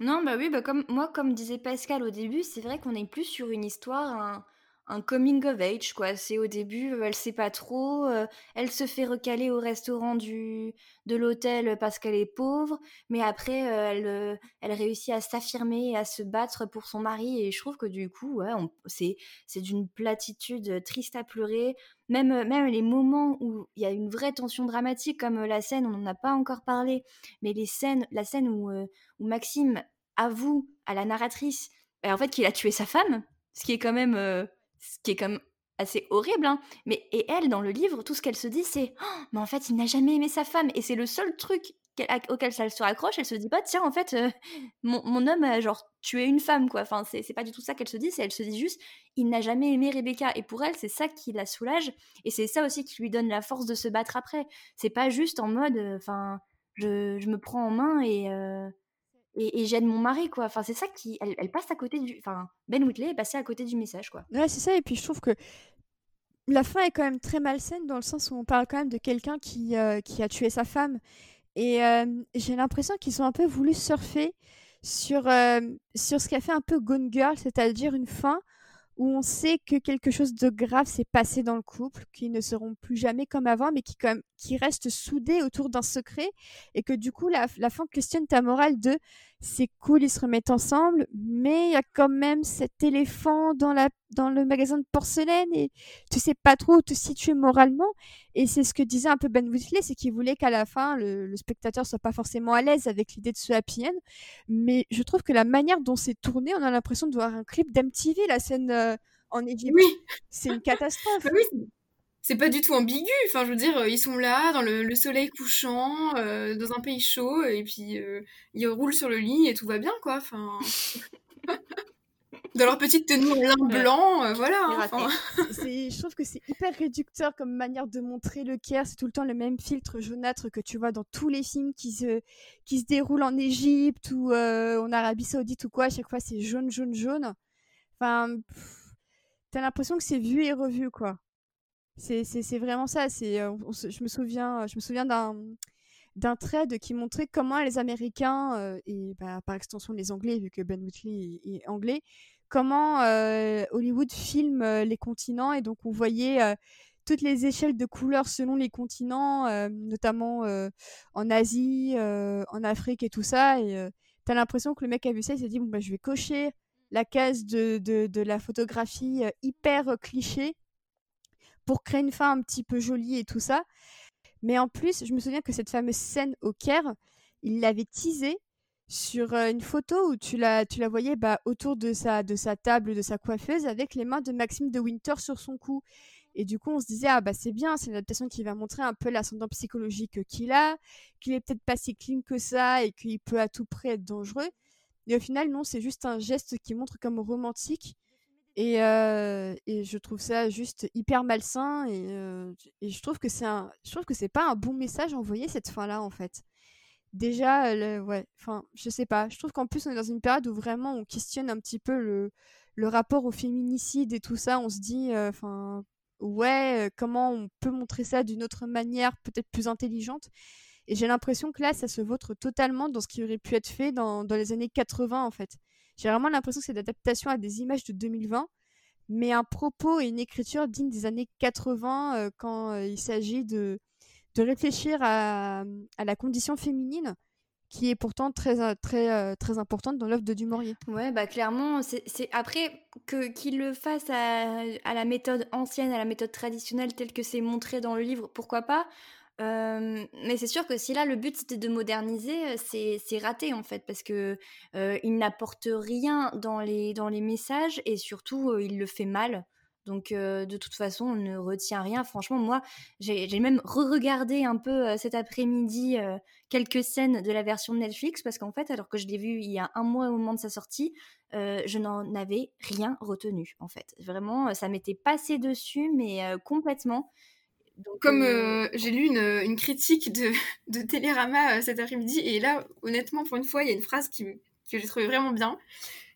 Speaker 3: Non, bah oui, bah comme moi, comme disait Pascal au début, c'est vrai qu'on est plus sur une histoire, un coming of age, quoi. C'est au début, euh, elle sait pas trop, euh, elle se fait recaler au restaurant du, de l'hôtel parce qu'elle est pauvre, mais après, euh, elle, elle réussit à s'affirmer et à se battre pour son mari, et je trouve que du coup, ouais, c'est, c'est d'une platitude triste à pleurer. Même, même les moments où il y a une vraie tension dramatique, comme la scène, on n'en a pas encore parlé, mais les scènes, la scène où, où Maxime avoue à la narratrice bah, en fait qu'il a tué sa femme, ce qui est quand même, ce qui est comme assez horrible. Hein. Mais et elle, dans le livre, tout ce qu'elle se dit, c'est «Oh, mais en fait, il n'a jamais aimé sa femme, et c'est le seul truc auquel ça se raccroche. Elle se dit pas tiens, en fait, mon, mon, homme a genre tué une femme, quoi. Enfin, c'est pas du tout ça qu'elle se dit. C'est elle se dit juste il n'a jamais aimé Rebecca, et pour elle, c'est ça qui la soulage, et c'est ça aussi qui lui donne la force de se battre après. C'est pas juste en mode, enfin, je, je, me prends en main et et, j'aide mon mari quoi. Enfin c'est ça qui elle, passe à côté du enfin Ben Whitley est passé à côté du message quoi.
Speaker 2: Ouais c'est ça et puis je trouve que la fin est quand même très malsaine dans le sens où on parle quand même de quelqu'un qui, euh, qui a tué sa femme et euh, j'ai l'impression qu'ils ont un peu voulu surfer sur, euh, sur ce qu'a fait un peu Gone Girl c'est-à-dire une fin où on sait que quelque chose de grave s'est passé dans le couple, qu'ils ne seront plus jamais comme avant, mais qui, même, qui restent soudés autour d'un secret, et que du coup, la, la fin questionne ta morale de c'est cool, ils se remettent ensemble, mais il y a quand même cet éléphant dans, la, dans le magasin de porcelaine, et tu sais pas trop où te situer moralement. Et c'est ce que disait un peu Ben Whitley, c'est qu'il voulait qu'à la fin, le, le, spectateur soit pas forcément à l'aise avec l'idée de ce happy end, mais je trouve que la manière dont c'est tourné, on a l'impression de voir un clip d'MTV, la scène euh, en Égypte.
Speaker 4: Oui.
Speaker 2: C'est une catastrophe.
Speaker 4: oui, c'est pas du tout ambigu. Enfin, je veux dire, ils sont là, dans le, soleil couchant, euh, dans un pays chaud, et puis euh, ils roulent sur le lit et tout va bien, quoi. Enfin. dans leur petite tenue en lin blanc, euh, voilà. Hein,
Speaker 2: je trouve que c'est hyper réducteur comme manière de montrer le Caire. C'est tout le temps le même filtre jaunâtre que tu vois dans tous les films qui se, qui se déroulent en Égypte ou en Arabie Saoudite ou quoi. À chaque fois, c'est jaune, jaune, jaune. Enfin, t'as l'impression que c'est vu et revu, quoi. C'est vraiment ça. C'est, euh, je me souviens, je me souviens d'un d'un trade qui montrait comment les Américains euh, et bah, par extension les Anglais, vu que Ben Whitley est, anglais, comment euh, Hollywood filme les continents et donc on voyait toutes les échelles de couleurs selon les continents, notamment en Asie, en Afrique et tout ça. Et t'as l'impression que le mec a vu ça, il s'est dit bon bah je vais cocher la case de, de, de la photographie hyper cliché pour créer une fin un petit peu jolie et tout ça. Mais en plus, je me souviens que cette fameuse scène au Caire, il l'avait teasée sur euh, une photo où tu la, tu la voyais bah, autour de sa, de sa table, de sa coiffeuse, avec les mains de Maxime de Winter sur son cou. Et du coup, on se disait, ah bah c'est bien, c'est une adaptation qui va montrer un peu l'ascendant psychologique qu'il a, qu'il est peut-être pas si clean que ça et qu'il peut à tout près être dangereux. Et au final, non, c'est juste un geste qui montre comme romantique et, je trouve ça juste hyper malsain et, je trouve que c'est un je trouve que c'est pas un bon message envoyé cette fin là en fait. Déjà le, ouais enfin je sais pas je trouve qu'en plus on est dans une période où vraiment on questionne un petit peu le, le rapport au féminicide et tout ça. On se dit enfin ouais comment on peut montrer ça d'une autre manière peut-être plus intelligente. Et j'ai l'impression que là ça se vautre totalement dans ce qui aurait pu être fait dans, dans les années 80 en fait j'ai vraiment l'impression que c'est l'adaptation à des images de 2020, mais un propos et une écriture digne des années 80 euh, quand euh, il s'agit de, de réfléchir à, à, la condition féminine qui est pourtant très euh, très très importante dans l'œuvre de Dumouriez.
Speaker 3: Ouais, bah clairement, c'est après que qu'il le fasse à, à, la méthode ancienne, à la méthode traditionnelle telle que c'est montré dans le livre, pourquoi pas? Mais c'est sûr que si là le but c'était de moderniser, c'est raté en fait parce que il n'apporte rien dans les dans les messages et surtout il le fait mal. Donc de toute façon, on ne retient rien. Franchement, moi, j'ai même re-regardé un peu cet après-midi quelques scènes de la version de Netflix parce qu'en fait, alors que je l'ai vu il y a un mois au moment de sa sortie, je n'en avais rien retenu en fait. Vraiment, ça m'était passé dessus, mais complètement.
Speaker 4: Comme j'ai lu une, critique de, de Télérama cet après-midi, et là, honnêtement, pour une fois, il y a une phrase qui, que j'ai trouvé vraiment bien.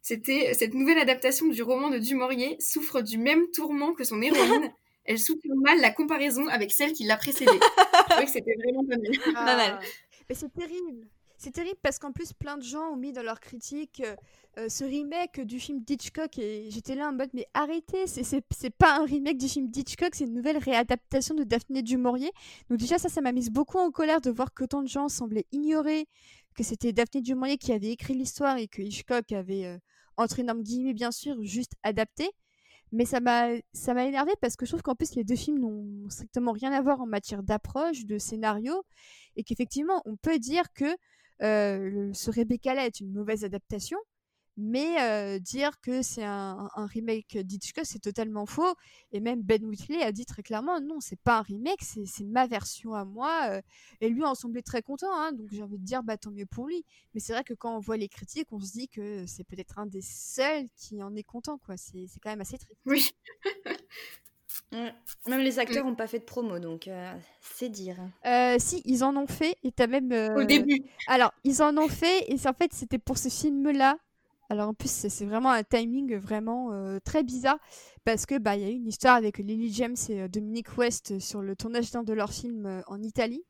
Speaker 4: C'était cette nouvelle adaptation du roman de Dumouriez souffre du même tourment que son héroïne. Elle souffre mal la comparaison avec celle qui l'a précédée. je trouvais que c'était vraiment pas mal.
Speaker 2: Pas mal. Mais c'est terrible. C'est terrible parce qu'en plus, plein de gens ont mis dans leur critique euh, euh, ce remake du film d'Hitchcock et j'étais là en mode mais arrêtez, c'est pas un remake du film d'Hitchcock, c'est une nouvelle réadaptation de Daphné du Maurier. Donc déjà ça, ça m'a mise beaucoup en colère de voir que tant de gens semblaient ignorer que c'était Daphné du Maurier qui avait écrit l'histoire et que Hitchcock avait, euh, entre énormes guillemets bien sûr, juste adapté. Mais ça m'a ça m'a énervé parce que je trouve qu'en plus les deux films n'ont strictement rien à voir en matière d'approche, de scénario, et qu'effectivement on peut dire que euh, ce Rebecca là est une mauvaise adaptation, mais euh, dire que c'est un, remake d'Hitchcock, c'est totalement faux. Et même Ben Whitley a dit très clairement, non, c'est pas un remake, c'est ma version à moi. Euh. et lui en semblait très content, hein, donc j'ai envie de dire, bah tant mieux pour lui. Mais c'est vrai que quand on voit les critiques, on se dit que c'est peut-être un des seuls qui en est content. C'est quand même assez triste.
Speaker 4: Oui.
Speaker 3: Même les acteurs n'ont pas fait de promo, donc euh, c'est dire.
Speaker 2: Euh, si, ils en ont fait, et t'as même...
Speaker 4: Au début.
Speaker 2: Alors, ils en ont fait, et en fait, c'était pour ce film-là, alors en plus, c'est vraiment un timing vraiment euh, très bizarre parce que bah il y a eu une histoire avec Lily James et euh, Dominique West sur le tournage d'un de leurs films euh, en Italie.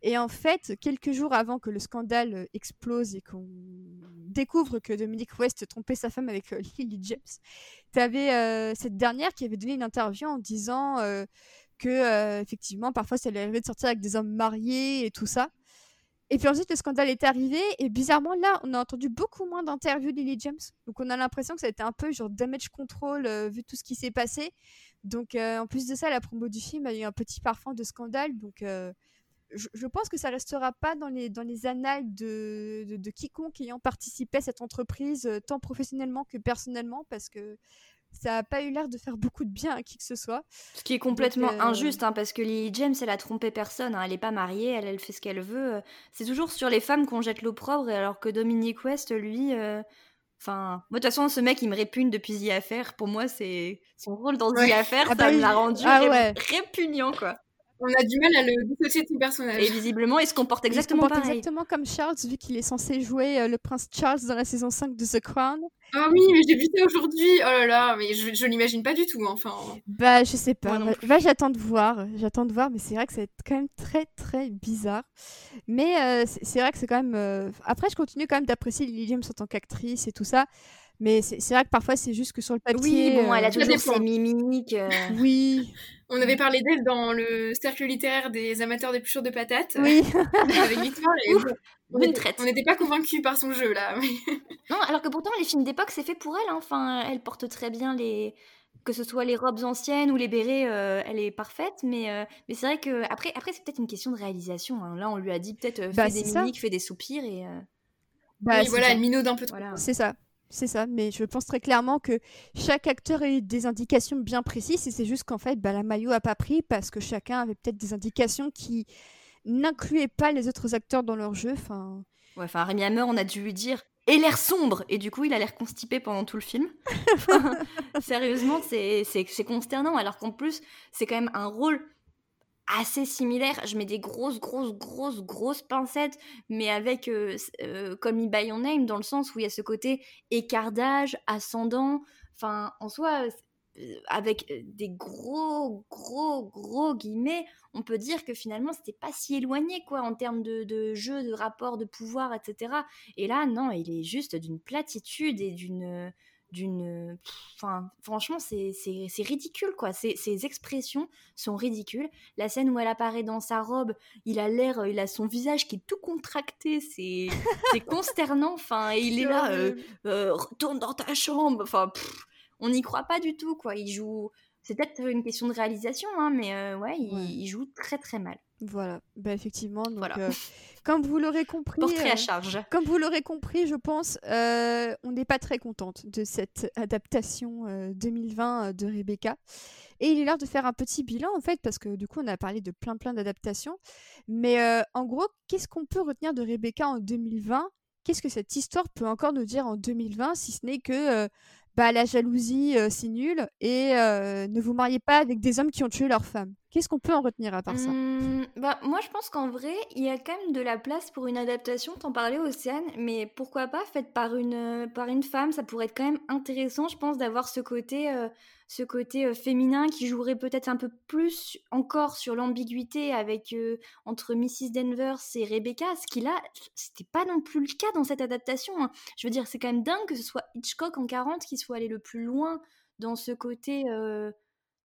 Speaker 2: Et en fait, quelques jours avant que le scandale explose et qu'on découvre que Dominique West trompait sa femme avec Lily James, tu avais cette dernière qui avait donné une interview en disant que effectivement parfois ça allait arriver de sortir avec des hommes mariés et tout ça. Et puis ensuite, le scandale est arrivé, et bizarrement, là, on a entendu beaucoup moins d'interviews de Lily James. Donc on a l'impression que ça a été un peu genre damage control, euh, vu tout ce qui s'est passé. Donc euh, en plus de ça, la promo du film a eu un petit parfum de scandale. Donc euh, je, pense que ça restera pas dans les, dans les annales de, de, de quiconque ayant participé à cette entreprise, tant professionnellement que personnellement, parce que ça n'a pas eu l'air de faire beaucoup de bien à qui que ce soit.
Speaker 3: Ce qui est complètement euh, injuste, hein, parce que Lily James, elle a trompé personne, hein. elle n'est pas mariée, elle, elle fait ce qu'elle veut. C'est toujours sur les femmes qu'on jette l'opprobre, alors que Dominique West, lui... Euh, enfin, moi de toute façon, ce mec, il me répugne depuis The Affair. Pour moi, c'est son rôle dans The Affair, ah ça bah l'a rendu ah répugnant, quoi
Speaker 4: on a du mal à le dissocier de son personnage.
Speaker 3: Et visiblement, il se comporte exactement
Speaker 2: il exactement comme Charles, vu qu'il est censé jouer euh, le prince Charles dans la saison 5 de The Crown.
Speaker 4: Ah oui, mais j'ai vu ça aujourd'hui. Oh là là, mais je, je l'imagine pas du tout, enfin.
Speaker 2: Bah, je sais pas. Bah, j'attends de voir. J'attends de voir, mais c'est vrai que c'est quand même très, très bizarre. Mais euh, c'est vrai que c'est quand même. Euh, après, je continue quand même d'apprécier Lily James en tant qu'actrice et tout ça. Mais c'est vrai que parfois, c'est juste que sur le papier.
Speaker 3: Oui, bon, elle a toujours ses mimiques.
Speaker 2: Oui.
Speaker 4: On avait parlé d'elle dans le cercle littéraire des amateurs d'épluchures de patates.
Speaker 2: Oui.
Speaker 4: avec Victoire. on n'était pas convaincus par son jeu, là.
Speaker 3: non, alors que pourtant, les films d'époque, c'est fait pour elle. Hein. Enfin, elle porte très bien les que ce soit les robes anciennes ou les bérets, euh, elle est parfaite. Mais, euh, mais c'est vrai que après, après c'est peut-être une question de réalisation. Hein. Là, on lui a dit peut-être euh, bah, fais des mimiques, fais des soupirs et.
Speaker 4: Bah, oui, voilà, elle minaude un peu trop.
Speaker 2: C'est ça. C'est ça, mais je pense très clairement que chaque acteur a eu des indications bien précises et c'est juste qu'en fait, bah, la Maillot a pas pris parce que chacun avait peut-être des indications qui n'incluaient pas les autres acteurs dans leur jeu. Enfin,
Speaker 3: ouais, enfin Rémi Hammer, on a dû lui dire et l'air sombre et du coup il a l'air constipé pendant tout le film. Sérieusement, c'est consternant alors qu'en plus c'est quand même un rôle assez similaire. Je mets des grosses, grosses, grosses, grosses pincettes, mais avec euh, euh, comme e by name, dans le sens où il y a ce côté écartage, ascendant. Enfin, en soi, euh, avec des gros, gros, gros guillemets, on peut dire que finalement, c'était pas si éloigné, quoi, en termes de, de jeu, de rapport, de pouvoir, etc. Et là, non, il est juste d'une platitude et d'une d'une. Enfin, franchement, c'est ridicule, quoi. Ces expressions sont ridicules. La scène où elle apparaît dans sa robe, il a l'air, il a son visage qui est tout contracté, c'est consternant. Enfin, et il est là, euh, euh, retourne dans ta chambre. Enfin, on n'y croit pas du tout, quoi. Il joue. C'est peut-être une question de réalisation, hein, mais euh, ouais, il, joue très très mal.
Speaker 2: Voilà, bah effectivement. Donc,
Speaker 3: Voilà.
Speaker 2: euh, comme vous l'aurez compris,
Speaker 3: Portrait
Speaker 2: euh,
Speaker 3: à charge.
Speaker 2: comme vous l'aurez compris, je pense, euh, on n'est pas très contente de cette adaptation euh, 2020 de Rebecca. Et il est l'heure de faire un petit bilan en fait, parce que du coup on a parlé de plein plein d'adaptations. Mais en gros, qu'est-ce qu'on peut retenir de Rebecca en 2020 Qu'est-ce que cette histoire peut encore nous dire en 2020, si ce n'est que bah, la jalousie c'est nul et ne vous mariez pas avec des hommes qui ont tué leur femme? Qu'est-ce qu'on peut en retenir à part ça
Speaker 3: Mmh, bah, moi, je pense qu'en vrai, il y a quand même de la place pour une adaptation. T'en parlais, Océane, mais pourquoi pas faite par une, euh, par une femme Ça pourrait être quand même intéressant, je pense, d'avoir ce côté, euh, ce côté euh, féminin qui jouerait peut-être un peu plus encore sur l'ambiguïté avec entre Mrs. Danvers et Rebecca. Ce qui là, c'était pas non plus le cas dans cette adaptation. hein. Je veux dire, c'est quand même dingue que ce soit Hitchcock en 40 qui soit allé le plus loin dans ce côté.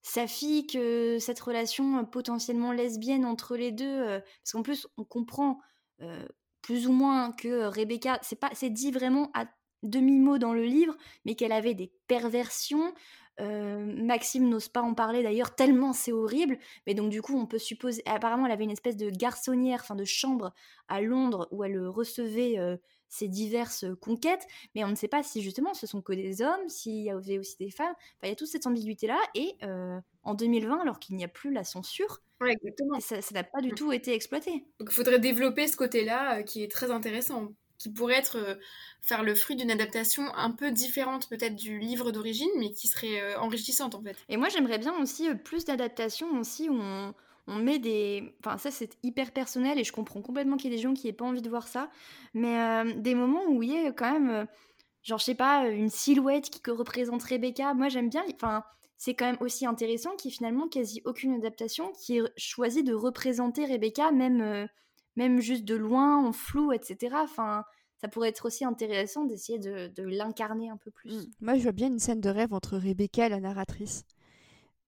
Speaker 3: Sa fille que cette relation euh, potentiellement lesbienne entre les deux euh, parce qu'en plus on comprend euh, plus ou moins que Rebecca c'est pas c'est dit vraiment à demi mot dans le livre mais qu'elle avait des perversions. Maxime n'ose pas en parler d'ailleurs tellement c'est horrible. Mais donc du coup on peut supposer apparemment elle avait une espèce de garçonnière enfin de chambre à Londres où elle recevait ses diverses conquêtes mais on ne sait pas si justement ce sont que des hommes s'il y avait aussi des femmes Enfin, il y a toute cette ambiguïté-là. Et euh, en 2020, alors qu'il n'y a plus la censure,
Speaker 4: Ouais, exactement.
Speaker 3: ça n'a pas du
Speaker 4: Mm.
Speaker 3: tout été exploité.
Speaker 4: Donc il faudrait développer ce côté-là euh, qui est très intéressant, qui pourrait être euh, faire le fruit d'une adaptation un peu différente peut-être du livre d'origine, mais qui serait enrichissante en fait.
Speaker 3: Et moi, j'aimerais bien aussi plus d'adaptations aussi où on, on met des... Enfin, ça, c'est hyper personnel et je comprends complètement qu'il y ait des gens qui n'aient pas envie de voir ça. Mais euh, des moments où il y a quand même, euh, genre, je sais pas, une silhouette qui représente Rebecca. Moi, j'aime bien... Enfin, c'est quand même aussi intéressant qu'il y ait finalement quasi aucune adaptation qui ait choisi de représenter Rebecca, même, euh, même juste de loin, en flou, etc. Enfin, ça pourrait être aussi intéressant d'essayer de, de l'incarner un peu plus.
Speaker 2: Mm. Moi, je vois bien une scène de rêve entre Rebecca et la narratrice.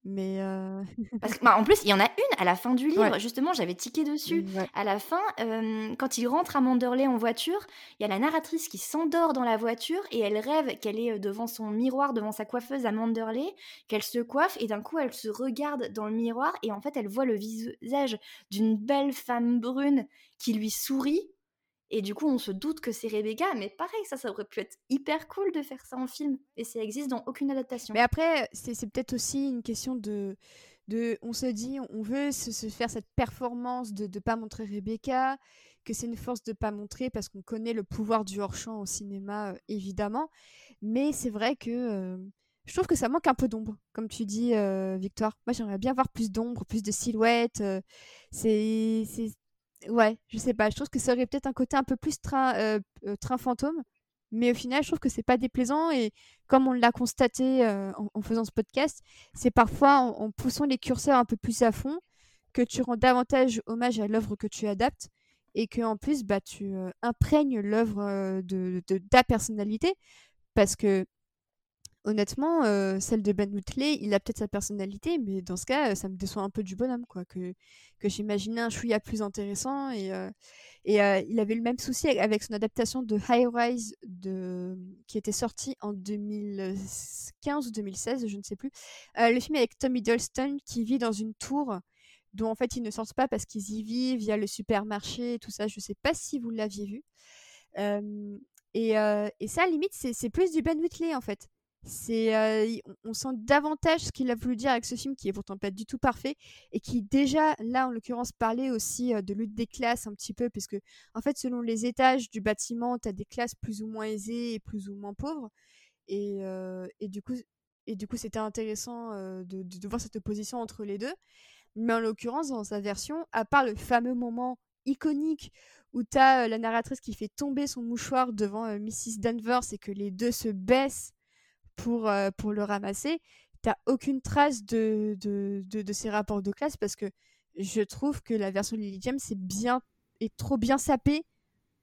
Speaker 2: Mais euh,
Speaker 3: Parce que, bah, en plus, il y en a une à la fin du livre.
Speaker 2: Ouais.
Speaker 3: Justement, j'avais tiqué dessus.
Speaker 2: ouais.
Speaker 3: À la fin, euh, quand il rentre à Manderley en voiture, il y a la narratrice qui s'endort dans la voiture et elle rêve qu'elle est euh, devant son miroir, devant sa coiffeuse à Manderley, qu'elle se coiffe et d'un coup elle se regarde dans le miroir et en fait elle voit le visage d'une belle femme brune qui lui sourit. Et du coup, on se doute que c'est Rebecca, mais pareil, ça, ça aurait pu être hyper cool de faire ça en film. Et ça existe dans aucune adaptation.
Speaker 2: Mais après, c'est peut-être aussi une question de, de. On se dit, on veut se, faire cette performance de ne pas montrer Rebecca, que c'est une force de pas montrer parce qu'on connaît le pouvoir du hors-champ au cinéma, euh, évidemment. Mais c'est vrai que. euh, je trouve que ça manque un peu d'ombre, comme tu dis, euh, Victoire. Moi, j'aimerais bien voir plus d'ombre, plus de silhouettes. c'est, ouais, je sais pas. Je trouve que ça aurait peut-être un côté un peu plus train, euh, euh, fantôme, mais au final, je trouve que c'est pas déplaisant et comme on l'a constaté euh, en, faisant ce podcast, c'est parfois en, poussant les curseurs un peu plus à fond que tu rends davantage hommage à l'œuvre que tu adaptes et que en plus, bah, tu euh, imprègnes l'œuvre de, de ta personnalité parce que honnêtement, euh, celle de Ben Wheatley, il a peut-être sa personnalité, mais dans ce cas, ça me déçoit un peu du bonhomme, quoi, que, que j'imaginais un chouïa plus intéressant. Et, euh, et euh, il avait le même souci avec son adaptation de High Rise, de, qui était sorti en 2015 ou 2016, je ne sais plus. Le film avec Tom Hiddleston qui vit dans une tour dont en fait ils ne sortent pas parce qu'ils y vivent, il y a le supermarché et tout ça. Je ne sais pas si vous l'aviez vu. Et, et ça, à limite, c'est plus du Ben Wheatley en fait. Euh, on- sent davantage ce qu'il a voulu dire avec ce film qui est pourtant pas du tout parfait et qui déjà là en l'occurrence parlait aussi euh, de lutte des classes un petit peu puisque en fait selon les étages du bâtiment tu as des classes plus ou moins aisées et plus ou moins pauvres et, euh, du coup et du coup c'était intéressant de, de, voir cette opposition entre les deux mais en l'occurrence dans sa version à part le fameux moment iconique où tu as la narratrice qui fait tomber son mouchoir devant Mrs. Danvers et que les deux se baissent pour, euh, pour le ramasser, t'as aucune trace de, de, de, de ces rapports de classe parce que je trouve que la version de Lily James est bien est trop bien sapée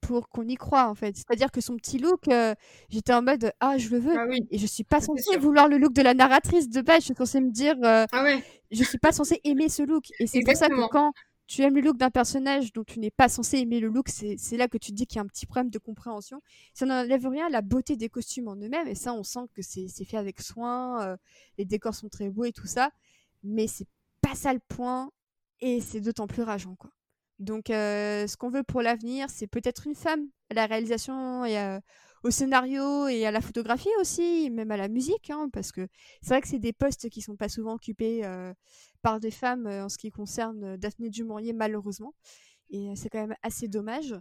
Speaker 2: pour qu'on y croit en fait. C'est-à-dire que son petit look, euh, j'étais en mode ah je le veux
Speaker 4: Ah oui.
Speaker 2: et je suis pas censée vouloir le look de la narratrice de base. Je suis censée me dire euh,
Speaker 4: Ah ouais.
Speaker 2: je suis pas censée aimer ce look et c'est pour ça que quand tu aimes le look d'un personnage dont tu n'es pas censé aimer le look, c'est là que tu te dis qu'il y a un petit problème de compréhension. Ça n'enlève rien à la beauté des costumes en eux-mêmes, et ça, on sent que c'est fait avec soin, euh, les décors sont très beaux et tout ça, mais c'est pas ça le point. Et c'est d'autant plus rageant, quoi. Donc, ce qu'on veut pour l'avenir, c'est peut-être une femme à la réalisation et au scénario et à la photographie aussi, même à la musique, hein, parce que c'est vrai que c'est des postes qui sont pas souvent occupés par des femmes en ce qui concerne Daphné du malheureusement. Et c'est quand même assez dommage.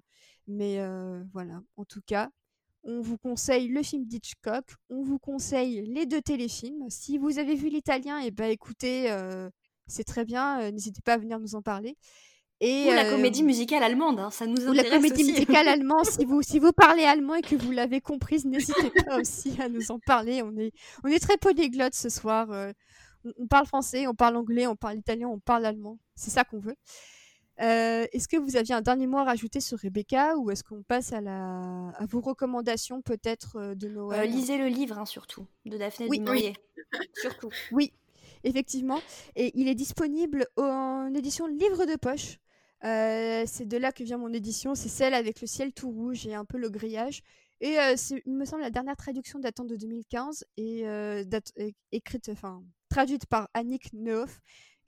Speaker 2: Mais voilà, en tout cas, on vous conseille le film d'Hitchcock, on vous conseille les deux téléfilms. Si vous avez vu l'italien, et eh ben écoutez, c'est très bien, n'hésitez pas à venir nous en parler.
Speaker 3: Et ou la comédie musicale allemande, hein, ça nous intéresse
Speaker 2: Ou la comédie musicale allemande, si vous, si vous parlez allemand et que vous l'avez comprise, n'hésitez pas aussi à nous en parler. On est, on est très polyglotte ce soir. on, parle français, on parle anglais, on parle italien, on parle allemand. C'est ça qu'on veut. Euh, est-ce que vous aviez un dernier mot à rajouter sur Rebecca ou est-ce qu'on passe à, la... à vos recommandations peut-être euh, de Noël?
Speaker 3: euh, Lisez le livre hein, surtout, de Daphné oui, du surtout.
Speaker 2: Oui, effectivement. Et il est disponible en édition livre de poche. C'est de là que vient mon édition, c'est celle avec le ciel tout rouge et un peu le grillage. Et c'est, il me semble, la dernière traduction datant de 2015 et écrite, enfin, traduite par Annick Neuf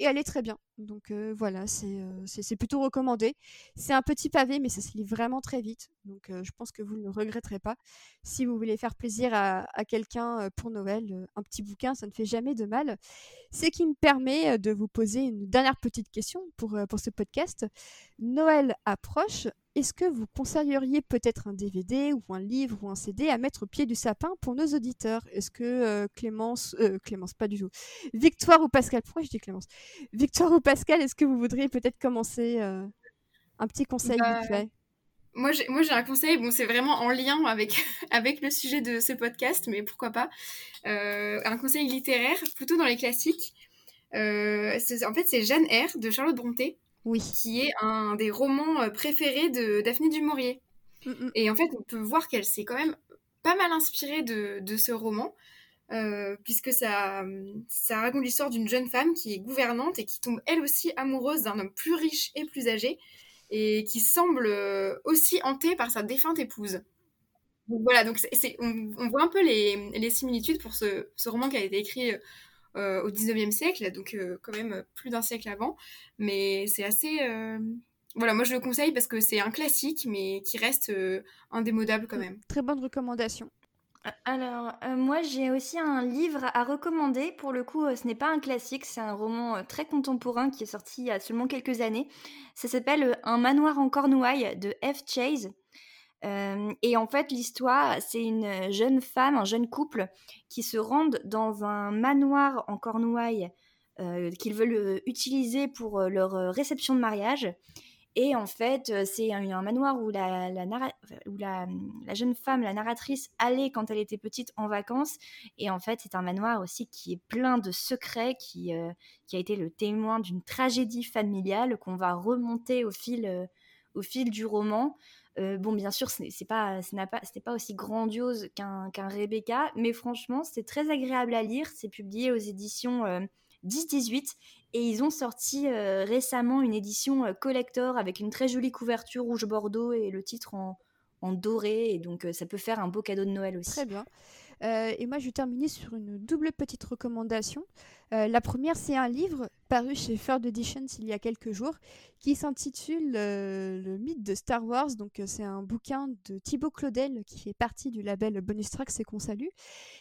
Speaker 2: et elle est très bien. Donc euh, voilà, euh, c'est plutôt recommandé. C'est un petit pavé, mais ça se lit vraiment très vite. Donc euh, je pense que vous ne le regretterez pas. Si vous voulez faire plaisir à, quelqu'un pour Noël, un petit bouquin, ça ne fait jamais de mal. Ce qui me permet de vous poser une dernière petite question pour, pour ce podcast. Noël approche. Est-ce que vous conseilleriez peut-être un DVD ou un livre ou un CD à mettre au pied du sapin pour nos auditeurs? Est-ce que Clémence, Clémence, pas du tout, Victoire ou Pascal, pourquoi je dis Clémence? Victoire ou Pascal, est-ce que vous voudriez peut-être commencer un petit conseil
Speaker 4: bah,
Speaker 2: fait?
Speaker 4: moi j'ai, moi, j'ai un conseil, bon, c'est vraiment en lien avec, avec le sujet de ce podcast, mais pourquoi pas. un conseil littéraire, plutôt dans les classiques. en fait, c'est Jeanne R. de Charlotte Brontë
Speaker 2: oui.
Speaker 4: qui est un des romans euh, préférés de Daphné du Maurier. Mm, mm. Et en fait, on peut voir qu'elle s'est quand même pas mal inspirée de, de ce roman, euh, puisque ça, ça raconte l'histoire d'une jeune femme qui est gouvernante et qui tombe elle aussi amoureuse d'un homme plus riche et plus âgé, et qui semble euh, aussi hantée par sa défunte épouse. Donc voilà, donc c'est, on, on, voit un peu les, les similitudes pour ce, ce, roman qui a été écrit euh, au 19e siècle, donc euh, quand même plus d'un siècle avant. Mais c'est assez. Euh, voilà, moi je le conseille parce que c'est un classique, mais qui reste indémodable quand même.
Speaker 2: Très bonne recommandation.
Speaker 3: Alors, moi j'ai aussi un livre à recommander. Pour le coup, ce n'est pas un classique, c'est un roman très contemporain qui est sorti il y a seulement quelques années. Ça s'appelle Un manoir en Cornouailles de F. Chase et en fait, l'histoire, c'est une jeune femme, un jeune couple qui se rendent dans un manoir en Cornouailles qu'ils veulent utiliser pour leur réception de mariage. Et en fait, c'est un, manoir où, la, où la, jeune femme, la narratrice, allait quand elle était petite en vacances. Et en fait, c'est un manoir aussi qui est plein de secrets, qui, a été le témoin d'une tragédie familiale qu'on va remonter au fil du roman. Euh, bon, bien sûr, ce n'est pas, pas, pas aussi grandiose qu'un Rebecca, mais franchement, c'est très agréable à lire. C'est publié aux éditions 10-18 euh, et ils ont sorti euh, récemment une édition collector avec une très jolie couverture rouge bordeaux et le titre en, en doré. Et donc, ça peut faire un beau cadeau de Noël aussi.
Speaker 2: Très bien. Euh, et moi, je vais terminer sur une double petite recommandation. Euh, la première, c'est un livre paru chez Third Editions il y a quelques jours qui s'intitule euh, Le mythe de Star Wars. Donc, c'est un bouquin de Thibaut Claudel qui fait partie du label Bonus Tracks et qu'on salue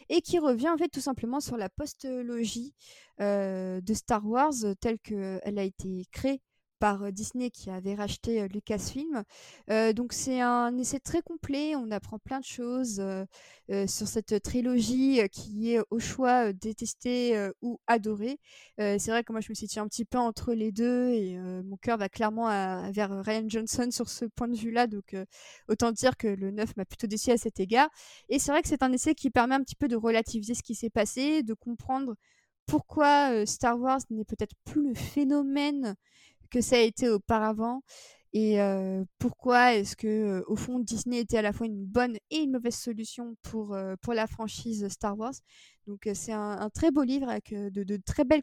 Speaker 2: et qui revient en tout simplement sur la postologie de Star Wars telle qu'elle a été créée par Disney qui avait racheté Lucasfilm. donc c'est un essai très complet, on apprend plein de choses sur cette trilogie qui est au choix détestée ou adorée. c'est vrai que moi je me situe un petit peu entre les deux et mon cœur va clairement vers Ryan Johnson sur ce point de vue-là, donc autant dire que le 9 m'a plutôt déçu à cet égard. Et c'est vrai que c'est un essai qui permet un petit peu de relativiser ce qui s'est passé, de comprendre pourquoi Star Wars n'est peut-être plus le phénomène que ça a été auparavant et pourquoi est-ce que au fond Disney était à la fois une bonne et une mauvaise solution pour, pour la franchise Star Wars. Donc c'est un, très beau livre avec de, très belles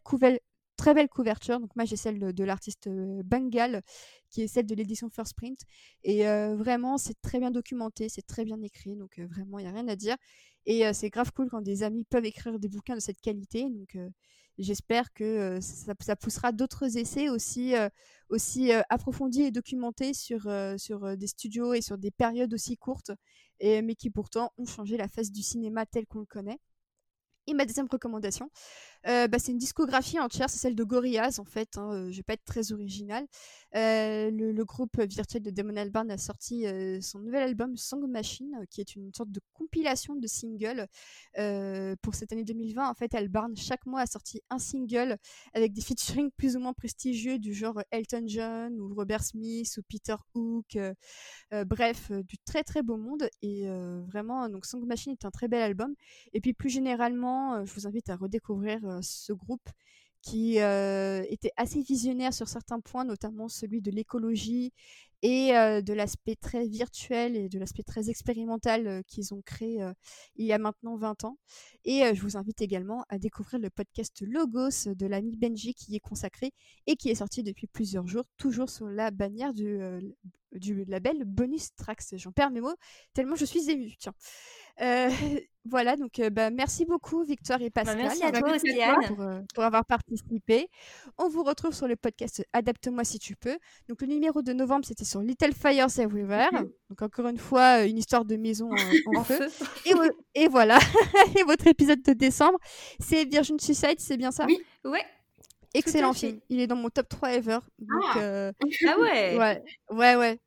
Speaker 2: très belle couverture. Donc moi j'ai celle de, l'artiste Bengal qui est celle de l'édition First Print et vraiment c'est très bien documenté, c'est très bien écrit donc vraiment il y a rien à dire et c'est grave cool quand des amis peuvent écrire des bouquins de cette qualité donc j'espère que ça, poussera d'autres essais aussi, aussi approfondis et documentés sur, des studios et sur des périodes aussi courtes, mais qui pourtant ont changé la face du cinéma tel qu'on le connaît. Et ma deuxième recommandation, euh, bah, c'est une discographie entière, c'est celle de Gorillaz en fait. Hein, euh, je vais pas être très original. Euh, le, groupe virtuel de Damon Albarn a sorti son nouvel album Song Machine, qui est une sorte de compilation de singles pour cette année 2020. En fait, Albarn chaque mois a sorti un single avec des featuring plus ou moins prestigieux du genre Elton John ou Robert Smith ou Peter Hook. bref, du très très beau monde et vraiment donc Song Machine est un très bel album. Et puis plus généralement, je vous invite à redécouvrir euh, ce groupe qui euh, était assez visionnaire sur certains points, notamment celui de l'écologie et euh, de l'aspect très virtuel et de l'aspect très expérimental qu'ils ont créé il y a maintenant 20 ans. Et je vous invite également à découvrir le podcast Logos de l'ami Benji qui y est consacré et qui est sorti depuis plusieurs jours, toujours sur la bannière du, du label Bonus Tracks. J'en perds mes mots tellement je suis émue. Tiens. Euh, voilà, donc euh, bah, merci beaucoup Victoire et bah, Pascal.
Speaker 3: merci à toi aussi Anne.
Speaker 2: Pour, euh, pour, avoir participé. On vous retrouve sur le podcast Adapte-moi si tu peux. Donc le numéro de novembre, c'était sur Little Fires Everywhere. Donc encore une fois, une histoire de maison en, feu. Et, et, voilà. et votre épisode de décembre, c'est Virgin Suicide, c'est bien ça?
Speaker 4: Oui,
Speaker 3: ouais.
Speaker 2: Excellent film. Il est dans mon top 3 ever. Donc,
Speaker 3: ah. ah ouais.
Speaker 2: ouais. Ouais, ouais.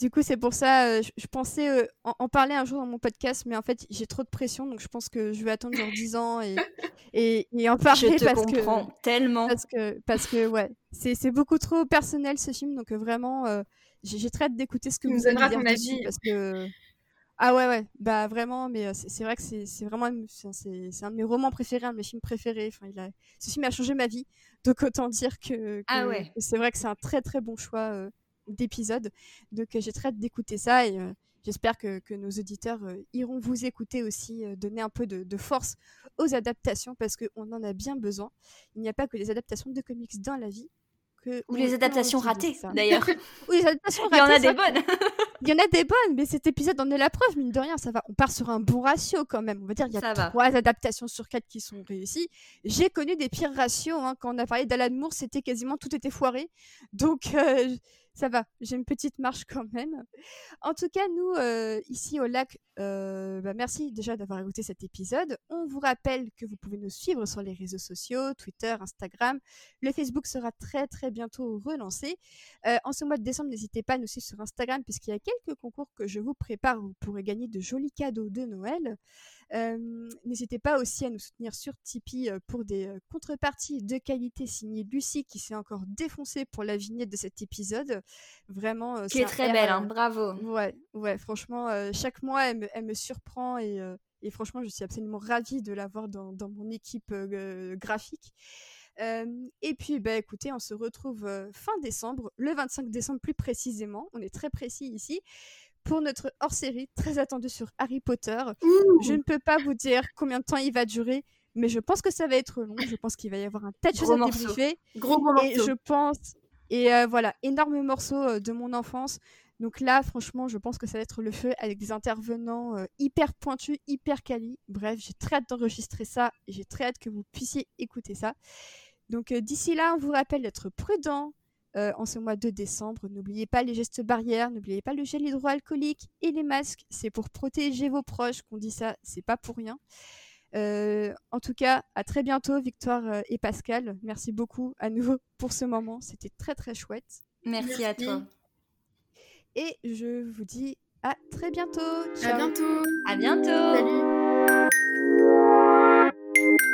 Speaker 2: Du coup, c'est pour ça, euh, je, pensais euh, en, parler un jour dans mon podcast, mais en fait, j'ai trop de pression, donc je pense que je vais attendre genre 10 ans et, et, en parler
Speaker 3: je te parce comprends tellement.
Speaker 2: Parce que, parce que ouais, c'est beaucoup trop personnel ce film, donc euh, vraiment, j'ai très hâte d'écouter ce que vous allez dire parce que ah ouais ouais, bah vraiment, mais c'est vrai que c'est vraiment, c'est un de mes romans préférés, un de mes films préférés. Enfin, il a, ce film a changé ma vie, donc autant dire que,
Speaker 3: ah ouais.
Speaker 2: c'est vrai que c'est un très très bon choix d'épisodes. Donc euh, j'ai très hâte d'écouter ça et euh, j'espère que, nos auditeurs euh, iront vous écouter aussi, donner un peu de, force aux adaptations parce qu'on en a bien besoin. Il n'y a pas que les adaptations de comics dans la vie. Que
Speaker 3: Ou les adaptations ratées, d'ailleurs.
Speaker 2: oui, les adaptations
Speaker 3: ratées. Il y en a des bonnes.
Speaker 2: Il y en a des bonnes, mais cet épisode en est la preuve, mine de rien, ça va. On part sur un bon ratio quand même. On va dire il y a trois adaptations sur quatre qui sont réussies. J'ai connu des pires ratios. Hein. Quand on a parlé d'Alan Moore, c'était quasiment tout était foiré. Donc, ça va, j'ai une petite marche quand même. En tout cas, nous, euh, ici au lac, euh, bah, merci déjà d'avoir écouté cet épisode. On vous rappelle que vous pouvez nous suivre sur les réseaux sociaux, Twitter, Instagram. Le Facebook sera très très bientôt relancé. Euh, en ce mois de décembre, n'hésitez pas à nous suivre sur Instagram puisqu'il y a quelques concours que je vous prépare. Vous pourrez gagner de jolis cadeaux de Noël. N'hésitez pas aussi à nous soutenir sur Tipeee pour des contreparties de qualité signées Lucie qui s'est encore défoncée pour la vignette de cet épisode. Vraiment.
Speaker 3: qui est, très belle, hein, bravo.
Speaker 2: Ouais, ouais, franchement, chaque mois elle me, surprend et, franchement je suis absolument ravie de l'avoir dans, dans, mon équipe graphique. et puis, bah, écoutez, on se retrouve fin décembre, le 25 décembre plus précisément. On est très précis ici pour notre hors-série très attendu sur Harry Potter. Je ne peux pas vous dire combien de temps il va durer, mais je pense que ça va être long. Je pense qu'il va y avoir un tas de choses à débriefer.
Speaker 3: Gros, gros
Speaker 2: et je pense et euh, voilà, énorme morceau euh, de mon enfance. Donc là, franchement, je pense que ça va être le feu avec des intervenants euh, hyper pointus, hyper quali. Bref, j'ai très hâte d'enregistrer ça et j'ai très hâte que vous puissiez écouter ça. Donc d'ici là, on vous rappelle d'être prudent, euh, en ce mois de décembre. N'oubliez pas les gestes barrières, n'oubliez pas le gel hydroalcoolique et les masques. C'est pour protéger vos proches qu'on dit ça, c'est pas pour rien. Euh, en tout cas, à très bientôt, Victoire euh, et Pascal. Merci beaucoup à nouveau pour ce moment. C'était très très chouette.
Speaker 3: Merci, à toi.
Speaker 2: Et je vous dis à très bientôt.
Speaker 4: À bientôt.
Speaker 3: À bientôt.
Speaker 4: Salut.